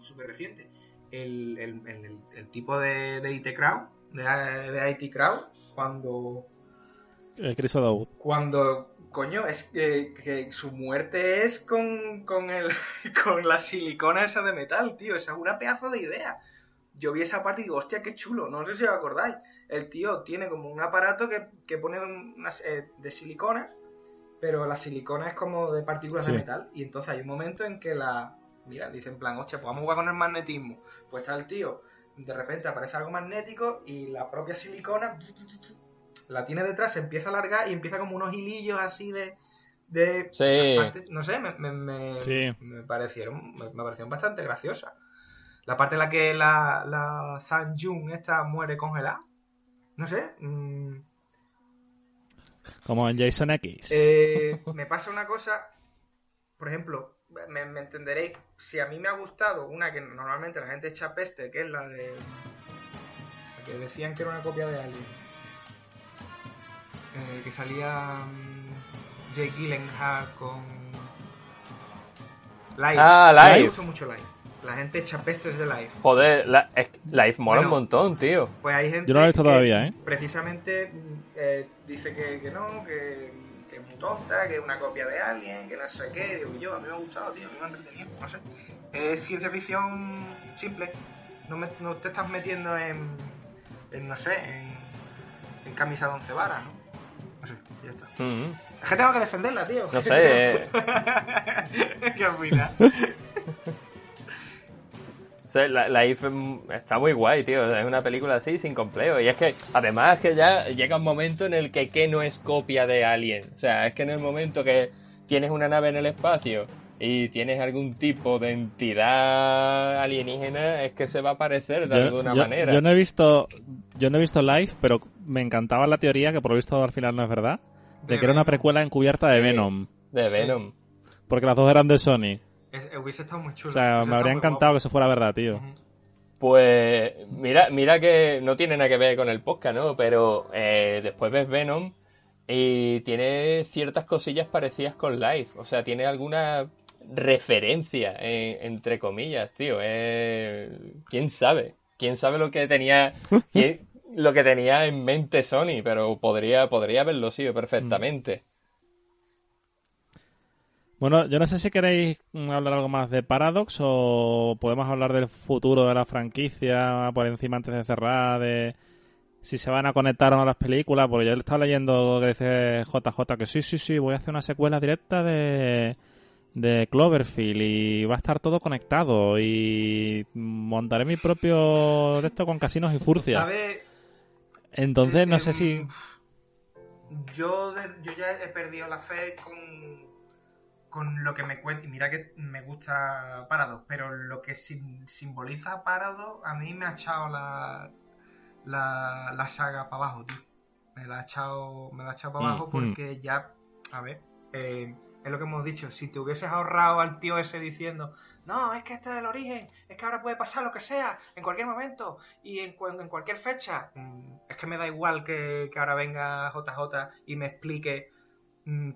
súper recientes. El, el, el, el tipo de, de IT Crowd, de, de IT Crowd, cuando, El Chris O'Dowd. cuando coño, es que, que su muerte es con, con, el, con la silicona esa de metal, tío. Esa es una pedazo de idea. Yo vi esa parte y digo, hostia, qué chulo. No sé si os acordáis. El tío tiene como un aparato que, que pone unas, eh, de silicona, pero la silicona es como de partículas Sí. de metal. Y entonces hay un momento en que la. Mira, dice en plan, hostia, pues vamos a jugar con el magnetismo. Pues está el tío, de repente aparece algo magnético y la propia silicona la tiene detrás, se empieza a alargar y empieza como unos hilillos así de. de Sí. no sé, me, me, me, Sí. me parecieron, me, me parecieron bastante graciosas. La parte en la que la, la Zhang Jun esta muere congelada. No sé. mm, Como en Jason X. eh, me pasa una cosa, por ejemplo, me, me entenderéis, si a mí me ha gustado una que normalmente la gente echa peste, que es la de... la que decían que era una copia de Alien. Eh, que salía mm, Jake Gyllenhaal con... Live. Ah, Me Live. gusta mucho Live. La gente echa pestes de Live. Joder, la, es- Life mola Bueno. un montón, tío. Pues hay gente Yo no lo he visto que todavía, ¿eh? Precisamente eh, dice que, que no, que es muy tonta, que es una copia de alguien, que no sé qué. Digo yo, a mí me ha gustado, tío, a mí me ha entretenido, no sé. Es ciencia ficción simple. No, me- no te estás metiendo en, en no sé, en, en camisa de once varas, ¿no? No sé, ya está. Mm. Es que tengo que defenderla, tío. No sé, eh. que al final. O sea, la, Life mm, está muy guay, tío. Es una película así, sin complejo. Y es que, además, que ya llega un momento en el que ¿qué no es copia de Alien? O sea, es que en el momento que tienes una nave en el espacio y tienes algún tipo de entidad alienígena, es que se va a parecer de Yo, alguna yo- manera. yo no he visto yo no he visto live, pero me encantaba la teoría, que por lo visto al final no es verdad, de, De que era una precuela encubierta de Sí. Venom. De. Venom. Porque las dos eran de Sony. Es- hubiese estado muy chulo. O sea, hubiese me habría encantado guapo. que eso fuera verdad, tío. Pues mira, mira que no tiene nada que ver con el podcast, ¿no? Pero eh, después ves Venom y tiene ciertas cosillas parecidas con Life. O sea, tiene alguna referencia, eh, entre comillas, tío. Eh, ¿Quién sabe? ¿Quién sabe lo que tenía quién- lo que tenía en mente Sony? Pero podría, podría haberlo sido perfectamente. Bueno, yo no sé si queréis mm, hablar algo más de Paradox o podemos hablar del futuro de la franquicia por encima antes de cerrar, de si se van a conectar o no las películas, porque yo le estaba leyendo que dice JJ que sí, sí, sí, voy a hacer una secuela directa de, de Cloverfield y va a estar todo conectado y montaré mi propio de esto con casinos y furcia. Entonces no sé Em, si... Yo, de- yo ya he perdido la fe con, con lo que me cuenta. Y mira que me gusta Paradox, pero lo que sim- simboliza Paradox a mí me ha echado la, la, la saga para abajo, tío. Me la ha echado, me la ha echado para Mm, abajo mm. porque ya, a ver, eh, es lo que hemos dicho. Si te hubieses ahorrado al tío ese diciendo, no, es que este es el origen, es que ahora puede pasar lo que sea, en cualquier momento y en, cu- en cualquier fecha. Mm, Es que me da igual que, que ahora venga JJ y me explique mm,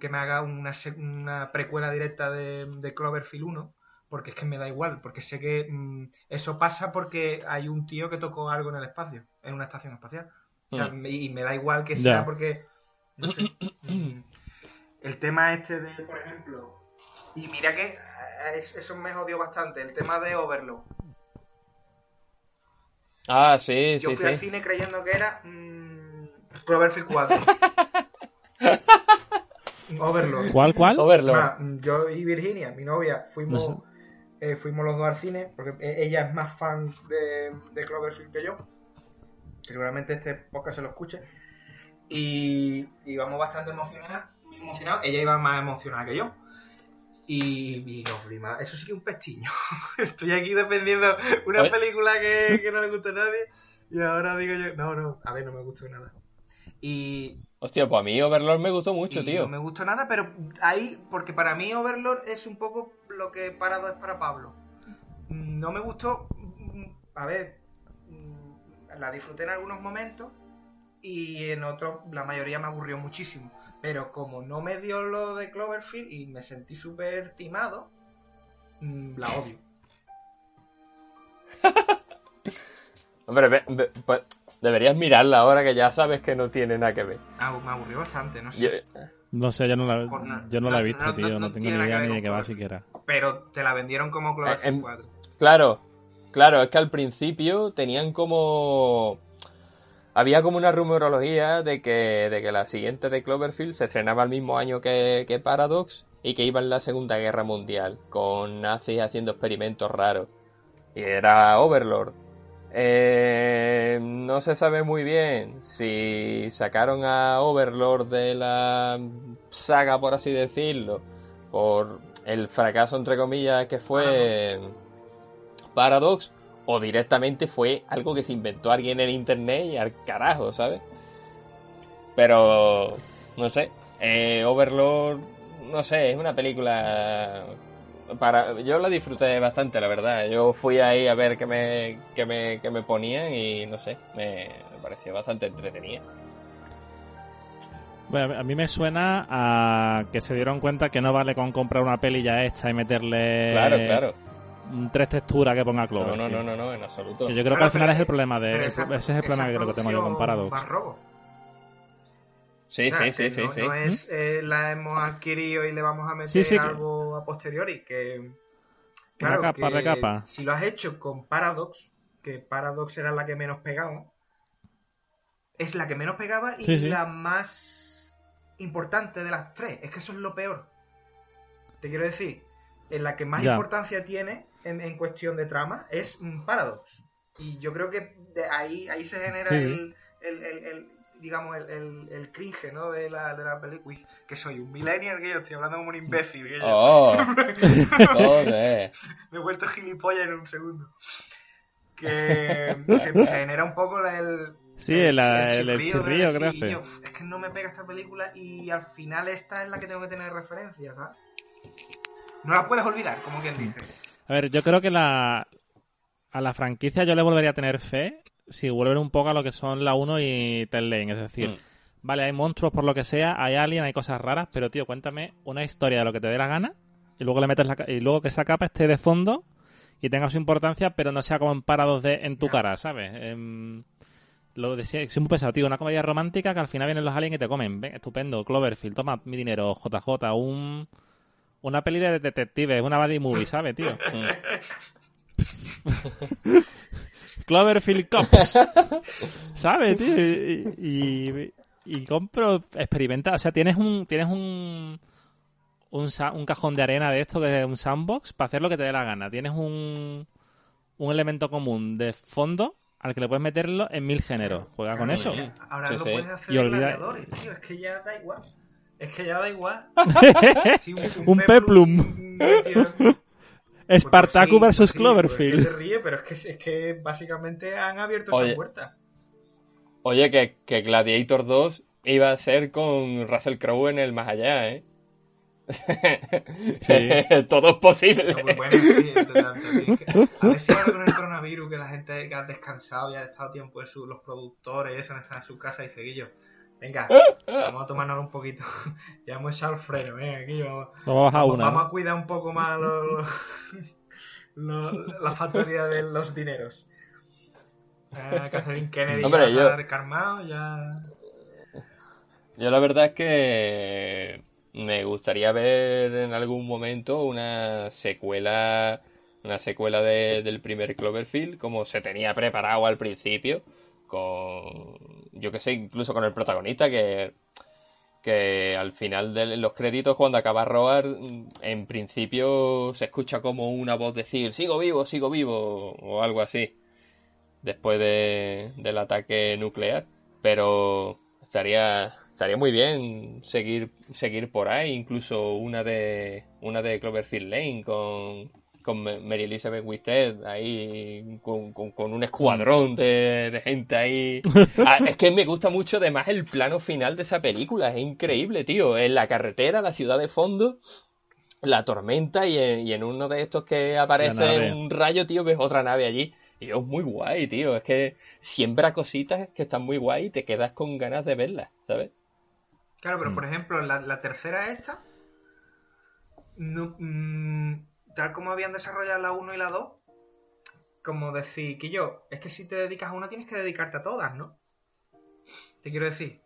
que me haga una, se- una precuela directa de, de Cloverfield 1, porque es que me da igual, porque sé que mm, eso pasa porque hay un tío que tocó algo en el espacio, en una estación espacial. O sea, Mm. me- y me da igual que sea porque... No sé. mm, el tema este de, por ejemplo... Y mira que eh, es- eso me jodió bastante, el tema de Overlord. Ah, sí, Yo sí, fui al cine creyendo que era mm, Cloverfield 4. Overlord. ¿Cuál, cuál? Overlord. Ma, yo y Virginia, mi novia, fuimos, No eh, fuimos los dos al cine, porque e- ella es más fan de, de Cloverfield que yo. Seguramente este podcast se lo escuche. Y íbamos bastante emocionados. emocionados. Ella iba más emocionada que yo. Y, y nos prima. Eso sí que es un pestiño. Estoy aquí defendiendo una Oye. película que, que no le gusta a nadie. Y ahora digo yo, no, no, a ver, no me gustó nada. Y, Hostia, pues a mí Overlord me gustó mucho, y tío. No me gustó nada, pero ahí, porque para mí Overlord es un poco lo que Parado es para Pablo. No me gustó, mm, a ver, mm, la disfruté en algunos momentos y en otros la mayoría me aburrió muchísimo. Pero como no me dio lo de Cloverfield y me sentí súper timado, mm, la odio. Hombre, ve- ve- pues, deberías mirarla ahora que ya sabes que no tiene nada que ver. Ah, me aburrió bastante, no sé. Yo- No sé, yo no la, yo no la he visto, no- tío. no- tengo ni idea ni de qué va siquiera. Pero te la vendieron como Cloverfield Eh, em- 4. Claro, claro, es que al principio tenían como... Había como una rumorología de que, de que la siguiente de Cloverfield se estrenaba el mismo año que, que Paradox y que iba en la Segunda Guerra Mundial, con nazis haciendo experimentos raros. Y era Overlord. Eh, no se sabe muy bien si sacaron a Overlord de la saga, por así decirlo, por el fracaso, entre comillas, que fue Paradox, o directamente fue algo que se inventó alguien en internet y al carajo, ¿sabes? Pero, no sé, eh, Overlord, no sé, es una película para yo la disfruté bastante, la verdad. Yo fui ahí a ver qué me, qué me, qué me ponían y no sé, me, me pareció bastante entretenida. Bueno, a mí me suena a que se dieron cuenta que no vale con comprar una peli ya hecha y meterle Claro, claro. mm, tres texturas que ponga No, Clover. no, no, no, no, en absoluto. Que yo creo que al final pero- es el problema de ese es el problema que creo que tengo yo con producción Paradox. va robo. Sí, O sea, sí, sí, no, sí. no es eh, la hemos adquirido y le vamos a meter Sí, sí, que- algo a posteriori. Que, claro, capa que capa. Si lo has hecho con Paradox, que Paradox era la que menos pegaba, es la que menos pegaba y Sí, sí. la más importante de las tres. Es que eso es lo peor. Te quiero decir, en la que más Ya. importancia tiene en, en cuestión de trama es mm, Paradox. Y yo creo que de ahí, ahí se genera Sí, sí. el, el- el- el- digamos, el, el, el cringe, ¿no? De la, de la película. Uy, que soy un millennial, que yo estoy hablando como un imbécil. Que yo Oh, joder. me he vuelto gilipollas en un segundo. Que, se genera un poco la- el... Sí, el- el- el de chirrío que decir, hace. "Yo, Es que no me pega esta película y al final esta es la que tengo que tener de referencia, ¿sabes? No la puedes olvidar, como quien dice. A ver, yo creo que la a la franquicia yo le volvería a tener fe si vuelven un poco a lo que son la 1 y Tell Lane. Es decir, Mm. vale, hay monstruos por lo que sea, hay alien, hay cosas raras, pero tío, cuéntame una historia de lo que te dé la gana y luego le metes la, y luego que esa capa esté de fondo y tenga su importancia, pero no sea como en parados de en tu cara, ¿sabes? Em, lo decía, soy muy pesado, tío. Una comedia romántica que al final vienen los aliens y te comen. Ven, estupendo. Cloverfield, toma mi dinero. JJ, un, una peli de detectives, una buddy movie, ¿sabes, tío? Cloverfield Cops. ¿Sabes, tío? Y, y, y compro, experimenta. O sea, tienes un tienes un, un, sa- un cajón de arena de esto, que es un sandbox, para hacer lo que te dé la gana. Tienes un, un elemento común de fondo al que le puedes meterlo en mil géneros. Juega con eso. bien. Ahora Sí, lo sí. puedes hacer Y de olvida- gladiadores, tío. Es que ya da igual. Es que ya da igual. Sí, Un peplum. Espartaco Pues sí, versus sí, Cloverfield. pues es que te ríes, pero es que, es que básicamente han abierto Oye. esa puerta. Oye, que, que Gladiator 2 iba a ser con Russell Crowe en el más allá, ¿eh? Sí. Todo es posible. Está muy bueno, sí, es verdad, también que- A ver si ahora con el coronavirus, que la gente que ha descansado y ha estado tiempo en su, los productores y eso, han estado en su casa y Guillo, venga, vamos a tomarnos un poquito. ya hemos echado el freno, venga, aquí vamos, Vamos a vamos, una. vamos ¿no? a cuidar un poco más los- los- la factoría de los dineros. Eh, Catherine Kennedy Hombre, ya yo- está descarmado, ya... Yo la verdad es que me gustaría ver en algún momento una secuela, una secuela de- del primer Cloverfield, como se tenía preparado al principio, con, yo que sé, incluso con el protagonista que que al final de los créditos cuando acaba Roar en principio se escucha como una voz decir sigo vivo, sigo vivo o algo así después de, del ataque nuclear. Pero estaría estaría muy bien seguir seguir por ahí incluso una de una de Cloverfield Lane con con Mary Elizabeth Winstead ahí con, con, un escuadrón de, gente ahí. Ah, es que me gusta mucho además el plano final de esa película, es increíble, tío. En la carretera, la ciudad de fondo, la tormenta y en, uno de estos que aparece un rayo, tío, ves otra nave allí. Y es muy guay, tío. Es que siembra cositas que están muy guay y te quedas con ganas de verlas, ¿sabes? Claro, pero mm. por ejemplo, la, tercera esta... No, mm, tal como habían desarrollado la 1 y la 2, como decir que yo, es que si te dedicas a una tienes que dedicarte a todas, ¿no? Te quiero decir,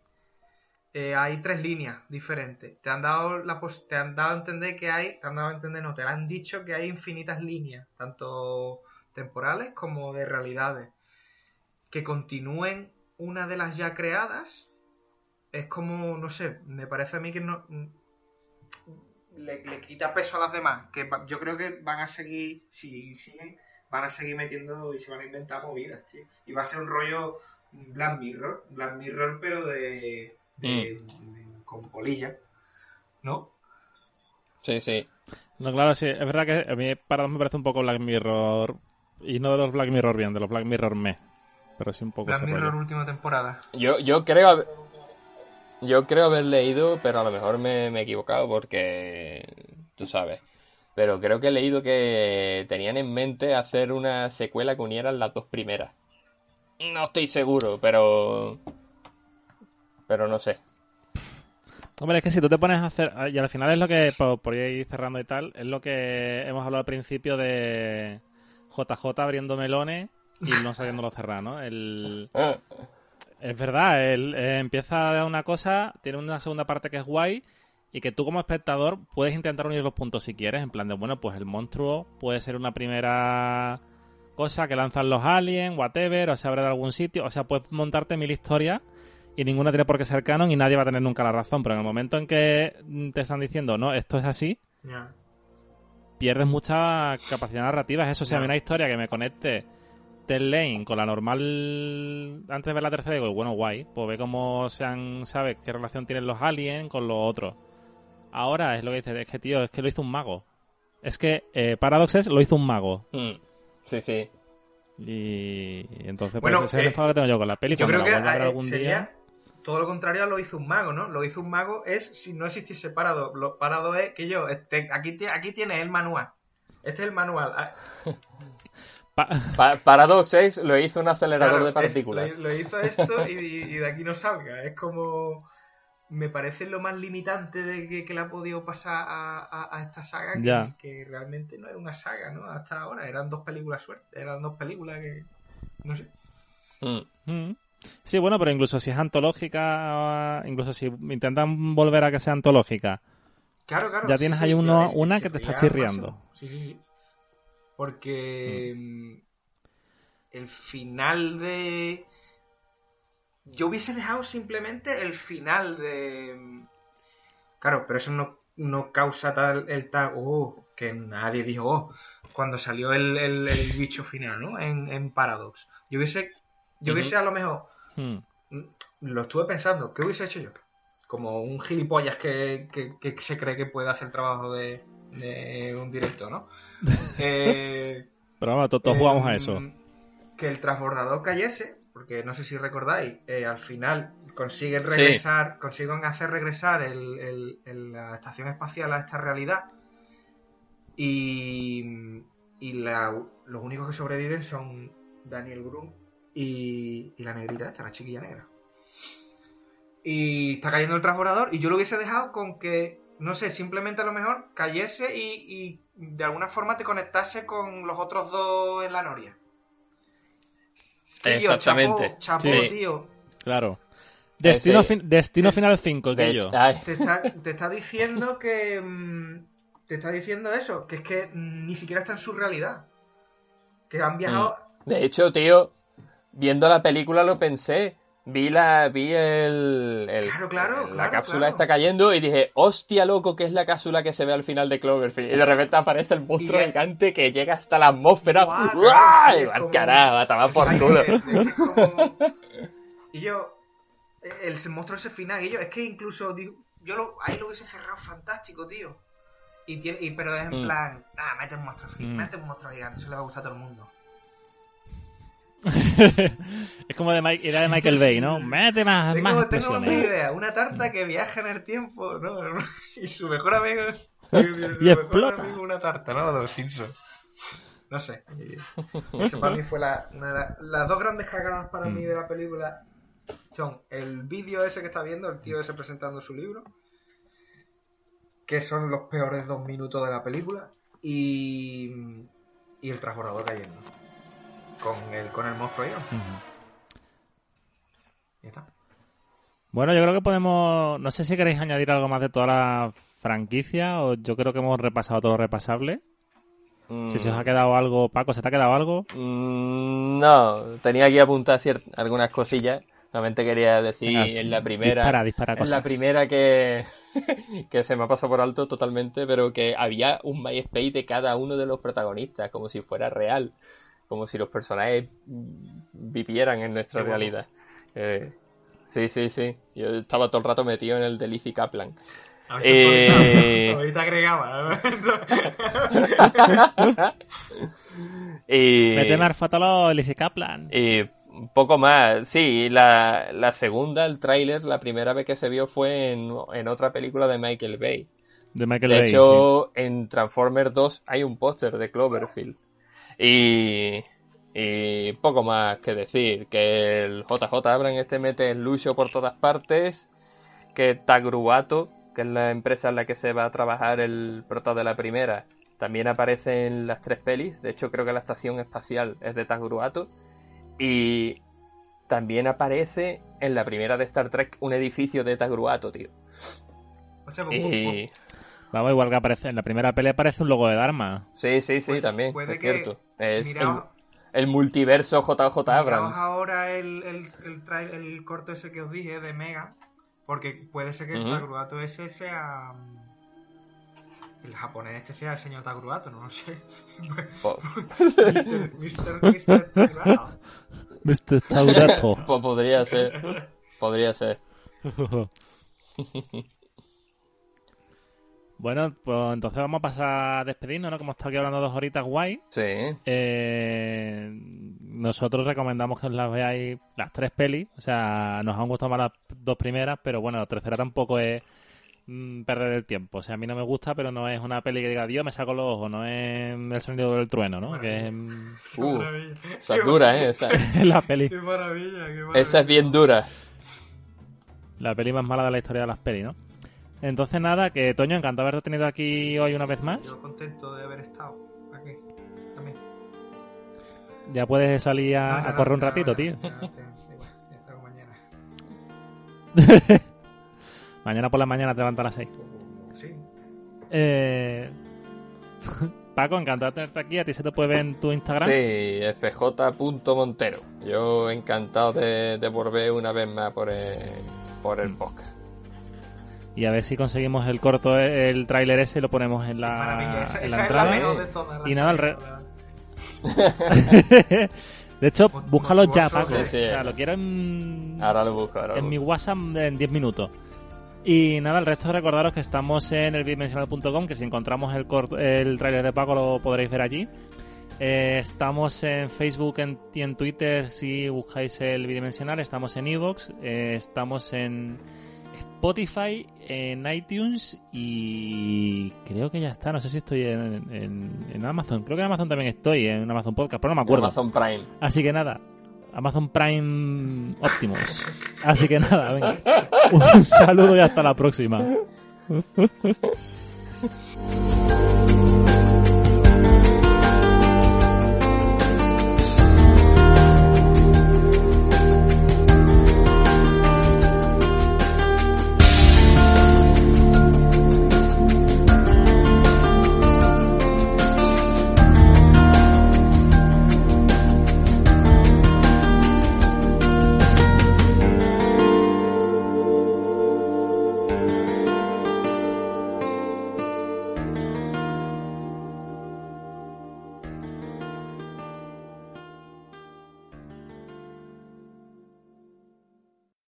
eh, hay tres líneas diferentes. Te han dado la te han dado a entender que hay, te han dado a entender, no, te han dicho que hay infinitas líneas, tanto temporales como de realidades. Que continúen una de las ya creadas es como, no sé, me parece a mí que no, le, quita peso a las demás. Que yo creo que van a seguir, si siguen, van a seguir metiendo y se van a inventar movidas, tío. Y va a ser un rollo Black Mirror, Black Mirror, pero de. Mm. con polilla, ¿no? Sí, sí. No, claro, sí. Es verdad que a mí para me parece un poco Black Mirror. Y no de los Black Mirror bien, de los Black Mirror me. Pero sí un poco. Black Mirror última temporada. Yo, yo creo. Yo creo haber leído, pero a lo mejor me, he equivocado porque tú sabes. Pero creo que he leído que tenían en mente hacer una secuela que unieran las dos primeras. No estoy seguro, pero. Pero no sé. Hombre, es que si tú te pones a hacer. Y al final es lo que. Por, ir cerrando y tal. Es lo que hemos hablado al principio de. JJ abriendo melones y no sabiéndolo cerrar, ¿no? El. Es verdad, él eh, empieza una cosa, tiene una segunda parte que es guay y que tú como espectador puedes intentar unir los puntos si quieres, en plan de, bueno, pues el monstruo puede ser una primera cosa que lanzan los aliens, whatever, o se abre de algún sitio, o sea, puedes montarte mil historias y ninguna tiene por qué ser canon y nadie va a tener nunca la razón, pero en el momento en que te están diciendo, no, esto es así, pierdes mucha capacidad narrativa, es eso, o sea, a mí una historia que me conecte Lane con la normal antes de ver la tercera digo, bueno, guay, pues ve cómo se han, ¿sabes? qué relación tienen los aliens con los otros. Ahora es lo que dice, es que tío, es que lo hizo un mago. Es que eh, Paradoxes lo hizo un mago. Mm, sí, sí. Y, entonces, pues ese es el eh, enfado que tengo yo con la peli. Yo creo que algún día... todo lo contrario a lo hizo un mago, ¿no? Lo hizo un mago es si no existiese Paradox. Lo Paradox es que yo, este, aquí, aquí tienes el manual. Este es el manual. Ah, Paradox 6 lo hizo un acelerador de partículas. lo, hizo esto y, de aquí no salga. Es como. Me parece lo más limitante de que, le ha podido pasar a, esta saga, que, realmente no era una saga, ¿no? Hasta ahora eran dos películas suerte, eran dos películas que. No sé. Mm. Mm. Sí, bueno, pero incluso si es antológica, incluso si intentan volver a que sea antológica, claro, claro, ya tienes ahí uno, una que te está chirriando. Sí, sí, sí. Porque mm. el final de... Yo hubiese dejado simplemente el final de... Claro, pero eso no, causa tal el tal... Oh, que nadie dijo, oh, cuando salió el, bicho final, ¿no? En, Paradox. Yo hubiese, yo hubiese a lo mejor... Hmm. Lo estuve pensando, ¿qué hubiese hecho yo? Como un gilipollas que, se cree que puede hacer trabajo de, de un directo, ¿no? Eh, Pero vamos, todos jugamos a eso. Em, que el transbordador cayese, porque no sé si recordáis, eh, al final consiguen regresar, consiguen hacer regresar el, la estación espacial a esta realidad. Y, y los únicos que sobreviven son Daniel Brum y, y la negrita esta, la chiquilla negra. Y está cayendo el transbordador y yo lo hubiese dejado con que no sé, simplemente a lo mejor cayese y, de alguna forma te conectase con los otros dos en la noria. Exactamente. Chapo, tío. Claro. Destino, Destino Final 5, que yo. Te está, te está diciendo que. Mm, te está diciendo eso, que es que ni siquiera está en su realidad. Que han viajado. Mm. De hecho, tío, viendo la película lo pensé. Vi la vi el, el- Claro, claro, la claro, cápsula está cayendo y dije hostia loco que es la cápsula que se ve al final de Cloverfield y de repente aparece el monstruo gigante que llega hasta la atmósfera y va como- carajo por culo es- es que es como- Y yo, el, monstruo ese final, y yo, es que incluso, digo, yo lo, ahí lo hubiese cerrado fantástico, tío. Y tiene, y, pero es en Mm. plan, ah, mete un monstruo Mm. mete un monstruo gigante, eso le va a gustar a todo el mundo. es como de Mike, idea de Michael Bay, ¿no? Mete más, Tengo, más tengo una idea, una tarta que viaja en el tiempo, ¿no? Y su mejor amigo su Y mejor explota. amigo una tarta, ¿no? De los Simpsons. No sé. Eso para mí fue la, las dos grandes cagadas para Mm. mí de la película. Son el vídeo ese que está viendo, el tío ese presentando su libro, que son los peores dos minutos de la película, y, y el transbordador cayendo. Con el, con el monstruo ahí. está. Bueno, yo creo que podemos. No sé si queréis añadir algo más de toda la franquicia o yo creo que hemos repasado todo lo repasable. Si se os ha quedado algo, Paco, ¿se te ha quedado algo? Mm, no tenía aquí apuntar algunas cosillas solamente quería decir Venga, en la primera Dispara, dispara en la primera que que se me ha pasado por alto totalmente, pero que había un MySpace de cada uno de los protagonistas, como si fuera real, como si los personajes vivieran en nuestra realidad. Eh, sí, sí, sí. Yo estaba todo el rato metido en el de Lizzie Kaplan. A ver Eh. ahorita agregaba. y, Mete más Lizzie Kaplan. y un poco más. Sí, la, la segunda, el tráiler, la primera vez que se vio fue en, en otra película de Michael Bay. De Michael De Bay. hecho, en Transformers 2 hay un póster de Cloverfield. Y, y poco más que decir. Que el JJ Abrams este mete el lucho por todas partes. Que Tagruato, que es la empresa en la que se va a trabajar el prota de la primera, también aparece en las tres pelis. De hecho, creo que la estación espacial es de Tagruato. Y también aparece en la primera de Star Trek un edificio de Tagruato, tío. Hostia, pues, Y... Vamos, igual que aparece en la primera pelea aparece un logo de Dharma. Sí, sí, sí, Puede- también, puede es que- cierto. Es el, miraos- el multiverso JJ Abrams. ahora el, el, el, el corto ese que os dije de Mega. Porque puede ser que el Ujú. Tagruato ese sea. mm, El japonés este sea el señor Tagruato, no lo sé. Mr. Mr. Mr. Tagruato. Mr. Taurato. po- podría ser. Podría ser. bueno, pues entonces vamos a pasar a despedirnos, ¿no? Como estado aquí hablando dos horitas guay. Sí. Eh, nosotros recomendamos que os las veáis las tres pelis. O sea, nos han gustado más las dos primeras, pero bueno, la tercera tampoco es mm, perder el tiempo. O sea, a mí no me gusta, pero no es una peli que diga, Dios, me saco los ojos. No es el sonido del trueno, ¿no? Que es Uh, maravilla. esa es dura, ¿eh? Esa, la peli Qué maravilla, qué maravilla. esa es bien dura. la peli más mala de la historia de las pelis, ¿no? Entonces nada, que Toño, encantado de haberte tenido aquí hoy una vez más. Yo contento de haber estado aquí. También. Ya puedes salir a, No, a ya no, correr un ratito, tío. mañana. Mañana por la mañana te levantas a las 6. Sí. Eh... Paco, encantado de tenerte aquí. A ti se te puede ver en tu Instagram. Sí, fj.montero. Yo encantado de, de volver una vez más por el, por el podcast. Y a ver si conseguimos el corto, el tráiler ese y lo ponemos en la. Esa, en esa la es la entrada. todas. la Y nada, el re- de hecho, búscalo ya, Paco. sí, sí. O sea, lo quiero en, Ahora lo busco, ahora lo en mi. WhatsApp en 10 minutos. Y nada, el resto recordaros que estamos en el bidimensional.com, que si encontramos el, corto, el tráiler de Paco lo podréis ver allí. Eh, estamos en Facebook en- y en Twitter si buscáis el bidimensional. Estamos en Evox, estamos en Spotify, en iTunes y creo que ya está. No sé si estoy en, en- en Amazon. Creo que en Amazon también estoy, en Amazon Podcast, pero no me acuerdo. Amazon Prime. Así que nada, Amazon Prime Optimus. Así que nada, venga. Un saludo y hasta la próxima.